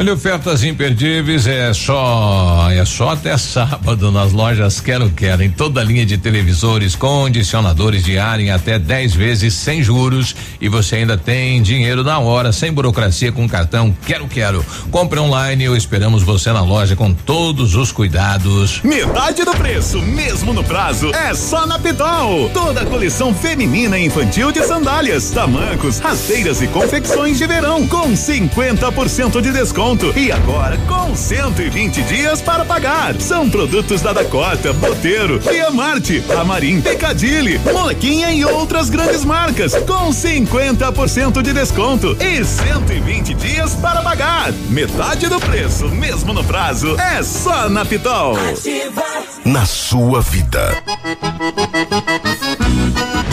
Olha, ofertas imperdíveis é só é só até sábado nas lojas Quero Quero em toda a linha de televisores, condicionadores de ar em até 10 vezes sem juros e você ainda tem dinheiro na hora, sem burocracia com cartão Quero Quero. Compre online ou esperamos você na loja com todos os cuidados. Metade do preço, mesmo no prazo, é só na Pitol. Toda a coleção feminina e infantil de sandálias, tamancos, rasteiras e confecções de verão com 50% de desconto e agora com 120 dias para pagar. São produtos da Dakota, Boteiro, Viamarte, Amarim, Pecadilly, Molequinha e outras grandes marcas com 50% de desconto e 120 dias para pagar. Metade do preço, mesmo no prazo, é só na Pitol. Na sua vida.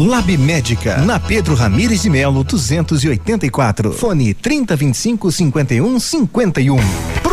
Lab Médica, na Pedro Ramires de Melo, 284. Fone 3025 51 51.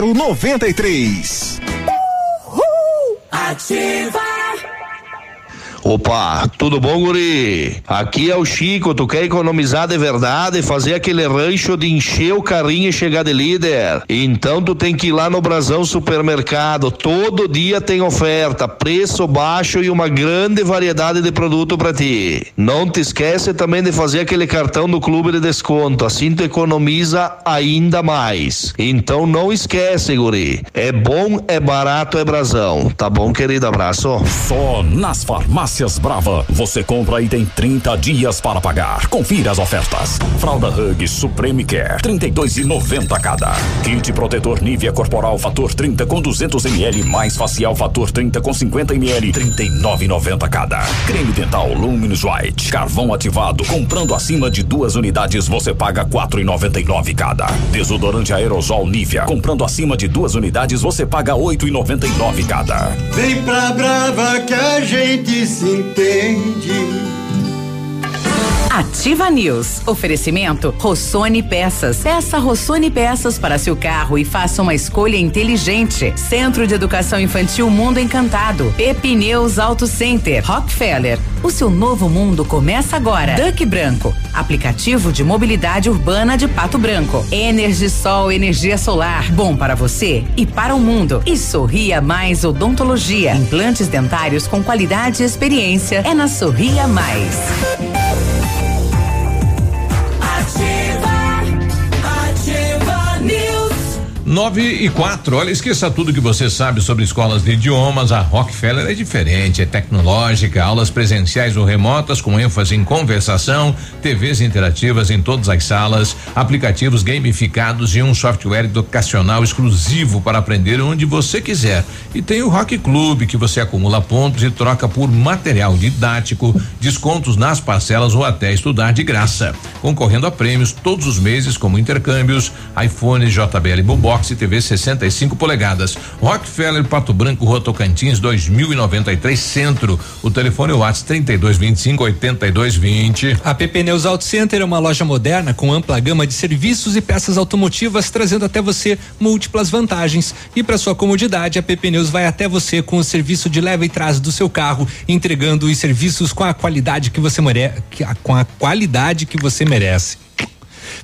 0093. Ativa. Opa, tudo bom, guri? Aqui é o Chico, tu quer economizar de verdade, fazer aquele rancho de encher o carrinho e chegar de líder? Então tu tem que ir lá no Brasão Supermercado, todo dia tem oferta, preço baixo e uma grande variedade de produto para ti. Não te esquece também de fazer aquele cartão do clube de desconto, assim tu economiza ainda mais. Então não esquece, guri. É bom, é barato, é Brasão. Tá bom, querido? Abraço. Só nas farmácias Farmácias Brava. Você compra e tem 30 dias para pagar. Confira as ofertas. Fralda Hug Supreme Care, 32,90 cada. Kit protetor Nivea Corporal Fator 30 com 200 ml mais facial Fator 30 com 50 ml, 39,90 cada. Creme dental Luminous White, carvão ativado. Comprando acima de duas unidades, você paga 4,99 cada. Desodorante aerosol Nivea, comprando acima de duas unidades, você paga 8,99 cada. Vem pra Brava que a gente se entende. Ativa News. Oferecimento Rossoni Peças. Peça Rossoni Peças para seu carro e faça uma escolha inteligente. Centro de Educação Infantil Mundo Encantado. Pepineus Auto Center. Rockefeller. O seu novo mundo começa agora. Duck Branco. Aplicativo de mobilidade urbana de Pato Branco. Energisol energia solar. Bom para você e para o mundo. E Sorria Mais Odontologia. Implantes dentários com qualidade e experiência. É na Sorria Mais. 9 e 4. Olha, esqueça tudo que você sabe sobre escolas de idiomas. A Rockefeller é diferente, é tecnológica, aulas presenciais ou remotas com ênfase em conversação, TVs interativas em todas as salas, aplicativos gamificados e um software educacional exclusivo para aprender onde você quiser. E tem o Rock Club que você acumula pontos e troca por material didático, descontos nas parcelas ou até estudar de graça, concorrendo a prêmios todos os meses como intercâmbios, iPhone, JBL Bobox e TV 65 polegadas. Rockefeller Pato Branco, Rua Tocantins, 2093 Centro. O telefone é o WhatsApp 3225 8220. A PP Neus Auto Center é uma loja moderna com ampla gama de serviços e peças automotivas, trazendo até você múltiplas vantagens. E para sua comodidade, a PP Neus vai até você com o serviço de leva e trás do seu carro, entregando os serviços com a qualidade que você merece, com a qualidade que você merece.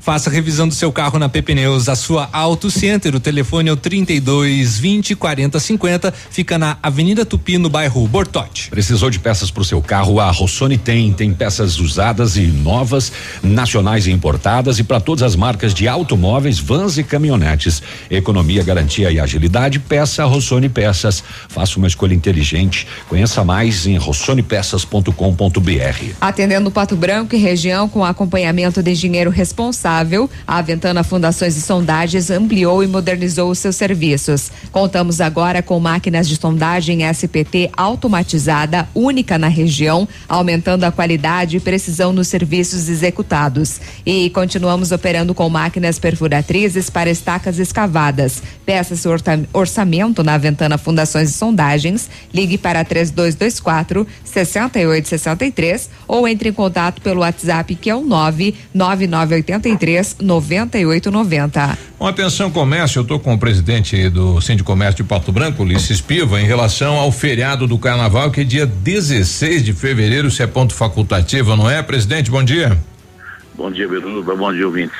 Faça a revisão do seu carro na Pepneus, a sua Auto Center. O telefone é o 32 20 40 50. Fica na Avenida Tupi, no bairro Bortote. Precisou de peças para o seu carro? A Rossoni tem. Tem peças usadas e novas, nacionais e importadas e para todas as marcas de automóveis, vans e caminhonetes. Economia, garantia e agilidade. Peça Rossoni Peças. Faça uma escolha inteligente. Conheça mais em rossonepeças.com.br. Atendendo Pato Branco e região com acompanhamento de engenheiro responsável responsável, a Ventana Fundações e Sondagens ampliou e modernizou os seus serviços. Contamos agora com máquinas de sondagem SPT automatizada, única na região, aumentando a qualidade e precisão nos serviços executados. E continuamos operando com máquinas perfuratrizes para estacas escavadas. Peça seu orçamento na Ventana Fundações e Sondagens. Ligue para 3224 6863 ou entre em contato pelo WhatsApp que é o 99983 33 98 90. Uma atenção comércio, eu estou com o presidente do Sindicato Comércio de Porto Branco, Ulisses Piva, em relação ao feriado do carnaval, que é dia 16 de fevereiro, se é ponto facultativo, não é, presidente? Bom dia. Bom dia, Biruba, bom dia, ouvintes.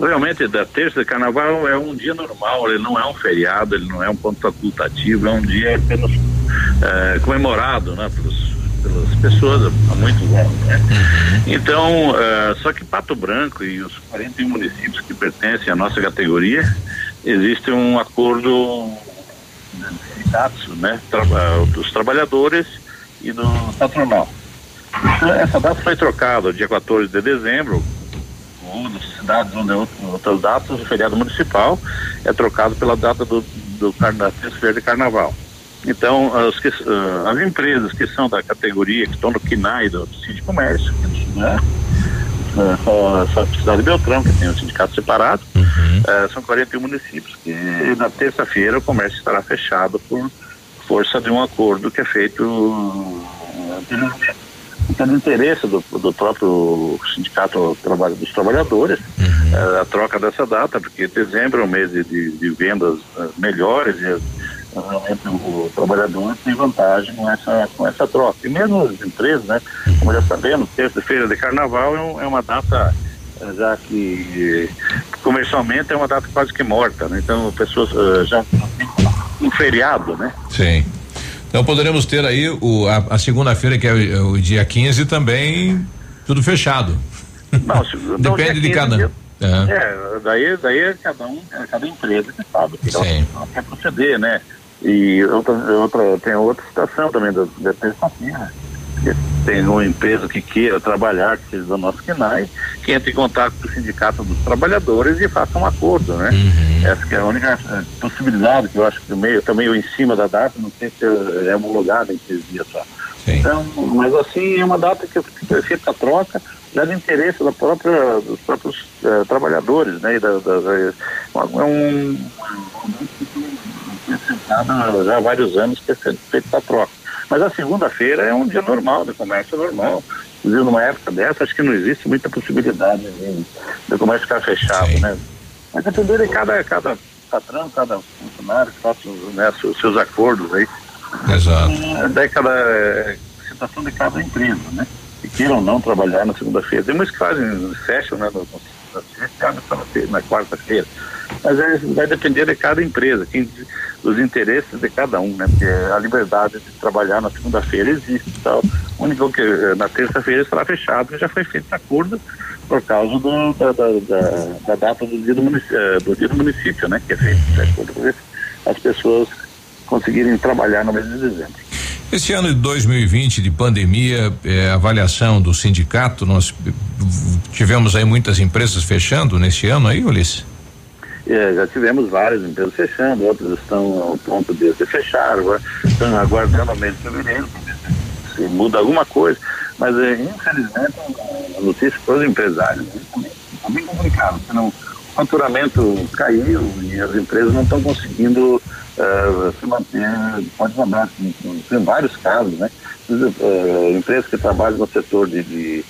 Realmente, da terça, carnaval é um dia normal, ele não é um feriado, ele não é um ponto facultativo, é um dia apenas é, comemorado, né, pelos pelas pessoas há muitos anos. Né? Uhum. Então, uh, só que Pato Branco e os 41 municípios que pertencem à nossa categoria, existe um acordo sindicatos, né, tra uh, dos trabalhadores e do patronal. Então, essa data foi trocada, dia 14 de dezembro, ou nas cidades onde é outras datas, o feriado municipal é trocado pela data do, do, da terça-feira de carnaval. Então, as, que, uh, as empresas que são da categoria, que estão no KINAI do, Sindicato de Comércio, né? Só, a cidade de Beltrão, que tem um sindicato separado, uhum. uh, são 41 municípios. E na terça-feira o comércio estará fechado por força de um acordo que é feito pelo interesse do, do próprio sindicato trabalho dos trabalhadores uhum. a troca dessa data, porque dezembro é um mês de, de vendas melhores e realmente o trabalhador tem vantagem com essa, com essa troca. E mesmo as empresas, né, como já sabemos, terça-feira de carnaval é, um, é, uma data eh, já que comercialmente é uma data quase que morta, né? Então pessoas uh, já um feriado, né? Sim. Então poderemos ter aí o, a, a segunda-feira, que é o, o, dia 15, também tudo fechado. Não, se, Depende de cada. Dia, é. é, daí, daí é cada um, é cada empresa que sabe que ela quer proceder, né? E outra, outra, tem outra situação também da, da terça-feira. tem uma empresa que queira trabalhar, que seja do nosso KINAI, que entre em contato com o sindicato dos trabalhadores e faça um acordo, né? Uhum. Essa que é a única eh, possibilidade que eu acho que meio, também em cima da data, não sei se é homologada em três dias só. Então, mas assim, é uma data que fica a troca, já de interesse da própria, dos próprios eh, trabalhadores, né? E da, da, da- é um, um já há vários anos que é feito essa troca. Mas a segunda-feira é um dia normal, de comércio normal. Inclusive, numa época dessa, acho que não existe muita possibilidade de, de comércio ficar fechado, né? Mas depender de cada, cada patrão, cada funcionário que faça né, seus, seus acordos aí. Exato. É, daí cada é, situação de cada empresa, né? Que queiram ou não trabalhar na segunda-feira. Tem muitos que fazem, fecham né, no, na quarta-feira. Mas é, vai depender de cada empresa, quem, dos interesses de cada um, né? Porque a liberdade de trabalhar na segunda-feira existe. Então, o único que eh, na terça-feira estará fechado, já foi feito acordo por causa do, da, da, da, da data do dia do, município, do dia do município, né? Que é feito acordo as pessoas conseguirem trabalhar no mês de dezembro. Esse ano de 2020 de pandemia, eh, avaliação do sindicato, nós eh, tivemos aí muitas empresas fechando nesse ano aí, Ulisses? É, já tivemos várias empresas fechando, outras estão ao ponto de, de fechar, agora estão aguardando o mês de fevereiro, se, se muda alguma coisa. Mas, é, infelizmente, a notícia para os empresários é bem complicado, porque não, o faturamento caiu e as empresas não estão conseguindo eh, se manter, pode lembrar, tem, vários casos, né? Eh, empresas que trabalham no setor de, de,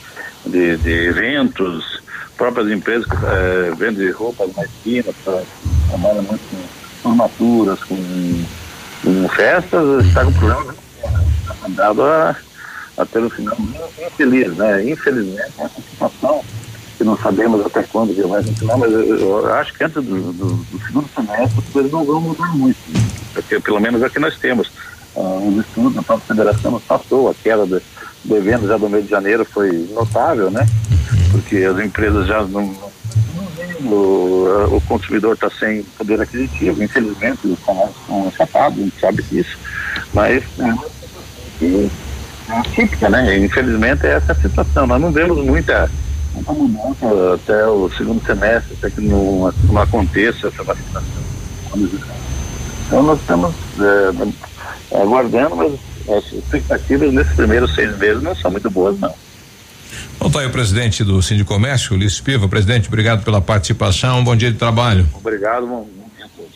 de, de eventos, próprias empresas que eh, vendem roupas na esquina, trabalham muito com formaturas, com, com festas, está com problema né? Dado a, a ter um final infeliz, né? Infelizmente, essa situação, que não sabemos até quando que vai continuar, mas eu, eu acho que antes do, do, do segundo semestre as coisas não vão mudar muito, né? porque pelo menos aqui nós temos ah, um estudo, a própria federação passou, a queda de, do evento já do mês de janeiro foi notável, né? Porque as empresas já não, o, o consumidor está sem poder aquisitivo, infelizmente, os canais estão achapados, a gente sabe disso, mas é, e é atípica, né? Infelizmente é essa a situação. Nós não vemos muita, muita mudança até o segundo semestre, até que não, não aconteça essa vacinação. Então nós estamos é, aguardando, mas as expectativas nesses primeiros seis meses não são muito boas, não. Bom, tá aí o presidente do Sindicomércio, Ulisses Piva. Presidente, obrigado pela participação. Bom dia de trabalho. Obrigado, bom, bom dia a todos.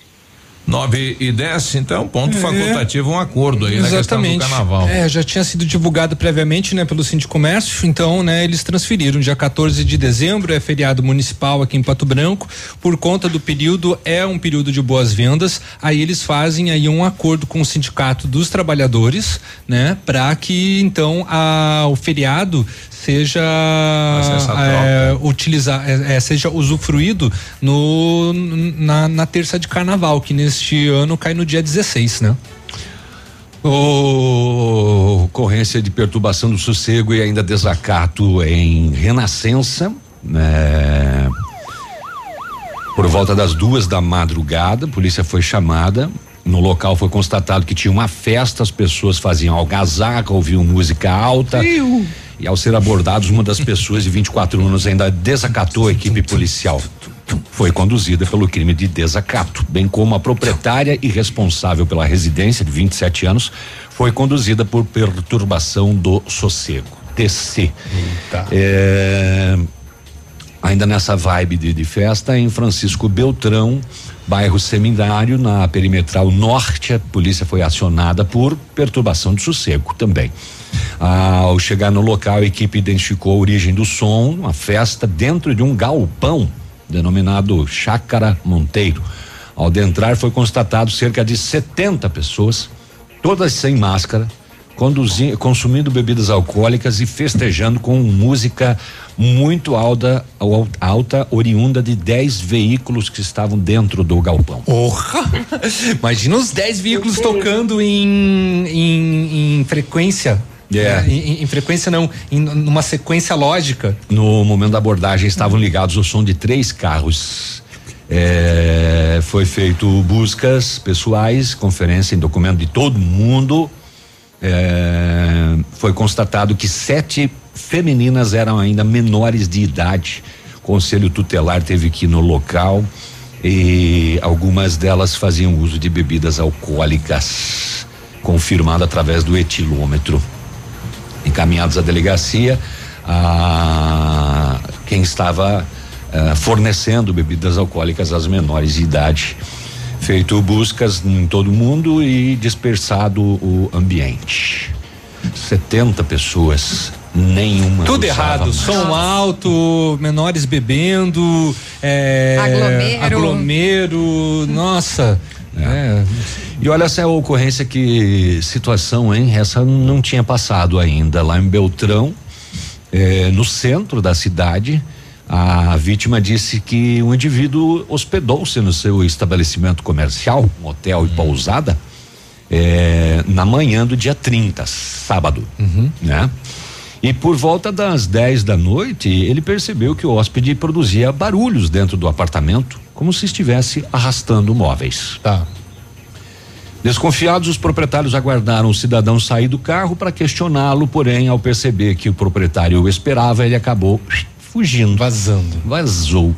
9 e 10, então, ponto É. facultativo, um acordo aí na questão do carnaval. É, já tinha sido divulgado previamente, né, pelo Sindicomércio, então, né, eles transferiram. Dia 14 de dezembro é feriado municipal aqui em Pato Branco. Por conta do período, é um período de boas-vindas. Aí eles fazem aí um acordo com o Sindicato dos Trabalhadores, né, para que então a, o feriado seja é, utilizar, é, é, seja usufruído no na, na terça de carnaval, que neste ano cai no dia 16, né? Ocorrência de perturbação do sossego e ainda desacato em Renascença, né? Por volta das duas da madrugada, a polícia foi chamada. No local foi constatado que tinha uma festa, as pessoas faziam algazarra, ouviam música alta. E ao ser abordados, uma das pessoas de 24 anos ainda desacatou a equipe policial. Foi conduzida pelo crime de desacato, bem como a proprietária e responsável pela residência de 27 anos foi conduzida por perturbação do sossego. TC. É, ainda nessa vibe de, de festa, em Francisco Beltrão, bairro Seminário, na perimetral norte, a polícia foi acionada por perturbação de sossego também. Ao chegar no local, a equipe identificou a origem do som, uma festa dentro de um galpão denominado Chácara Monteiro. Ao adentrar, foi constatado cerca de 70 pessoas, todas sem máscara, consumindo bebidas alcoólicas e festejando com música muito alta, al- alta oriunda de 10 veículos que estavam dentro do galpão. Porra! Imagina os 10 veículos tocando em, em, em frequência. É. né? Em, em frequência não, em numa sequência lógica. No momento da abordagem estavam ligados ao som de três carros. É, foi feito buscas pessoais, conferência em documento de todo mundo. É, foi foi constatado que sete femininas eram ainda menores de idade. O conselho tutelar teve que ir no local e algumas delas faziam uso de bebidas alcoólicas, confirmado através do etilômetro. Encaminhados à delegacia, a quem estava eh, fornecendo bebidas alcoólicas às menores de idade. Feito buscas em todo o mundo e dispersado o ambiente. 70 pessoas, nenhuma. Tudo errado, mais. som alto, menores bebendo, é, Aglomero. aglomero, nossa. É. E olha essa é a ocorrência que situação, hein? Essa não tinha passado ainda lá em Beltrão, eh, no centro da cidade. A vítima disse que um indivíduo hospedou-se no seu estabelecimento comercial, um hotel e pousada, eh, na manhã do dia 30, sábado, né? E por volta das 10 da noite, ele percebeu que o hóspede produzia barulhos dentro do apartamento, como se estivesse arrastando móveis. Tá. Desconfiados, os proprietários aguardaram o cidadão sair do carro para questioná-lo, porém, ao perceber que o proprietário o esperava, ele acabou fugindo. Vazando. Vazou.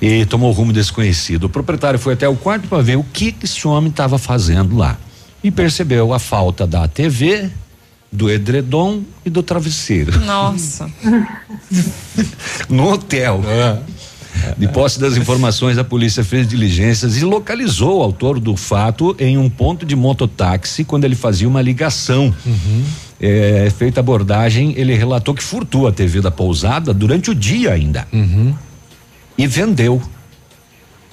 E tomou rumo desconhecido. O proprietário foi até o quarto para ver o que, que esse homem estava fazendo lá. E percebeu a falta da TV, do edredom e do travesseiro. Nossa. no hotel. De posse das informações, a polícia fez diligências e localizou o autor do fato em um ponto de mototáxi quando ele fazia uma ligação. É, feita a abordagem, ele relatou que furtou a TV da pousada durante o dia ainda. E vendeu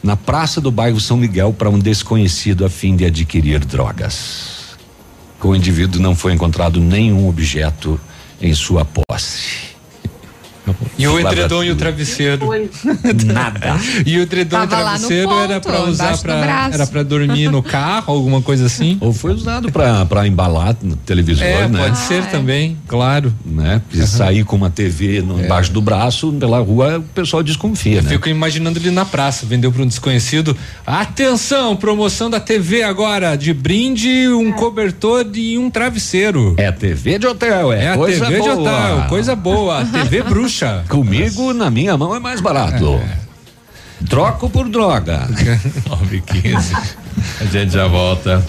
na praça do bairro São Miguel para um desconhecido a fim de adquirir drogas. Com o indivíduo não foi encontrado nenhum objeto em sua posse. E o edredom e o travesseiro. Nada. E o edredom e o travesseiro era para usar embaixo do para braço. era para dormir no carro, alguma coisa assim? Ou foi usado para embalar no televisor, É, né? pode ser também, claro. Né? Se sair com uma TV no, embaixo do braço, pela rua, o pessoal desconfia, né? Fico imaginando ele na praça, vendeu para um desconhecido. Atenção, promoção da TV agora, de brinde, um cobertor e um travesseiro. É TV de hotel, é, É a coisa TV de boa. hotel, coisa boa, TV bruxa. Comigo, na minha mão, é mais barato. Troco por droga. 9 15 A gente já volta.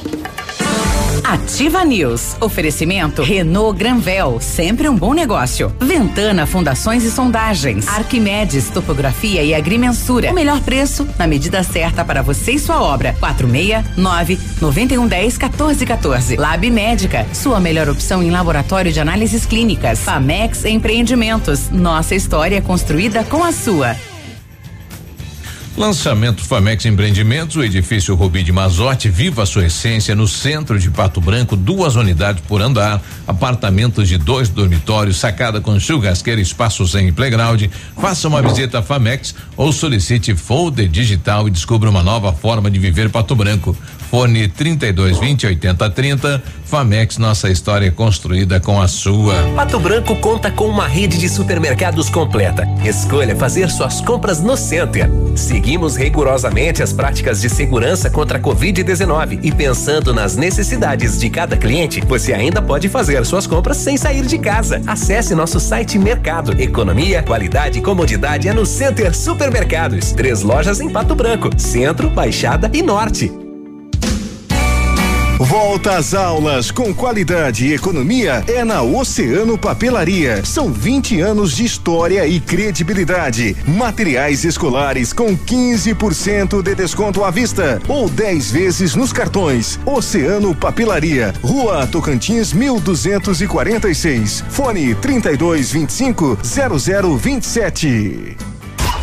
Ativa News. Oferecimento Renault Granvel, sempre um bom negócio. Ventana Fundações e Sondagens. Arquimedes Topografia e Agrimensura. O melhor preço na medida certa para você e sua obra. 469 9110 1414. Lab Médica, sua melhor opção em laboratório de análises clínicas. Famex Empreendimentos. Nossa história construída com a sua. Lançamento Famex Empreendimentos, o edifício Rubi de Mazote, viva a sua essência no centro de Pato Branco, duas unidades por andar, apartamentos de dois dormitórios, sacada com churrasqueira, espaço sem playground. Faça uma visita à Famex ou solicite folder digital e descubra uma nova forma de viver Pato Branco. Fone 32 20 80 30. Famex, nossa história é construída com a sua. Pato Branco conta com uma rede de supermercados completa. Escolha fazer suas compras no Center. Seguimos rigorosamente as práticas de segurança contra a Covid-19 e pensando nas necessidades de cada cliente, você ainda pode fazer suas compras sem sair de casa. Acesse nosso site Mercado. Economia, qualidade e comodidade é no Center Supermercados. Três lojas em Pato Branco, Centro, Baixada e Norte. Volta às aulas com qualidade e economia é na Oceano Papelaria. São 20 anos de história e credibilidade. Materiais escolares com 15% de desconto à vista ou 10 vezes nos cartões. Oceano Papelaria, Rua Tocantins 1246. Fone 3225 0027.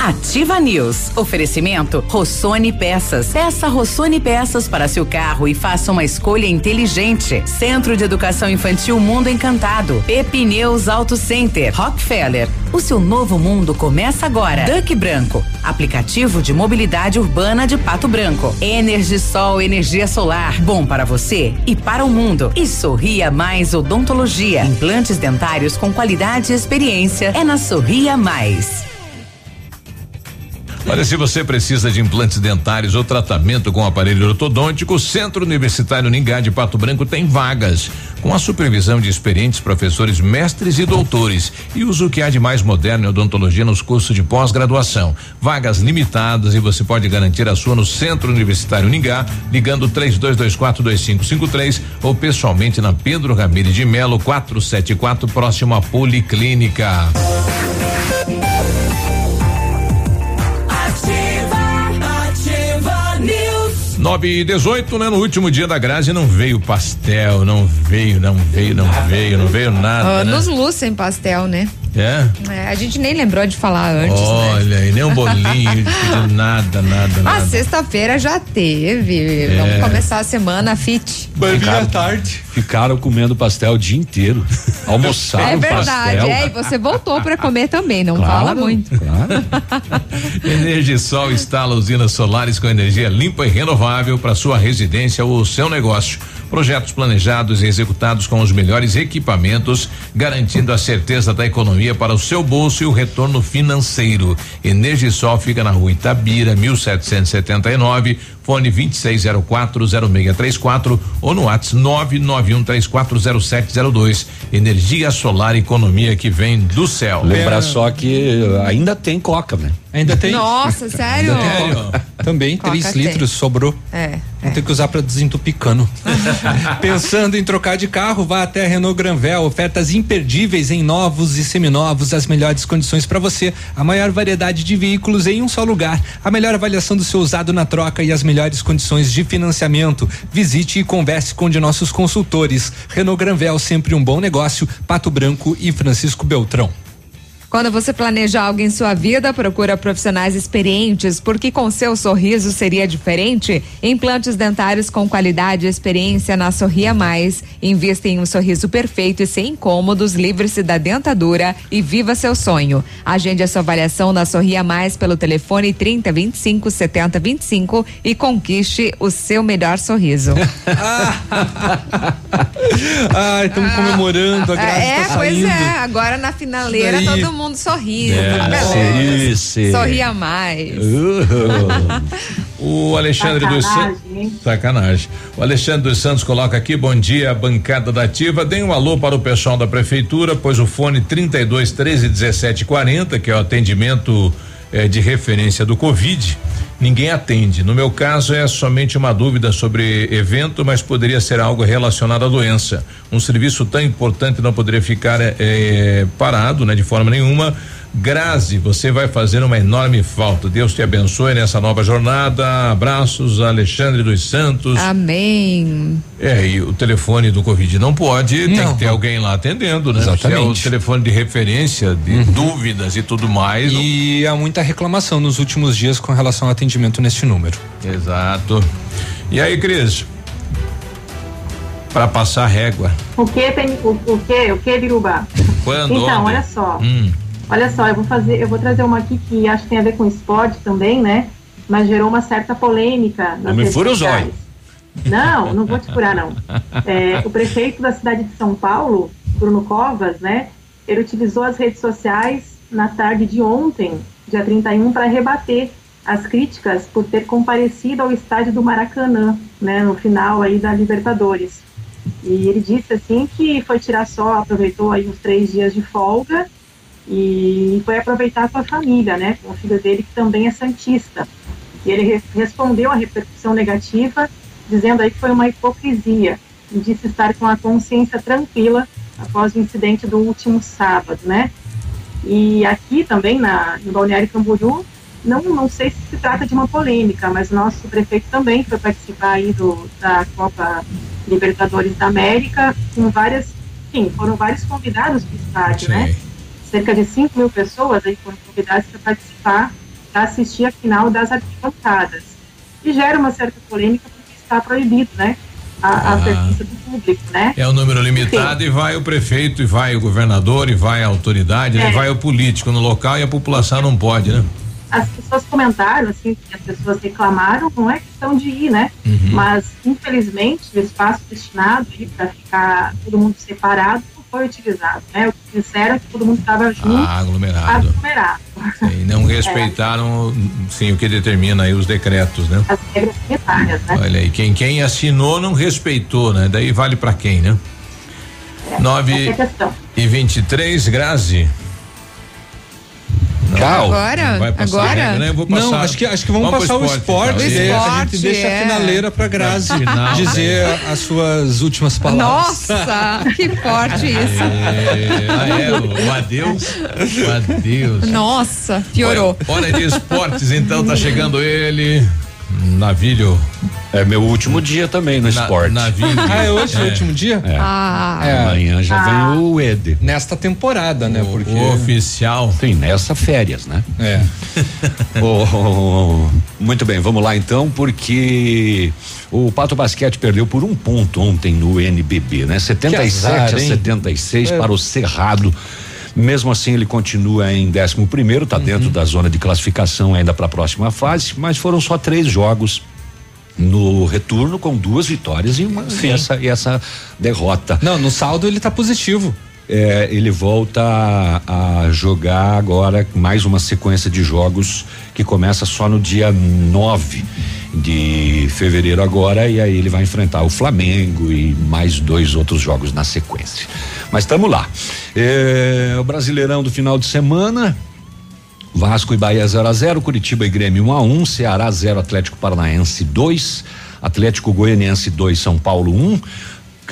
Ativa News. Oferecimento Rossoni Peças. Peça Rossoni Peças para seu carro e faça uma escolha inteligente. Centro de Educação Infantil Mundo Encantado. Pepineus Auto Center. Rockefeller. O seu novo mundo começa agora. Duck Branco. Aplicativo de mobilidade urbana de Pato Branco. Energisol energia solar. Bom para você e para o mundo. E Sorria Mais Odontologia. Implantes dentários com qualidade e experiência é na Sorria Mais. Olha, se você precisa de implantes dentários ou tratamento com aparelho ortodôntico, o Centro Universitário Ningá de Pato Branco tem vagas, com a supervisão de experientes professores, mestres e doutores, e uso que há de mais moderno em odontologia nos cursos de pós-graduação. Vagas limitadas e você pode garantir a sua no Centro Universitário Ningá, ligando 32242553 ou pessoalmente na Pedro Ramires de Melo 474, próximo à Policlínica. 9 e 18, né? No último dia da Grazi não veio pastel, não veio, não veio, não veio, não veio nada. Anos né? luz sem pastel, né? É? É, a gente nem lembrou de falar antes. né? Olha, e nem um bolinho, de nada, nada, Ah, nada. sexta-feira já teve. É. Vamos começar a semana fit. Ficaram, tarde. Ficaram comendo pastel o dia inteiro. Almoçaram é verdade, pastel. é. E você voltou pra comer também, não Claro, fala muito. Energisol instala usinas solares com energia limpa e renovável para sua residência ou seu negócio. Projetos planejados e executados com os melhores equipamentos, garantindo a certeza da economia para o seu bolso e o retorno financeiro. Energisol fica na rua Itabira, 1779, fone 26040634 ou no WhatsApp 991340702. Energia solar, economia que vem do céu. Lembrar só que ainda tem coca, né? Ainda tem. Nossa, sério? Também, Coca 3 tem. litros sobrou. É. Vou ter que usar para desentupir cano. Pensando em trocar de carro, vá até a Renault Granvel. Ofertas imperdíveis em novos e seminovos, as melhores condições para você. A maior variedade de veículos em um só lugar. A melhor avaliação do seu usado na troca e as melhores condições de financiamento. Visite e converse com um de nossos consultores. Renault Granvel, sempre um bom negócio. Pato Branco e Francisco Beltrão. Quando você planeja algo em sua vida, procura profissionais experientes, porque com seu sorriso seria diferente. Implantes dentários com qualidade e experiência na Sorria Mais. Invista em um sorriso perfeito e sem incômodos, livre-se da dentadura e viva seu sonho. Agende a sua avaliação na Sorria Mais pelo telefone 30 25 70 25 e conquiste o seu melhor sorriso. Ai, estamos comemorando, a Grazi é, tá pois saindo. é. Agora na finaleira todo mundo sorrindo. É, tá beleza. isso. Sorria mais. O Alexandre dos Santos. Sacanagem. O Alexandre dos Santos coloca aqui: bom dia, bancada da Ativa. Dê um alô para o pessoal da prefeitura, pois o fone 32 13 17 40, que é o atendimento eh, de referência do Covid, ninguém atende. No meu caso, é somente uma dúvida sobre evento, mas poderia ser algo relacionado à doença. Um serviço tão importante não poderia ficar eh, parado, né, de forma nenhuma. Grazi, você vai fazer uma enorme falta. Deus te abençoe nessa nova jornada. Abraços, Alexandre dos Santos. Amém. É, e o telefone do Covid não pode, tem Não. que ter alguém lá atendendo, né? Exatamente. É o telefone de referência, de dúvidas e tudo mais. E há muita reclamação nos últimos dias com relação ao atendimento neste número. Exato. E aí, Cris? Para passar régua. O que tem o, o que o que Biruba? Quando? Então, onde? olha só. Hum. Olha só, eu vou fazer, eu vou trazer uma aqui que acho que tem a ver com esporte também, né? Mas gerou uma certa polêmica. Não me fura os olhos. Não, não vou te furar, não. É, o prefeito da cidade de São Paulo, Bruno Covas, né? Ele utilizou as redes sociais na tarde de ontem, dia 31, para rebater as críticas por ter comparecido ao estádio do Maracanã, né? No final aí da Libertadores. E ele disse assim que foi tirar só, aproveitou aí uns três dias de folga e foi aproveitar com a família, né? Com o filho dele que também é santista. E ele re- respondeu a repercussão negativa, dizendo aí que foi uma hipocrisia e disse estar com a consciência tranquila após o incidente do último sábado, né? E aqui também na em Balneário Camboriú, não não sei se se trata de uma polêmica, mas nosso prefeito também foi participar aí do da Copa Libertadores da América com várias, sim, foram vários convidados para o estádio, né? Cerca de 5 mil pessoas aí foram convidadas para participar para assistir a final das arquibancadas. E gera uma certa polêmica porque está proibido, né? A, a presença do público, né? É um número limitado Sim. e vai o prefeito, e vai o governador, e vai a autoridade, né? é. e vai o político no local e a população não pode, né? As pessoas comentaram, assim, as pessoas reclamaram, não é questão de ir, né? Uhum. Mas, infelizmente, o espaço destinado para ficar todo mundo separado foi utilizado, né? O que disseram é que todo mundo estava junto. Ah, aglomerado. Aglomerado. E não respeitaram, é. sim, o que determina aí os decretos, né? As regras sanitárias, né? Olha aí, quem, quem assinou não respeitou, né? Daí vale para quem, né? É, 9 é e 23, Grazi. Tchau. Agora? Vai passar agora? Regra, né? Vou passar. Não, acho que, acho que vamos, vamos passar o esporte. O esporte, a gente deixa é. a finaleira pra Grazi final, dizer é. as suas últimas palavras. Nossa, que forte isso. É, ah, é, o, o adeus. O adeus. Nossa, piorou. Hora, hora de esportes, então, tá chegando ele. Navilho. É meu último dia também no esporte. Navilho. ah, é hoje é. o último dia? É. Ah. É. Amanhã já ah. vem o Ed. Nesta temporada, né? O, Porque... o oficial. Sim, nessa férias, né? É. oh, oh, oh, muito bem, vamos lá então, porque o Pato Basquete perdeu por um ponto ontem no NBB, né? 77 azar, a 76 é. para o Cerrado. Mesmo assim, ele continua em 11 primeiro, está uhum. dentro da zona de classificação ainda para a próxima fase, mas foram só três jogos no retorno com duas vitórias e uma e essa, e essa derrota. Não, no saldo ele está positivo. É, ele volta a, a, jogar agora mais uma sequência de jogos que começa só no dia 9 de fevereiro agora e aí ele vai enfrentar o Flamengo e mais dois outros jogos na sequência. Mas estamos lá. É, o Brasileirão do final de semana. Vasco e Bahia 0 a 0 Curitiba e Grêmio 1 um a 1 um, Ceará 0, Atlético Paranaense 2, Atlético Goianiense 2, São Paulo 1, um,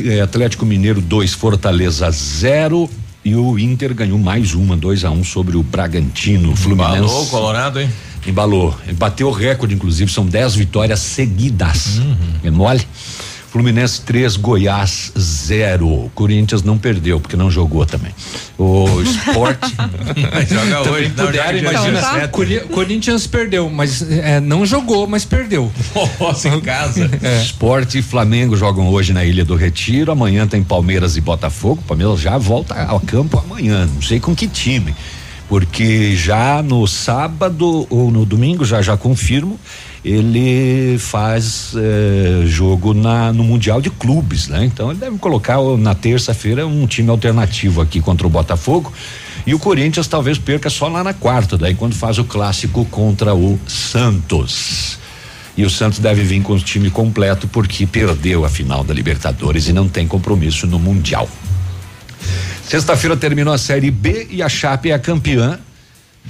é, Atlético Mineiro 2, Fortaleza 0 e o Inter ganhou mais uma, 2 a 1 um, sobre o Bragantino. Fluminense. Embalou Colorado, hein? Embalou. Bateu o recorde, inclusive, são 10 vitórias seguidas. Uhum. É mole? Fluminense 3, Goiás 0. Corinthians não perdeu, porque não jogou também. O esporte. joga hoje, não, puderam, imagina. Então, tá. Corinthians perdeu, mas é, não jogou, mas perdeu. Nossa, em casa. É. Esporte e Flamengo jogam hoje na Ilha do Retiro. Amanhã tem Palmeiras e Botafogo. Palmeiras já volta ao campo amanhã. Não sei com que time porque já no sábado ou no domingo já já confirmo ele faz eh, jogo na, no Mundial de Clubes, né? Então ele deve colocar na terça-feira um time alternativo aqui contra o Botafogo. E o Corinthians talvez perca só lá na quarta, daí quando faz o clássico contra o Santos. E o Santos deve vir com o time completo porque perdeu a final da Libertadores e não tem compromisso no Mundial. Sexta-feira terminou a Série B e a Chape é a campeã,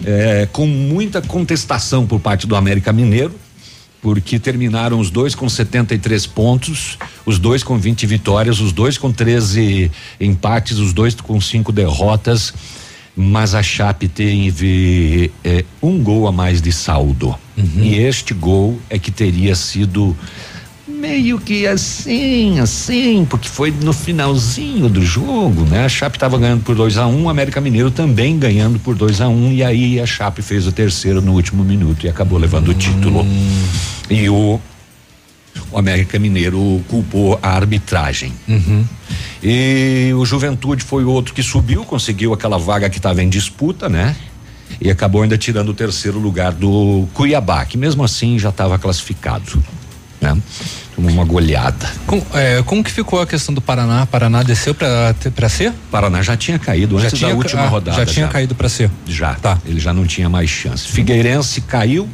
é, com muita contestação por parte do América Mineiro porque terminaram os dois com 73 pontos, os dois com 20 vitórias, os dois com 13 empates, os dois com cinco derrotas, mas a Chape teve é, um gol a mais de saldo. Uhum. E este gol é que teria sido meio que assim, assim, porque foi no finalzinho do jogo, né? A Chape estava ganhando por 2 a 1 um, o América Mineiro também ganhando por 2 a 1 um, e aí a Chape fez o terceiro no último minuto e acabou levando hum. o título. E o o América Mineiro culpou a arbitragem. Uhum. E o Juventude foi outro que subiu, conseguiu aquela vaga que estava em disputa, né? E acabou ainda tirando o terceiro lugar do Cuiabá, que mesmo assim já estava classificado né? Uma goleada. Com, é, como que ficou a questão do Paraná? Paraná desceu para ser? Paraná já tinha caído já antes tinha, da última ah, rodada. Já tinha já. caído para ser? Já. Tá. Ele já não tinha mais chance. Figueirense caiu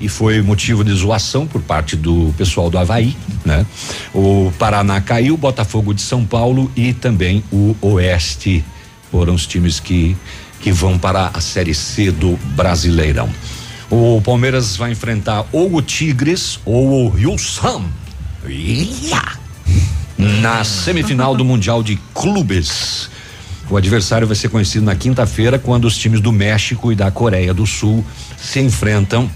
e foi motivo de zoação por parte do pessoal do Havaí, né? O Paraná caiu, Botafogo de São Paulo e também o Oeste foram os times que que vão para a Série C do Brasileirão. O Palmeiras vai enfrentar ou o Tigres ou o Rio Sam. Na semifinal do Mundial de Clubes. O adversário vai ser conhecido na quinta-feira, quando os times do México e da Coreia do Sul se enfrentam.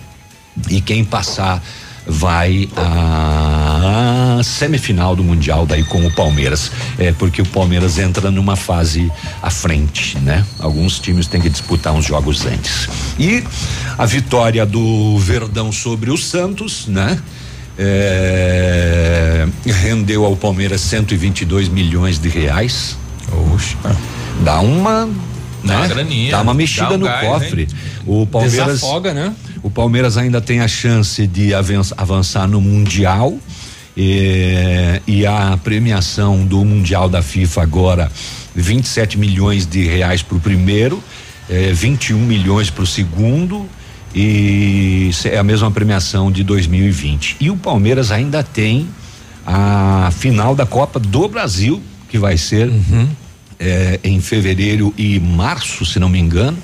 E quem passar vai a na semifinal do Mundial daí com o Palmeiras. É porque o Palmeiras entra numa fase à frente, né? Alguns times têm que disputar uns jogos antes. E a vitória do Verdão sobre o Santos, né? É, rendeu ao Palmeiras 122 milhões de reais. Oxa. Dá uma Dá né? uma graninha. Dá uma mexida Dá um no gás, cofre. hein? O Palmeiras Desafoga, né? O Palmeiras ainda tem a chance de avanç- avançar no mundial e a premiação do mundial da FIFA agora 27 milhões de reais para o primeiro, eh, 21 milhões para o segundo e é a mesma premiação de 2020. E o Palmeiras ainda tem a final da Copa do Brasil que vai ser eh, em fevereiro e março, se não me engano,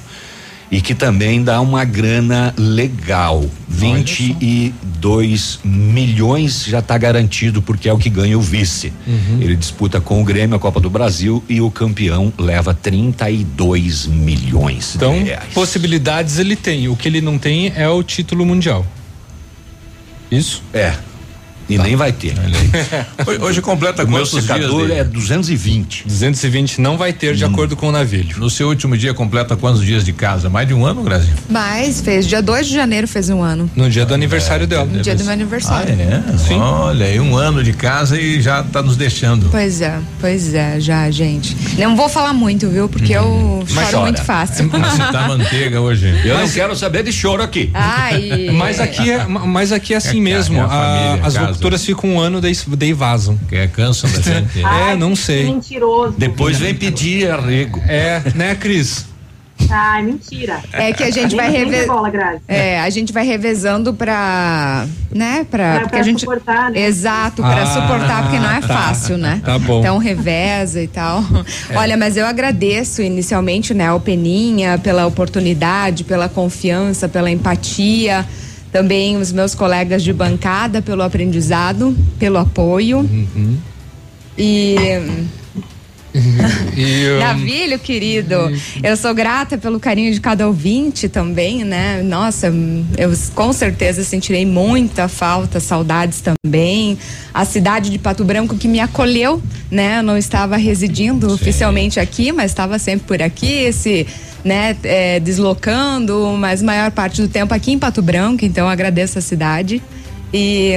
e que também dá uma grana legal. 22 milhões já está garantido, porque é o que ganha o vice. Ele disputa com o Grêmio a Copa do Brasil e o campeão leva 32 milhões Então, possibilidades ele tem. O que ele não tem é o título mundial. Isso? É. E nem vai ter. Hoje, hoje completa O meu quantos dias? secador dele? é 220. 220 não vai ter, de acordo com o navilho. No seu último dia completa quantos dias de casa? Mais de um ano, Grazi? Mas fez, dia 2 de janeiro fez um ano. No dia do aniversário dela. No dia do meu aniversário. Ah, é? Sim. Olha, aí um ano de casa e já tá nos deixando. Pois é, pois é, já, gente. Não vou falar muito, viu? Porque eu Mas choro chora. muito fácil. Mas se tá manteiga hoje. Eu não quero saber de choro aqui. Ai. Mas aqui é, mas aqui é assim É, mesmo. é a A- família, as locutoras ficam um ano, daí, daí vazam. Que é cansam da gente. É, não sei. Mentiroso. Depois vem pedir arrego. É, né, Cris? Ai, mentira. É que a gente vai Grazi. É, a gente vai revezando pra. né? Pra. Pra- pra a gente. suportar, né? Exato, pra Ah, suportar, porque não é tá. fácil, né? Tá bom. Então reveza e tal. É. Olha, mas eu agradeço inicialmente, né, ao Peninha pela oportunidade, pela confiança, pela empatia. Também os meus colegas de bancada pelo aprendizado, pelo apoio. Uhum. E. E, um, Navilho, querido, eu sou grata pelo carinho de cada ouvinte também, né? Nossa, eu com certeza sentirei muita falta, saudades também. A cidade de Pato Branco que me acolheu, né? Eu não estava residindo oficialmente aqui, mas estava sempre por aqui, se, né, é, deslocando, mas maior parte do tempo aqui em Pato Branco, então eu agradeço a cidade. E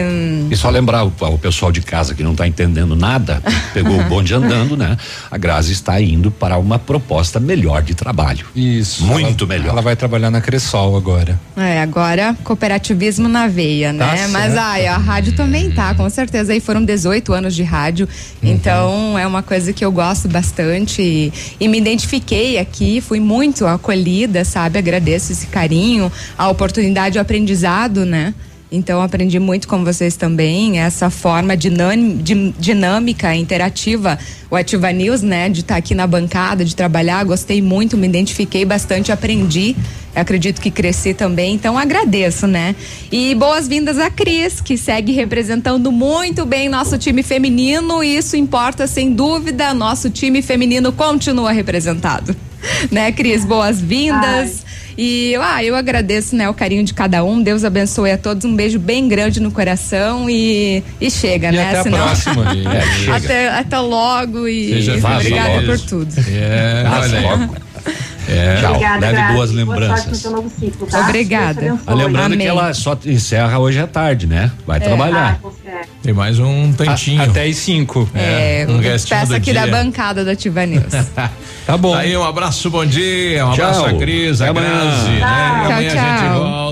E só lembrar o, o pessoal de casa que não está entendendo nada, pegou o bonde andando, né? A Grazi está indo para uma proposta melhor de trabalho. Isso. Muito ela, melhor. Ela vai trabalhar na Cressol agora. É, agora cooperativismo na veia, né? Tá Mas ai, a rádio também tá, com certeza. Aí foram 18 anos de rádio, Uhum. então é uma coisa que eu gosto bastante e, e me identifiquei aqui, fui muito acolhida, sabe? Agradeço esse carinho, a oportunidade, o aprendizado, né? Então aprendi muito com vocês também, essa forma dinâmi- di- dinâmica, interativa, o Ativa News, né? De estar aqui na bancada, de trabalhar, gostei muito, me identifiquei bastante, aprendi. Acredito que cresci também, então agradeço, né? E boas-vindas a Cris, que segue representando muito bem nosso time feminino, isso importa sem dúvida, nosso time feminino continua representado. Né, Cris? Boas-vindas. E ah, eu agradeço né, o carinho de cada um. Deus abençoe a todos. Um beijo bem grande no coração e, e chega, E né? até a próxima. É, até, até logo e feliz. obrigada por tudo. É, olha logo. É. Tchau. Obrigada, Leve Grazi. boas Boa sorte no lembranças. seu novo ciclo, tá? Obrigada. Ah, lembrando Amém. que ela só encerra hoje à tarde, né? Vai Ah, trabalhar. é. Tem mais um tantinho. A- até as 5. É, um restinho peça aqui da dia. bancada da Ativa News. Tá bom. Aí um abraço, bom dia, um Tchau. abraço a Cris, a. Grazi, né? Tchau. Tchau,